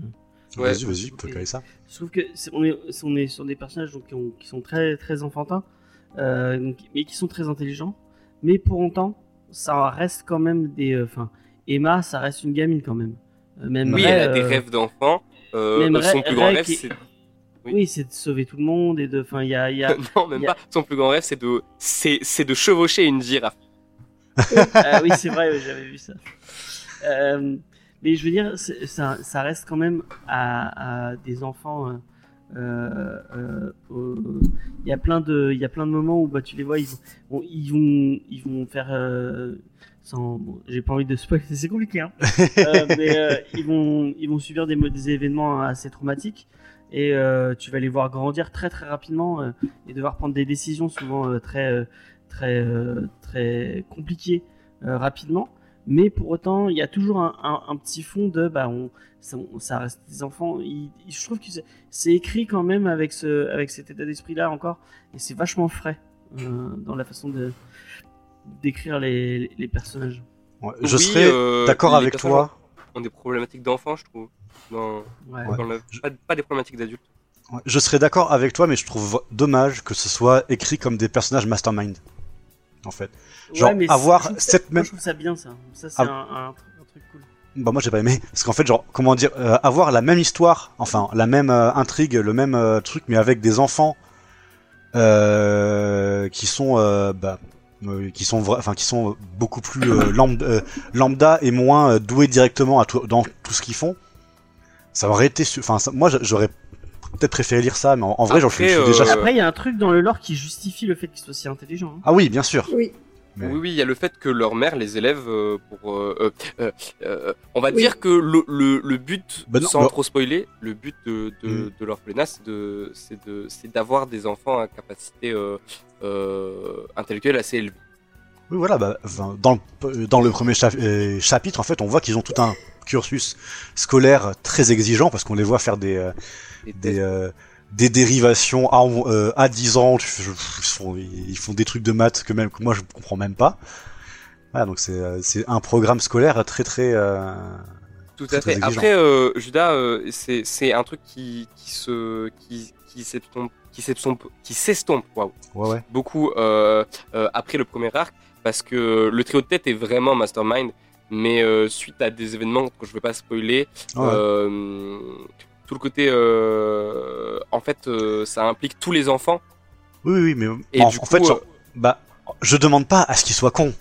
Ouais. Vas-y, vas-y, peux caler ça. Je trouve que on, est, on est sur des personnages donc, qui, ont- qui sont très très enfantins, euh, donc- mais qui sont très intelligents. Mais pour autant, ça reste quand même des. euh, Enfin, Emma, ça reste une gamine quand même. Euh, même Oui, Ray, elle a des rêves d'enfant. Euh, son Ray- plus grand Ray rêve, qui- c'est oui. Oui, c'est de sauver tout le monde et de. Enfin, il y a, il y a- non, même il y a- pas. Son plus grand rêve, c'est de, c'est, c'est de chevaucher une girafe. Ah oui, c'est vrai, j'avais vu ça. Euh, mais je veux dire, ça, ça reste quand même à, à des enfants. euh, euh, Il y a plein de, il y a plein de moments où bah tu les vois, ils vont, ils vont, ils vont faire. sans, bon, j'ai pas envie de spoiler, c'est compliqué, hein. Mais ils vont, ils vont subir des, des événements assez traumatiques. Et tu vas les voir grandir très très rapidement et devoir prendre des décisions souvent très très très compliquées rapidement. Mais pour autant, il y a toujours un, un- un petit fond de bah on ça, on- ça reste des enfants. Il- il- je trouve que c'est- écrit quand même avec ce avec cet état d'esprit là encore et c'est vachement frais euh, dans la façon de d'écrire les, les personnages. Ouais, Je Oui, serais euh, d'accord avec toi. Ont des problématiques d'enfants, je trouve. Dans, Ouais. Ouais. dans le- Je- pas, pas des problématiques d'adultes. Je serais d'accord avec toi, mais je trouve dommage que ce soit écrit comme des personnages mastermind. En fait. Genre, mais avoir cette moi, même- je trouve ça bien ça. Ça c'est Ah. un, un, un truc cool. Bah moi j'ai pas aimé parce qu'en fait genre comment dire euh, avoir la même histoire enfin la même euh, intrigue le même euh, truc mais avec des enfants euh, qui sont euh, bah, euh, qui sont enfin qui sont beaucoup plus lambda, lambda et moins doués directement à tout, dans tout ce qu'ils font ça aurait été enfin moi j'aurais peut-être préféré lire ça mais en, en vrai genre je, Après, je suis déjà euh, Après, il y a un truc dans le lore qui justifie le fait qu'ils soient si intelligents. hein. ah oui bien sûr Oui. Mais- Oui, oui, il y a le fait que leur mère les élève euh, pour. euh, euh, euh, euh, on va Oui. dire que le, le, le but, Bah non, sans bah- trop spoiler, le but de, de, Mm. de l'orphelinat, c'est de, c'est de, c'est d'avoir des enfants à capacité euh, euh, intellectuelle assez élevée. Oui, voilà, bah, dans, le, dans le premier chap- euh, chapitre, en fait, on voit qu'ils ont tout un cursus scolaire très exigeant parce qu'on les voit faire des, euh, Des euh, des dérivations à, euh, à 10 ans. tu Ils font, ils font des trucs de maths que, même, que moi je comprends même pas. Voilà, donc c'est euh, c'est un programme scolaire très très. euh, Tout très, à fait. Après, Judas, c'est c'est un truc qui, qui se qui qui s'estompe qui s'estompe Ouais, ouais. beaucoup après le premier arc parce que le trio de tête est vraiment mastermind, mais euh, suite à des événements que je vais pas spoiler, Ouais. euh, tout le côté euh, en fait euh, ça implique tous les enfants Oui, oui, mais et en, du en coup fait, genre, euh, bah, je demande pas à ce qu'ils soient cons.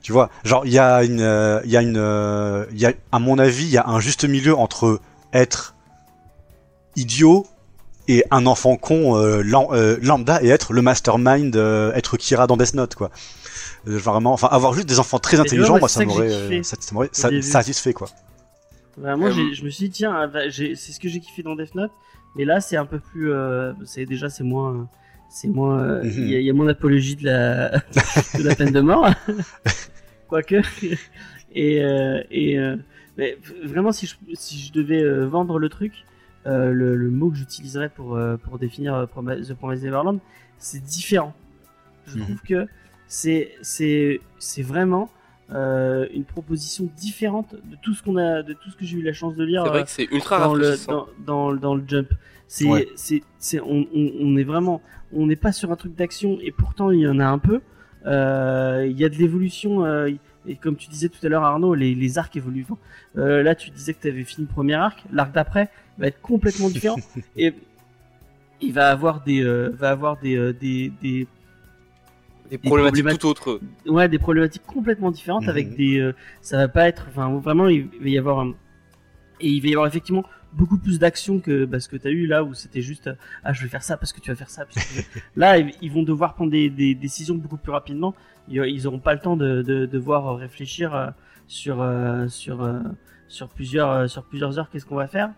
Tu vois, genre il y a une, euh, il y a une, euh, il y a, à mon avis, il y a un juste milieu entre être idiot et un enfant con euh, lam- euh, lambda et être le mastermind, euh, être Kira dans Death Note, quoi. Euh, vraiment, enfin, avoir juste des enfants très intelligents, moi, ça m'aurait, satisfait, quoi. Vraiment, Euh, j'ai- je me suis dit, tiens, bah, c'est ce que j'ai kiffé dans Death Note, mais là, c'est un peu plus. euh, c'est déjà, c'est moins. C'est moins. euh, Mhm. Il y, a- il y a moins d'apologie de la, de la peine de mort. Quoique. Et. euh, et euh, mais vraiment, si je, si je devais euh, vendre le truc, euh, le, le mot que j'utiliserais pour, euh, pour définir euh, Promise- The Promised Neverland, c'est différent. Je Mhm. trouve que c'est c'est c'est vraiment euh, une proposition différente de tout ce qu'on a de tout ce que j'ai eu la chance de lire c'est vrai que c'est ultra dans le dans, dans, dans le jump. C'est Ouais. c'est c'est on, on, on est vraiment on n'est pas sur un truc d'action et pourtant il y en a un peu. Euh, Il y a de l'évolution. euh, et comme tu disais tout à l'heure Arnaud, les, les arcs évoluent. Euh, là, tu disais que tu avais fini le premier arc, l'arc d'après va être complètement différent et il va avoir des, euh, va avoir des, euh, des, des, Des problématiques problématiques- tout autres. ouais, des problématiques complètement différentes Mhm. avec des, euh, ça va pas être, enfin vraiment il va y avoir un- et il va y avoir effectivement beaucoup plus d'action que bah, ce que tu as eu là où c'était juste euh, ah je vais faire ça parce que tu vas faire ça. parce que- là ils vont devoir prendre des, des décisions beaucoup plus rapidement. Ils, ils auront pas le temps de, de, de voir réfléchir euh, sur euh, sur euh, sur plusieurs euh, sur plusieurs heures qu'est-ce qu'on va faire.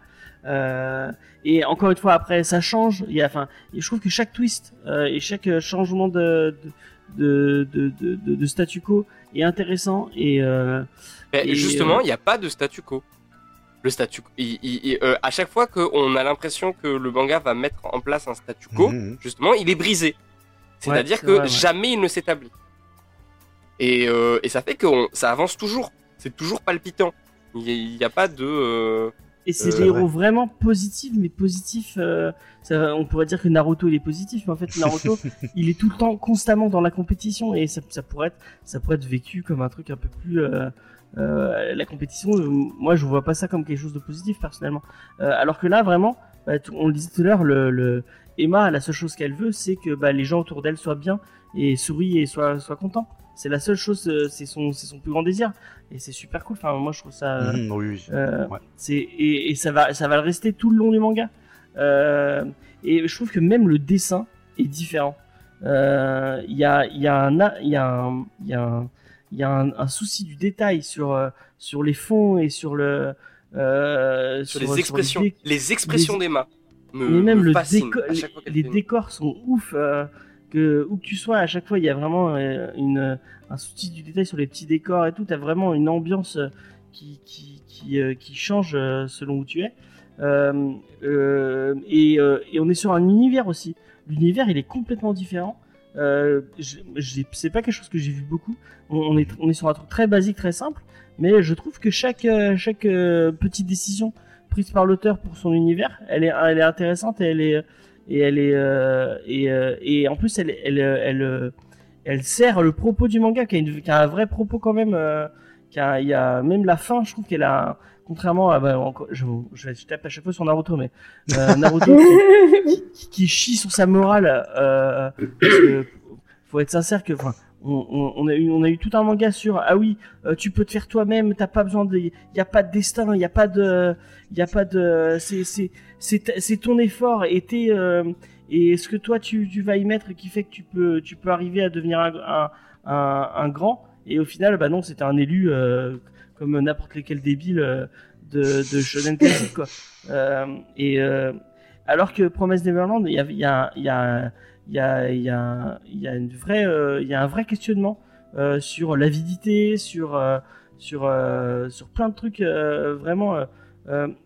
Euh, et encore une fois après ça change. Il y a enfin je trouve que chaque twist euh, et chaque changement de de, de, de, de, de statu quo est intéressant et euh, Et, justement, euh, il n'y a pas de statu quo. Le statu quo. il- il- il- euh, à chaque fois qu'on a l'impression que le manga va mettre en place un statu quo, Mhm. justement, il est brisé. C'est-à-dire c'est que vrai, ouais. jamais il ne s'établit. Et, euh, et ça fait que on- ça avance toujours. C'est toujours palpitant. Il n'y a, pas de. Et c'est Euh, des héros vraiment positifs mais positifs euh, ça, on pourrait dire que Naruto il est positif mais en fait Naruto il est tout le temps constamment dans la compétition. Et ça, ça pourrait être ça pourrait être vécu comme un truc un peu plus euh, euh, la compétition euh, moi je vois pas ça comme quelque chose de positif personnellement. Euh, alors que là vraiment bah, on le disait tout à l'heure le, le Emma la seule chose qu'elle veut c'est que bah, les gens autour d'elle soient bien et sourient et soient, soient contents c'est la seule chose euh, c'est son c'est son plus grand désir et c'est super cool enfin moi je trouve ça euh, Mhm, oui, oui. euh, Ouais. c'est et, et ça va ça va le rester tout le long du manga. Euh, et je trouve que même le dessin est différent. Euh, Il y a il y a un il y a un il y a un, il y a un, un souci du détail sur euh, sur les fonds et sur le euh, sur, les expressions. dé- les expressions les- d'Emma me, mais même me le décor, les, les décors sont ouf. Euh, où que tu sois, à chaque fois, il y a vraiment euh, une un souci du détail sur les petits décors et tout. T'as vraiment une ambiance euh, qui qui qui, euh, change euh, selon où tu es. Euh, euh, et, euh, on est sur un univers aussi. L'univers, il est complètement différent. Euh, c'est pas quelque chose que j'ai vu beaucoup. On, est on est sur un truc très basique, très simple. Mais je trouve que chaque euh, chaque euh, petite décision prise par l'auteur pour son univers, elle est elle est intéressante et elle est et elle est euh, et, euh, et en plus elle elle elle elle, sert le propos du manga qui a, un vrai propos quand même euh, qui y a même la fin je trouve qu'elle a contrairement à bah, je, je, je tape à chaque fois sur Naruto mais euh, Naruto qui, chie sur sa morale euh, parce que faut être sincère que enfin on, a eu on a eu tout un manga sur ah oui euh, tu peux te faire toi-même t'as pas besoin de y a pas de destin y a pas de y a pas de c'est c'est ton effort et euh, et ce que toi tu, tu vas y mettre qui fait que tu peux tu peux arriver à devenir un, un, un, un grand? Et au final bah non c'était un élu euh, comme n'importe lequel débile euh, de, de shonen classique quoi. Et alors que Promise Neverland il y a il y a y a y a y a y a une vraie il y a un vrai questionnement sur l'avidité sur sur sur plein de trucs vraiment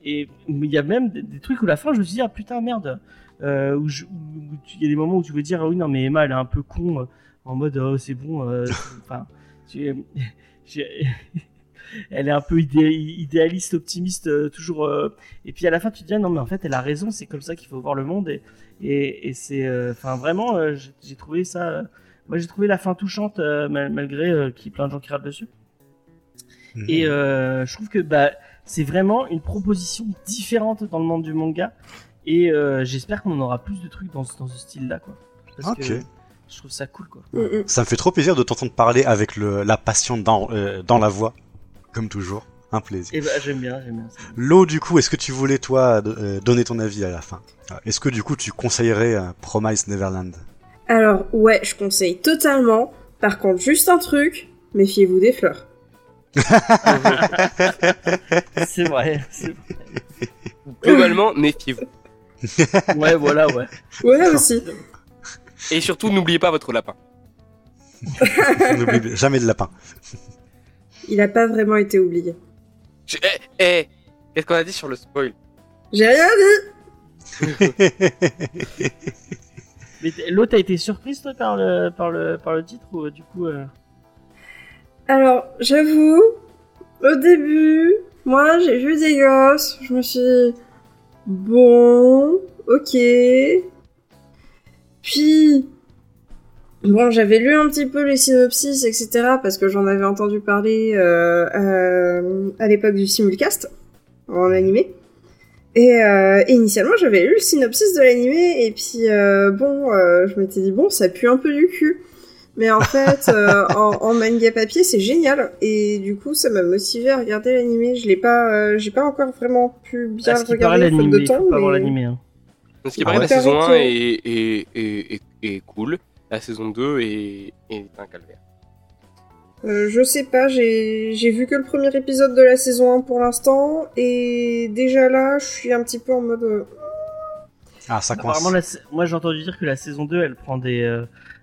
et il y a même des, des trucs où la fin je me suis dit ah putain merde. Euh, où il y a des moments où tu veux dire ah oui non mais Emma elle est un peu con euh, en mode oh c'est bon euh, enfin tu- elle est un peu idé- idéaliste optimiste euh, toujours euh, et puis à la fin tu te dis ah non mais en fait elle a raison c'est comme ça qu'il faut voir le monde. Et et, et c'est euh, enfin vraiment euh, j'ai j'ai trouvé ça euh, moi j'ai trouvé la fin touchante euh, mal- malgré euh, qu'il y ait plein de gens qui râlent dessus. Mhm. et euh, je trouve que bah, c'est vraiment une proposition différente dans le monde du manga. Et euh, j'espère qu'on en aura plus de trucs dans, ce- dans ce style-là. Quoi. Parce Ok. que je trouve ça cool. Quoi. Mm, mm. Ça me fait trop plaisir de t'entendre parler avec le, la passion dans, euh, dans la voix, comme toujours. Un plaisir. Et bah, j'aime bien, j'aime bien ça. Lo, du coup, est-ce que tu voulais, toi, euh, donner ton avis à la fin? Est-ce que, du coup, tu conseillerais Promise Neverland? Alors, ouais, je conseille totalement. Par contre, juste un truc, méfiez-vous des fleurs. c'est vrai. c'est Globalement, méfiez-vous. vrai. Ouais, voilà, ouais. Ouais, aussi. Et surtout, n'oubliez pas votre lapin. N'oublie jamais le lapin. Il a pas vraiment été oublié. Je- Eh, eh, qu'est-ce qu'on a dit sur le spoil? J'ai rien dit Mais l'autre a été surprise, toi, par le, par le, par le titre ou euh, du coup. euh, Alors, j'avoue, au début, moi, j'ai vu des gosses, je me suis dit, bon, ok. Puis, Bon, j'avais lu un petit peu les synopsis, etc., parce que j'en avais entendu parler euh, euh, à l'époque du simulcast en animé. Et, euh, initialement, j'avais lu le synopsis de l'animé, et puis bon, je m'étais dit bon, ça pue un peu du cul. Mais en fait, euh, en, en manga papier, c'est génial, et du coup, ça m'a motivé à regarder l'animé. Je l'ai pas, euh, j'ai pas encore vraiment pu bien le regarder faute l'animé, de il faut temps. pas voir mais- l'animé. Hein. Ce qui Ah paraît, ouais. la saison 1 Paraît que- est, est, est, est, est cool. La saison 2 est, est un calvaire. Euh, je sais pas, j'ai vu que le premier épisode de la saison 1 pour l'instant, et déjà là, je suis un petit peu en mode... euh, Ah, ça coince. Apparemment, la sa- moi j'ai entendu dire que la saison 2 elle prend des.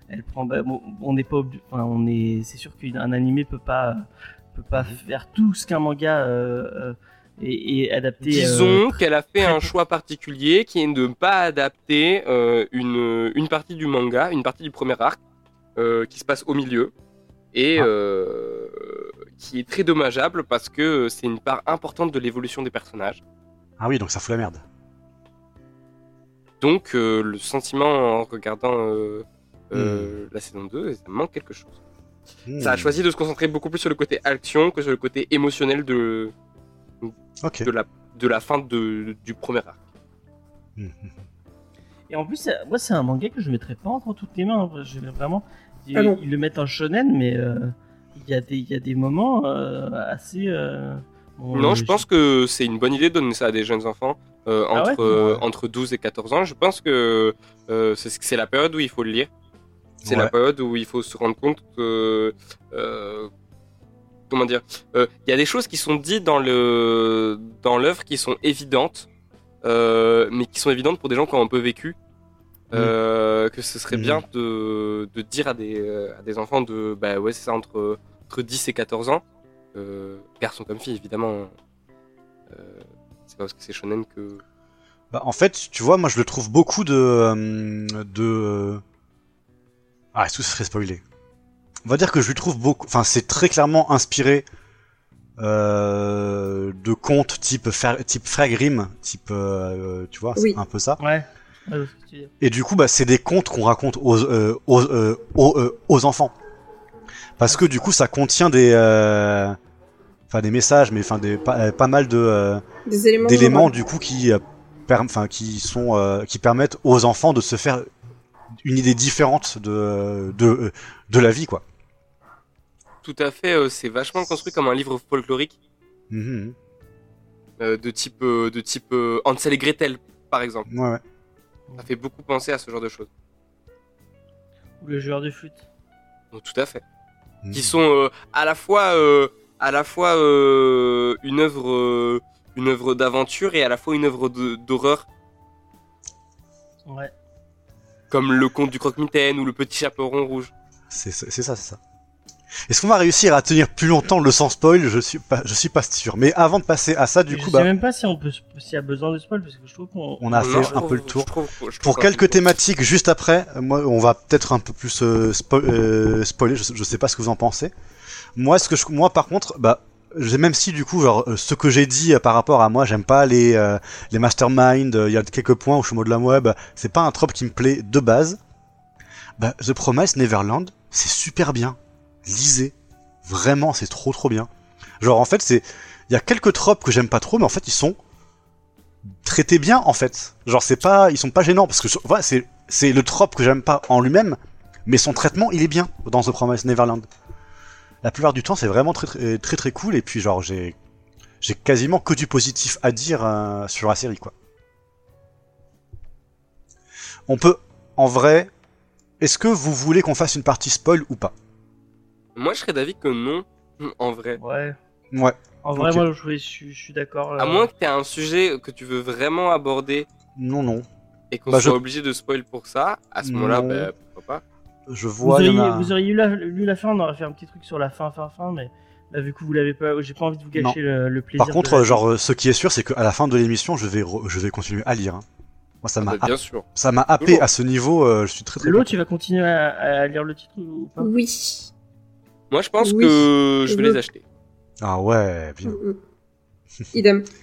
Euh, elle prend. bah, bon, on n'est pas. Enfin, on est. C'est sûr qu'un animé peut pas. peut pas Mhm. faire tout ce qu'un manga euh, euh, et, et adapter. Disons euh, qu'elle a fait un choix particulier qui est de ne pas adapter euh, une, une partie du manga, une partie du premier arc, euh, qui se passe au milieu, et Ah. euh, qui est très dommageable parce que c'est une part importante de l'évolution des personnages. Ah oui, donc ça fout la merde. Donc euh, le sentiment en regardant euh, Hmm. euh, la saison 2, ça me manque quelque chose. Hmm. Ça a choisi de se concentrer beaucoup plus sur le côté action que sur le côté émotionnel de, de, la, de la fin de, du premier arc. Hmm. Et en plus, moi c'est un manga que je mettrais pas entre toutes les mains. hein, Je, vraiment. Ils, Ah ils le mettent en shonen, mais euh, il y, a des- il y a des moments euh, assez. euh, bon, Non, euh, je pense que c'est une bonne idée de donner ça à des jeunes enfants euh, Ah ouais? entre, euh, entre 12 et 14 ans. Je pense que euh, c'est c'est la période où il faut le lire. C'est la période où il faut se rendre compte que. euh, comment dire euh, Il y a des choses qui sont dites dans le dans l'œuvre qui sont évidentes, euh, mais qui sont évidentes pour des gens qui ont un peu vécu. Euh, que ce serait Mhm. bien de, de dire à des, à des enfants de bah ouais c'est ça entre, entre 10 et 14 ans euh, garçon comme fille évidemment euh, c'est pas parce que c'est shonen que Bah, en fait, tu vois, moi je le trouve beaucoup de. de... Ah, tout se serait spoilé. On va dire que je lui trouve beaucoup. Enfin, c'est très clairement inspiré euh, de contes type, Fer- type Frère Grimm, type. euh, tu vois, Oui. c'est un peu ça. Ouais. Et du coup, bah, c'est des contes qu'on raconte aux, euh, aux, euh, aux, euh, aux enfants. Parce que du coup, ça contient des. euh, Enfin, des messages, mais enfin, des, pas, euh, pas mal de. euh, Des éléments... d'éléments du coup qui euh, enfin qui sont euh, qui permettent aux enfants de se faire une idée différente de de de la vie quoi. tout à fait euh, c'est vachement construit comme un livre folklorique Mhm. euh, de type euh, de type euh, Hansel et Gretel par exemple Ouais, ouais. ça fait beaucoup penser à ce genre de choses Ou le joueur de flûte. Donc, tout à fait Mhm. qui sont euh, à la fois euh, à la fois euh, une œuvre euh, une œuvre d'aventure et à la fois une œuvre d'horreur Ouais. Comme le conte du croque-mitaine ou le petit chaperon rouge C'est ça, c'est ça. Est-ce qu'on va réussir à tenir plus longtemps le sans spoil? Je suis pas je suis pas sûr. Mais avant de passer à ça, du coup, je bah, sais même pas si on peut, s'il y a besoin de spoil parce que je trouve qu'on. on a Non, fait je un trouve- peu le tour. je trouve- je trouve Pour quelques thématiques juste après, moi, on va peut-être un peu plus euh, spo- euh, spoiler. Je, je sais pas ce que vous en pensez. Moi, ce que je, moi, par contre, bah, même si du coup, euh, ce que j'ai dit euh, par rapport à moi, j'aime pas les euh, les mastermind. Il y a quelques points où je suis en mode la web. C'est pas un trope qui me plaît de base. Bah, The Promise Neverland, c'est super bien. Lisez, vraiment, c'est trop trop bien. Genre, en fait, c'est il y a quelques tropes que j'aime pas trop, mais en fait, ils sont traités bien en fait. Genre c'est pas, ils sont pas gênants parce que voilà, c'est le trope que j'aime pas en lui-même, mais son traitement il est bien dans The Promised Neverland. La plupart du temps c'est vraiment très très très très cool et puis genre j'ai j'ai quasiment que du positif à dire euh, sur la série quoi. On peut en vrai, est-ce que vous voulez qu'on fasse une partie spoil ou pas? Moi je serais d'avis que non en vrai Ouais. Ouais. En vrai, moi, je, je suis, je suis d'accord. à euh, moins que tu aies un sujet que tu veux vraiment aborder Non non. et qu'on Bah, soit je- obligé de spoil pour ça à ce moment-là bah, Je Vous vois. auriez, en a- vous auriez eu la, lu la fin, on aurait fait un petit truc sur la fin, fin, fin, mais là, vu que vous l'avez pas, j'ai pas envie de vous gâcher le, le plaisir. Par contre, la- genre, euh, ce qui est sûr, c'est qu'à la fin de l'émission, je vais, re- je vais continuer à lire. hein. Moi, ça Ah, m'a, bah, bien sûr ça m'a happé à ce niveau. euh, je suis très content. tu vas continuer à, à lire le titre ou pas? Oui. moi je pense Oui. que je vais les acheter Ah ouais, bien. Mm, mm. Idem.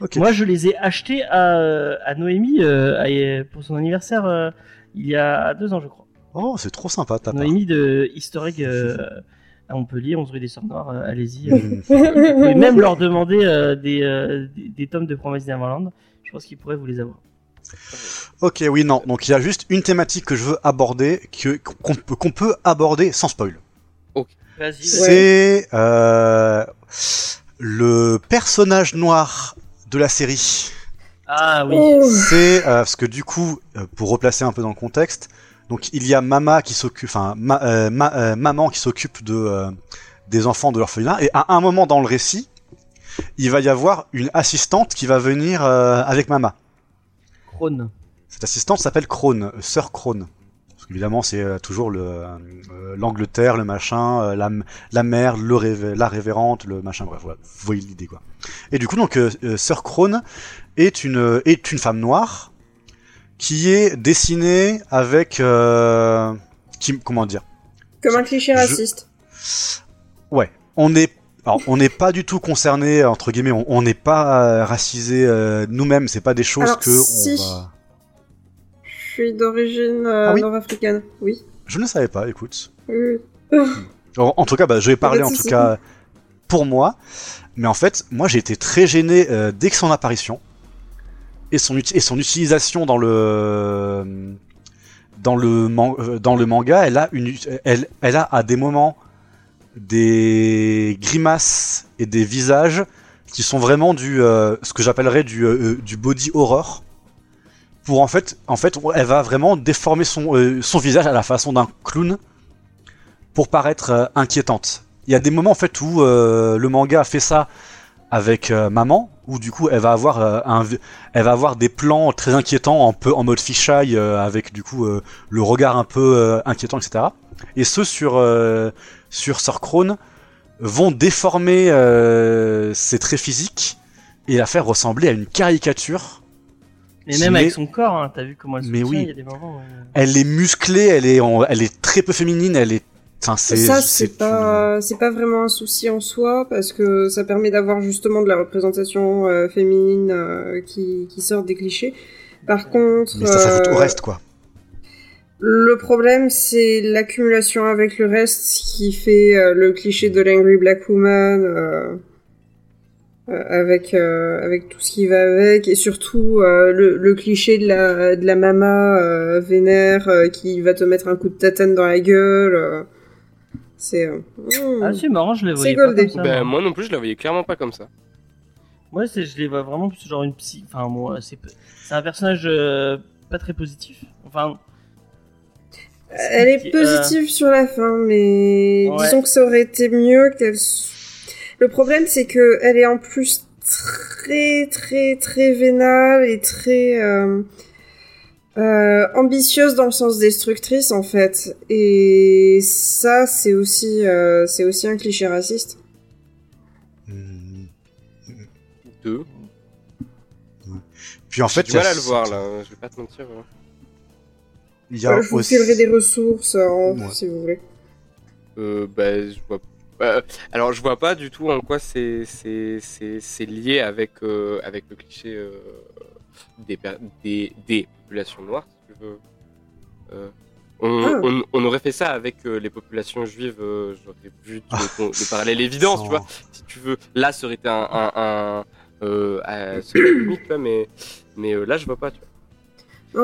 Ok. Moi, je les ai achetés à, à Noémie euh, à- pour son anniversaire euh, il y a deux ans, je crois. Oh, c'est trop sympa, ta On part. a mis de easter egg euh, à Montpellier, 11 rue des Sœurs Noires, euh, allez-y. euh. Vous pouvez même leur demander euh, des, euh, des, des tomes de Promise Neverland. Je pense qu'ils pourraient vous les avoir. Ok, oui, non. Donc il y a juste une thématique que je veux aborder, que qu'on peut, qu'on peut aborder sans spoil. Vas-y. C'est euh, le personnage noir de la série. Ah oui. C'est euh, parce que du coup, euh, pour replacer un peu dans le contexte, donc il y a Mama qui s'occupe, enfin ma- euh, ma- euh, maman qui s'occupe de euh, des enfants de l'orphelinat, et à un moment dans le récit, il va y avoir une assistante qui va venir euh, avec Mama. Krone. Cette assistante s'appelle Crone, euh, sœur Crone. Parce qu'évidemment, c'est toujours le, l'Angleterre, le machin, la, la mère, le révé- la révérente, le machin, bref, voilà, vous voyez l'idée quoi. Et du coup, donc, sœur Crone est une, est une femme noire qui est dessinée avec, euh, qui, comment dire, Comme un cliché Je- raciste. Ouais, on est alors, on n'est pas du tout concerné entre guillemets, on n'est pas euh, racisé euh, nous-mêmes, c'est pas des choses Alors, que si. on va. Je suis d'origine euh, Ah oui? nord-africaine. Oui. Je ne savais pas, écoute. Oui. En, en tout cas, bah, je vais parler en tout cas pour moi, mais en fait, moi j'ai été très gêné euh, dès que son apparition et son utilisation dans le dans le euh, manga, elle a une elle a à des moments des grimaces et des visages qui sont vraiment du euh, ce que j'appellerais du euh, du body horror. Pour en fait, en fait, elle va vraiment déformer son son visage à la façon d'un clown pour paraître inquiétante. Il y a des moments en fait où le manga fait ça avec maman, où du coup elle va avoir euh, un, elle va avoir des plans très inquiétants, un peu en mode fisheye, euh, avec du coup euh, le regard un peu inquiétant, etc. Et ceux sur sur Sir Crone vont déformer ses traits physiques et la faire ressembler à une caricature. Mais même avec son corps, hein, t'as vu comment elle se Mais oui. il y a des moments. où- Elle est musclée, elle est, en- elle est très peu féminine, elle est, enfin. Ça, c'est pas, c'est pas vraiment un souci en soi parce que ça permet d'avoir justement de la représentation euh, féminine euh, qui, qui sort des clichés. Par contre, Mais ça s'ajoute au euh, reste quoi. le problème c'est l'accumulation avec le reste qui fait le cliché de l'angry black woman euh, avec euh, avec tout ce qui va avec et surtout euh, le, le cliché de la de la mama vénère qui va te mettre un coup de tatane dans la gueule. Euh. c'est euh, hmm. Ah, c'est marrant, je les voyais pas goldé. comme ça. Ben, moi. non plus, je la voyais clairement pas comme ça. Moi, c'est, je les vois vraiment plus genre une psy. Enfin, moi, c'est, c'est un personnage euh, pas très positif. Enfin. Elle est Euh, positive sur la fin, mais Ouais. disons que ça aurait été mieux qu'elle. Le problème, c'est que elle est en plus très, très, très vénale et très euh, euh, ambitieuse dans le sens destructrice, en fait. Et ça, c'est aussi, euh, c'est aussi un cliché raciste. Hmm. Deux. Puis en J'ai fait, du il y a mal à le voir là, hein, je vais pas te mentir. hein. Il y a Euh, je vous aussi- filerai des ressources Ouais. si vous voulez. Euh, bah, je vois. bah, alors, je vois pas du tout en quoi c'est c'est c'est c'est lié avec euh, avec le cliché euh, des, des des populations noires. Si tu veux. Euh, on, Ah. on, on aurait fait ça avec euh, les populations juives. euh, J'aurais vu Ah. le, le parallèle évident, tu vois. Si tu veux, là, ça aurait été un un, un euh, limite, vois, mais mais euh, là, je vois pas. Tu vois.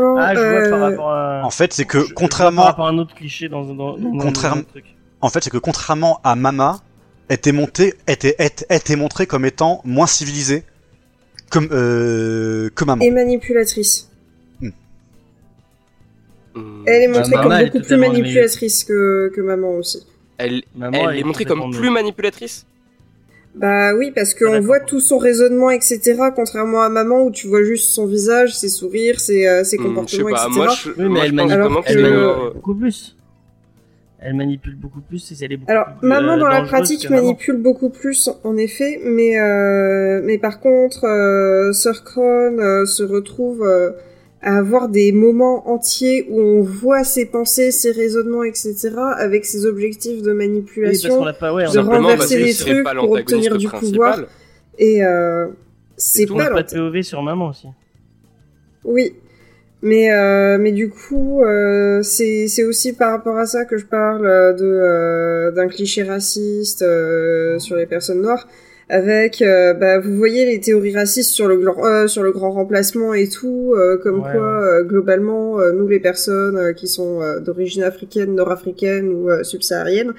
Non, Ah, je vois euh, par rapport à. En fait, c'est que je- je vois contrairement, Par rapport à un autre cliché dans, dans, dans, dans Contrairement- un autre truc. en fait, c'est que contrairement à Mama, était monté, était, était, était montré comme étant moins civilisé, comme euh, que Maman. Et manipulatrice. Hum, Elle est Bah, montrée comme beaucoup plus manipulatrice que, que maman aussi. elle, Maman, elle est montrée comme plus manipulatrice? Bah oui, parce Ah, qu'on d'accord. voit tout son raisonnement, etc. Contrairement à maman où tu vois juste son visage, ses sourires, ses, euh, ses je sais comportements, pas. etc. Moi, je, Oui, mais moi, elle que- manipule beaucoup plus. Elle manipule beaucoup plus et elle est beaucoup Alors, plus, maman euh, dans la pratique manipule beaucoup plus, en effet, mais euh, mais par contre, euh, Sir Kron euh, se retrouve euh, à avoir des moments entiers où on voit ses pensées, ses raisonnements, etc., avec ses objectifs de manipulation. pas, ouais, de pas- renverser les trucs pas pour obtenir du principal. pouvoir. Et euh, c'est tout, on a pas pas de POV sur maman aussi. Oui. Mais euh, mais du coup, euh, c'est c'est aussi par rapport à ça que je parle euh, de euh, d'un cliché raciste euh, sur les personnes noires. Avec, euh, bah, vous voyez les théories racistes sur le grand, euh, sur le grand remplacement et tout, euh, comme Ouais, quoi euh, globalement euh, nous les personnes qui sont euh, d'origine africaine, nord-africaine ou euh, subsaharienne,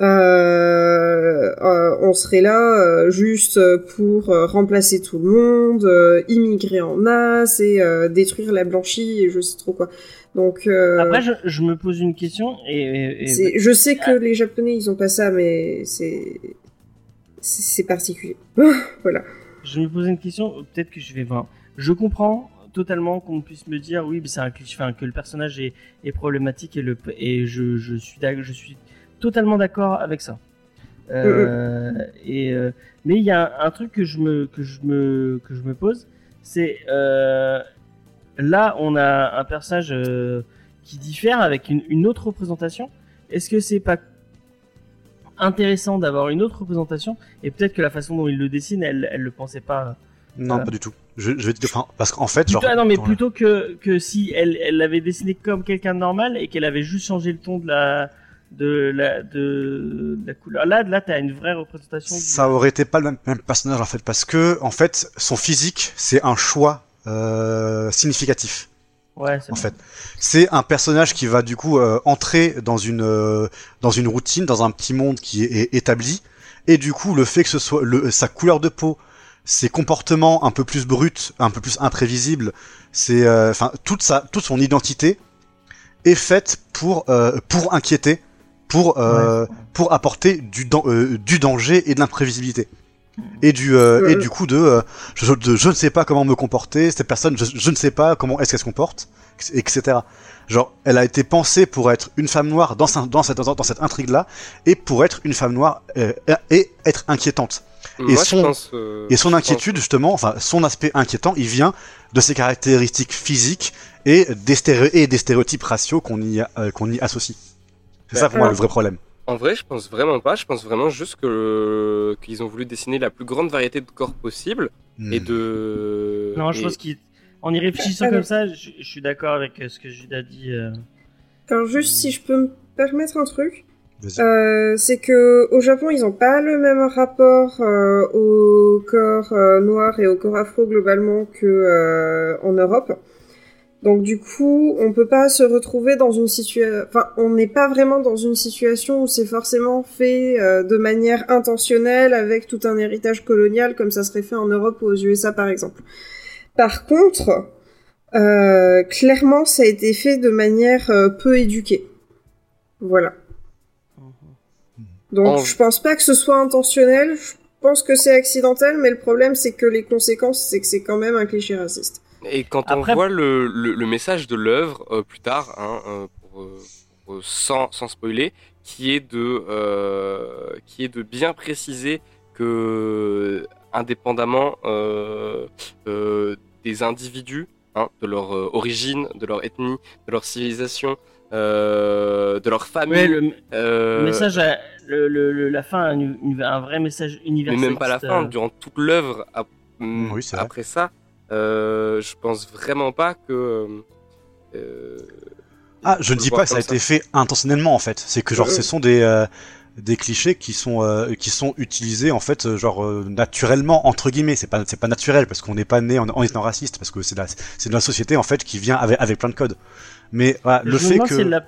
euh, euh, on serait là euh, juste pour remplacer tout le monde, immigrer en masse et détruire la blanchie et je sais trop quoi. Donc, Après, je, je me pose une question et, et- et- c'est- je sais que les Japonais ils ont pas ça, mais c'est c'est particulier. voilà. je me pose une question. Peut-être que je vais voir. Je comprends totalement qu'on puisse me dire oui, mais c'est un cliché, enfin, que le personnage est, est problématique et le et je, je suis je suis totalement d'accord avec ça. Euh, et euh, mais il y a un, un truc que je me que je me que je me pose, c'est euh, là on a un personnage qui diffère avec une, une autre représentation. Est-ce que c'est pas intéressant d'avoir une autre représentation? Et peut-être que la façon dont il le dessine, elle elle le pensait pas. Non, pas du tout. Je, je vais te dire, enfin, parce qu'en fait, Plutôt- genre. ah non mais plutôt que que si elle elle l'avait dessiné comme quelqu'un de normal et qu'elle avait juste changé le ton de la de la de, de la couleur. Là là t'as une vraie représentation. du- Ça aurait été pas le même, même personnage en fait, parce que en fait, son physique, c'est un choix euh, significatif. Ouais, c'est En fait, c'est un personnage qui va du coup euh, entrer dans une euh, dans une routine, dans un petit monde qui est, est établi, et du coup, le fait que ce soit le, sa couleur de peau, ses comportements un peu plus bruts, un peu plus imprévisibles, c'est enfin toute sa toute son identité est faite pour pour inquiéter, pour euh, pour apporter du dan- euh, du danger et de l'imprévisibilité. Et du euh, Euh. et du coup de, euh, je, de je ne sais pas comment me comporter cette personne je, je ne sais pas comment est-ce qu'elle se comporte etc genre elle a été pensée pour être une femme noire dans, ce- dans cette dans cette intrigue là et pour être une femme noire euh, et être inquiétante Moi, son- pense, euh, et son pense- inquiétude, justement, enfin, son aspect inquiétant, il vient de ses caractéristiques physiques et des, stéréo- et des stéréotypes raciaux qu'on y, a- euh, qu'on y associe. C'est ça pour moi le vrai problème. En vrai, je pense vraiment pas. Je pense vraiment juste que qu'ils ont voulu dessiner la plus grande variété de corps possible et Hmm. de. Non, je et- pense qu'en y réfléchissant comme ça, je, je suis d'accord avec euh, ce que Judas dit. euh. Alors juste si je peux me permettre un truc, euh, c'est que au Japon ils ont pas le même rapport euh, au corps euh, noir et au corps afro globalement que euh, en Europe. Donc du coup, on peut pas se retrouver dans une situation, enfin, on n'est pas vraiment dans une situation où c'est forcément fait euh, de manière intentionnelle avec tout un héritage colonial comme ça serait fait en Europe ou aux USA par exemple. Par contre, euh, clairement, ça a été fait de manière euh, peu éduquée. Voilà. Donc, je pense pas que ce soit intentionnel. Je pense que c'est accidentel, mais le problème, c'est que les conséquences, c'est que c'est quand même un cliché raciste. Et quand Après- on voit le, le, le message de l'œuvre euh, plus tard, hein, euh, pour, euh, pour, sans, sans spoiler, qui est de euh, qui est de bien préciser que indépendamment euh, euh, des individus, hein, de leur euh, origine, de leur ethnie, de leur civilisation, euh, de leur famille, Ouais, le, euh, le message, a- le, le- le- la fin un vrai message mais universel. même pas la fin, durant toute l'œuvre ap- Oui, après ça, je pense vraiment pas que. euh, Ah, je ne dis pas que ça a été fait intentionnellement en fait. C'est que genre Euh. ce sont des euh, des clichés qui sont euh, qui sont utilisés en fait euh, genre euh, naturellement entre guillemets. C'est pas c'est pas naturel parce qu'on n'est pas né en, en étant raciste parce que c'est la c'est de la société en fait qui vient avec avec plein de codes. Mais voilà, le fait que si elle l'a-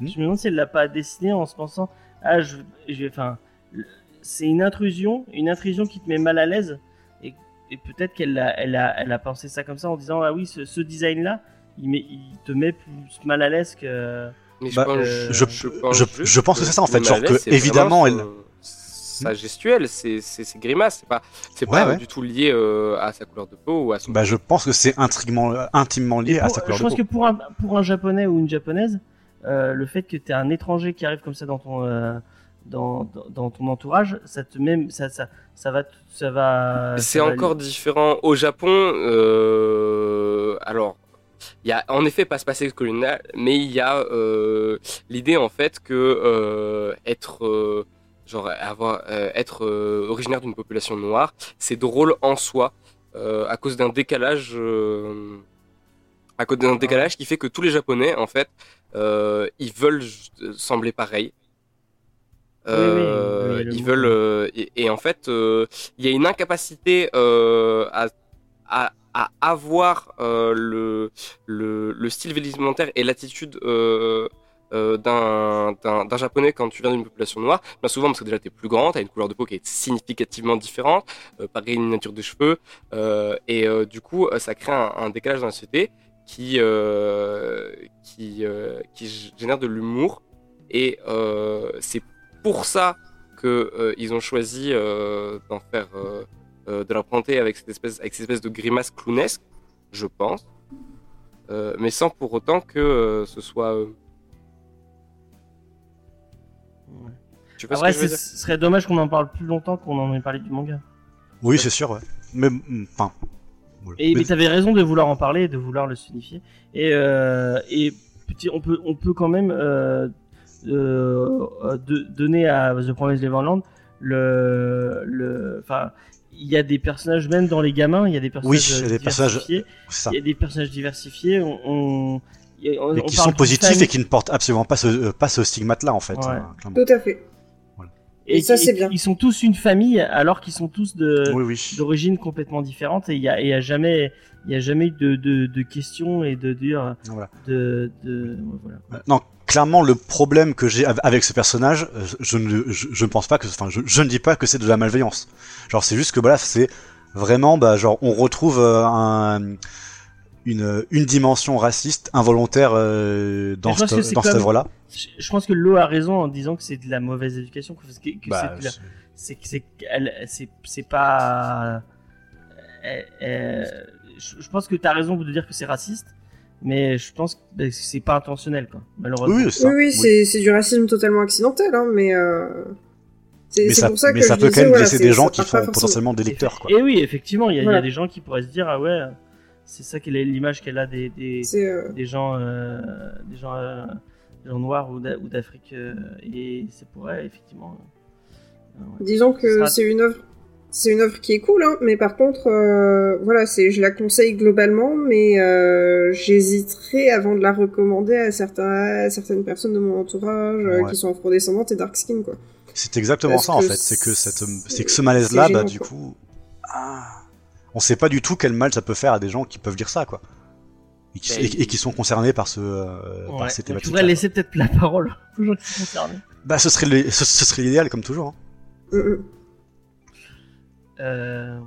Hmm Je me demande si elle l'a pas dessiné en se pensant ah je, je vais enfin c'est une intrusion une intrusion qui te met mal à l'aise et, peut-être qu'elle a elle a elle a pensé ça comme ça en disant ah oui ce, ce design là il met il te met plus mal à l'aise que Mais je Bah, pense, je- je- je pense que c'est ça, en fait, genre que, c'est évidemment, elle- Sa gestuelle, c'est c'est ses grimaces, c'est pas, c'est Ouais, pas ouais. du tout lié euh, à sa couleur de peau ou à son. bah je pense que c'est intimement intimement lié à sa couleur je de pense peau. que pour un pour un japonais ou une japonaise euh, le fait que tu un étranger qui arrive comme ça dans ton euh, dans, dans, dans ton entourage ça te met ça ça ça va ça va C'est va- encore différent au Japon. Euh, alors, il y a en effet pas ce passé colonial, mais il y a euh, l'idée en fait que euh, être genre avoir être originaire d'une population noire, c'est drôle en soi à cause d'un décalage À cause d'un décalage qui fait que tous les Japonais, en fait, ils veulent sembler pareils. Euh, oui, oui, le ils veulent euh, et, et en fait, euh, il y a une incapacité à, à, à avoir le, le, le style vestimentaire et l'attitude d'un japonais quand tu viens d'une population noire. Bien souvent parce que déjà t'es plus grand, t'as une couleur de peau qui est significativement différente, pareil une nature des cheveux, et du coup ça crée un, un décalage dans la société qui qui qui génère de l'humour et c'est pour ça que euh, ils ont choisi euh, d'en faire euh, euh, de la représenter avec cette espèce avec cette espèce de grimace clownesque, je pense, Euh, mais sans pour autant que euh, ce soit euh, Ouais. tu vois Après, ce que je veux ce dire ce serait dommage qu'on en parle plus longtemps qu'on en ait parlé du manga. Oui, c'est sûr, ouais. Mais, mm, enfin. voilà. Et Mais- mais t'avais raison de vouloir en parler, et de vouloir le signifier. Et, euh, et petit, on peut, on peut quand même euh, de- donner à The Promised Neverland le, le, enfin, il y a des personnages même dans les gamins, il y a des personnages Oui, il y a des personnages- diversifiés. Il y a des personnages diversifiés. On, Et qui sont positifs et qui ne portent absolument pas ce, euh, pas ce stigmate-là, en fait. Ouais. hein. Tout à fait. Et ça, c'est bien. Ils sont tous une famille, alors qu'ils sont tous de, Oui, oui. d'origine complètement différente et il y a, et il y a jamais il y a jamais eu de, de, de questions et de dire Voilà. de, de voilà. Euh, Non, clairement, le problème que j'ai av- avec ce personnage, euh, je ne, je, je ne pense pas que, enfin, je, je ne dis pas que c'est de la malveillance. Genre, c'est juste que, voilà, c'est vraiment, bah, genre, on retrouve euh, un, une, une dimension raciste involontaire euh, dans, cette, dans cette œuvre-là. je, pense que Lo a raison en disant que c'est de la mauvaise éducation que, que Bah, c'est c'est que c'est pas euh, euh, je, je pense que t'as raison de dire que c'est raciste mais je pense que bah, c'est pas intentionnel quoi malheureusement oui, ça. Oui, oui, c'est c'est du racisme totalement accidentel, hein, mais euh, c'est Mais c'est ça, pour ça mais que ça peut disais, quand même voilà, blesser c'est- des gens qui sont potentiellement des lecteurs, quoi. et oui effectivement il y, a- il y Voilà. a des gens qui pourraient se dire ah ouais c'est ça qu'elle est l'image qu'elle a des, des, euh, des gens, euh, des gens, euh, des gens noirs ou d'a- ou d'Afrique euh, et c'est pour elle effectivement. euh, ouais. Disons que sera- c'est une œuvre, c'est une œuvre qui est cool, hein, mais par contre, euh, voilà, c'est, je la conseille globalement, mais euh, j'hésiterai avant de la recommander à certains, à certaines personnes de mon entourage euh, Ouais. qui sont afrodescendantes et dark skin, quoi. C'est exactement Parce ça en fait, c'est que cette, c'est que ce malaise-là, bah du quoi. coup, ah, on sait pas du tout quel mal ça peut faire à des gens qui peuvent dire ça quoi, et qui, Mais- et- et qui sont concernés par ce, euh, Ouais. par ces Donc, tu thématiques. voudrais laisser peut-être la parole aux gens qui sont concernés. Bah ce serait ce, ce serait l'idéal comme toujours. hein. Euh.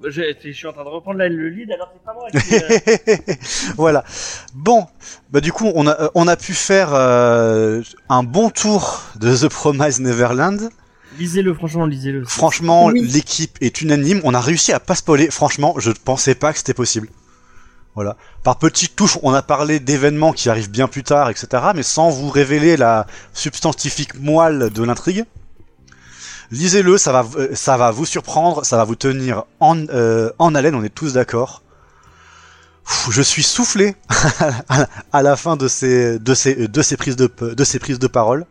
Bah, je, je suis en train de reprendre la- le lead alors c'est pas moi qui. euh, voilà. Bon, bah du coup on a euh, on a pu faire euh, un bon tour de The Promised Neverland. lisez-le franchement lisez-le. Franchement, Oui. l'équipe est unanime. On a réussi à pas spoiler. Franchement, je ne pensais pas que c'était possible. Voilà. Par petites touches, on a parlé d'événements qui arrivent bien plus tard, etc. Mais sans vous révéler la substantifique moelle de l'intrigue. Lisez-le, ça va, euh, ça va vous surprendre, ça va vous tenir en, euh, en haleine. On est tous d'accord. Je suis soufflé à- la fin de ces, de ces, de ces prises de, de ces prises de parole.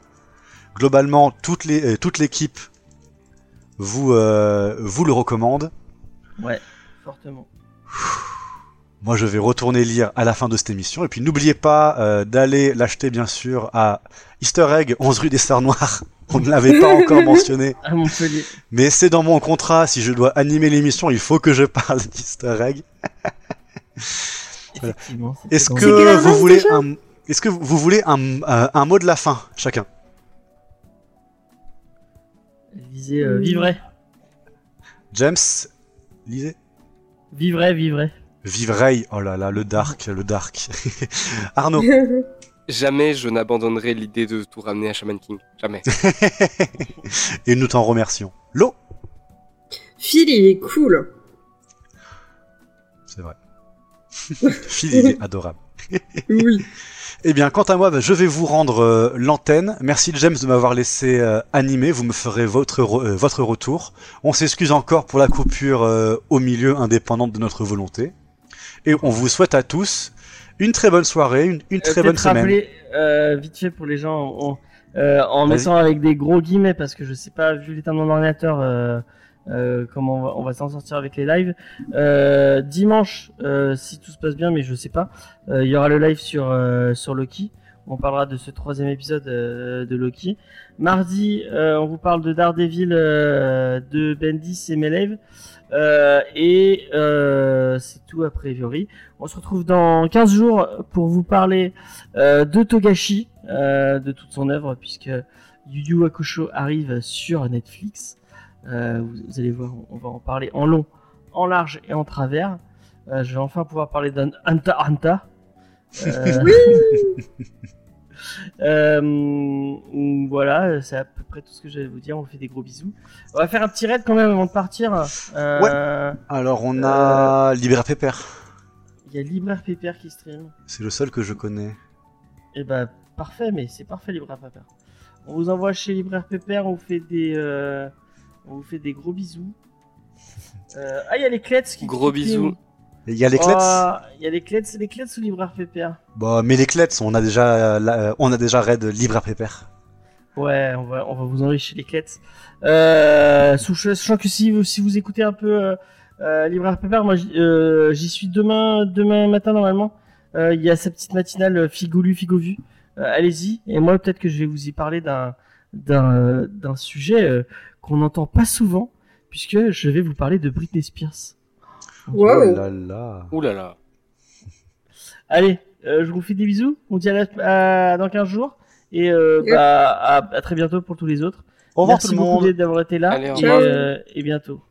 Globalement, toute euh, toute l'équipe vous, euh, vous le recommande. Ouais fortement. Moi, je vais retourner lire à la fin de cette émission. Et puis, n'oubliez pas euh, d'aller l'acheter, bien sûr, à Easter Egg, 11 rue des Stars Noires. On ne l'avait pas encore mentionné. À Montpellier. Mais c'est dans mon contrat. Si je dois animer l'émission, il faut que je parle d'Easter Egg. Voilà. Est-ce que vous voulez un, est-ce que vous voulez un, euh, un mot de la fin, chacun? lisez euh, vivray James, lisez. vivray vivray. Vivray. Oh là là, le dark, le dark. Arnaud. Jamais je n'abandonnerai l'idée de tout ramener à Shaman King. Jamais. Et nous t'en remercions. Lo. Phil, il est cool. C'est vrai. Phil, il est adorable. Oui. Eh bien, quant à moi, bah, je vais vous rendre euh, l'antenne. Merci James de m'avoir laissé euh, animer. Vous me ferez votre re- euh, votre retour. On s'excuse encore pour la coupure euh, au milieu, indépendante de notre volonté. Et on vous souhaite à tous une très bonne soirée, une, une Euh, très bonne semaine. rappeler, euh, vite fait pour les gens, on- euh, en Vas-y. mettant avec des gros guillemets, parce que je sais pas, vu l'état de mon ordinateur, euh, euh, comment on va, on va s'en sortir avec les lives. Euh, dimanche, euh, si tout se passe bien, mais je sais pas, euh, il y aura le live sur euh, sur Loki. On parlera de ce troisième épisode euh, de Loki. Mardi, euh, on vous parle de Daredevil, euh, de Bendis et Melev. Euh, et euh, c'est tout a priori. On se retrouve dans 15 jours pour vous parler euh, de Togashi, euh, de toute son œuvre, puisque Yu Yu Hakusho arrive sur Netflix. Euh, vous, vous allez voir, on va en parler en long, en large et en travers. Euh, je vais enfin pouvoir parler d'un Anta Anta. Euh, voilà, c'est à peu près tout ce que j'allais vous dire. On vous fait des gros bisous. On va faire un petit raid quand même avant de partir. Euh, Alors on a Libra Pepper. Il y a Libraire Pépère qui stream. C'est le seul que je connais. Et bah parfait, mais c'est parfait Libraire Pépère. On vous envoie chez Libraire Pépère, on vous fait des, euh, on vous fait des gros bisous. Euh, ah il y a les clets qui Gros qui- bisous. Il y a les clets. Oh, Il y a les clets, les clets sous Libraire Pépère. Bah, mais les clets, on a déjà, la- on a déjà raid Libra Pepper. Ouais, on va, on va vous chez les clets. Euh, sachant que si vous, si vous écoutez un peu euh, euh, Libraire Pépère, moi j'y euh, j'y suis demain, demain matin normalement. Euh, Il y a sa petite matinale euh, Figolu Figovu. Euh, Allez-y. Et moi peut-être que je vais vous y parler d'un d'un euh, d'un sujet euh, qu'on n'entend pas souvent, puisque je vais vous parler de Britney Spears. Oh Wow. là là. Ouh là là. Allez, euh, je vous fais des bisous. On dit à, la- à- dans 15 jours. Et euh, bah, à, à très bientôt pour tous les autres. Au revoir Merci tout le beaucoup monde. d'avoir été là. Allez, et, euh, et bientôt.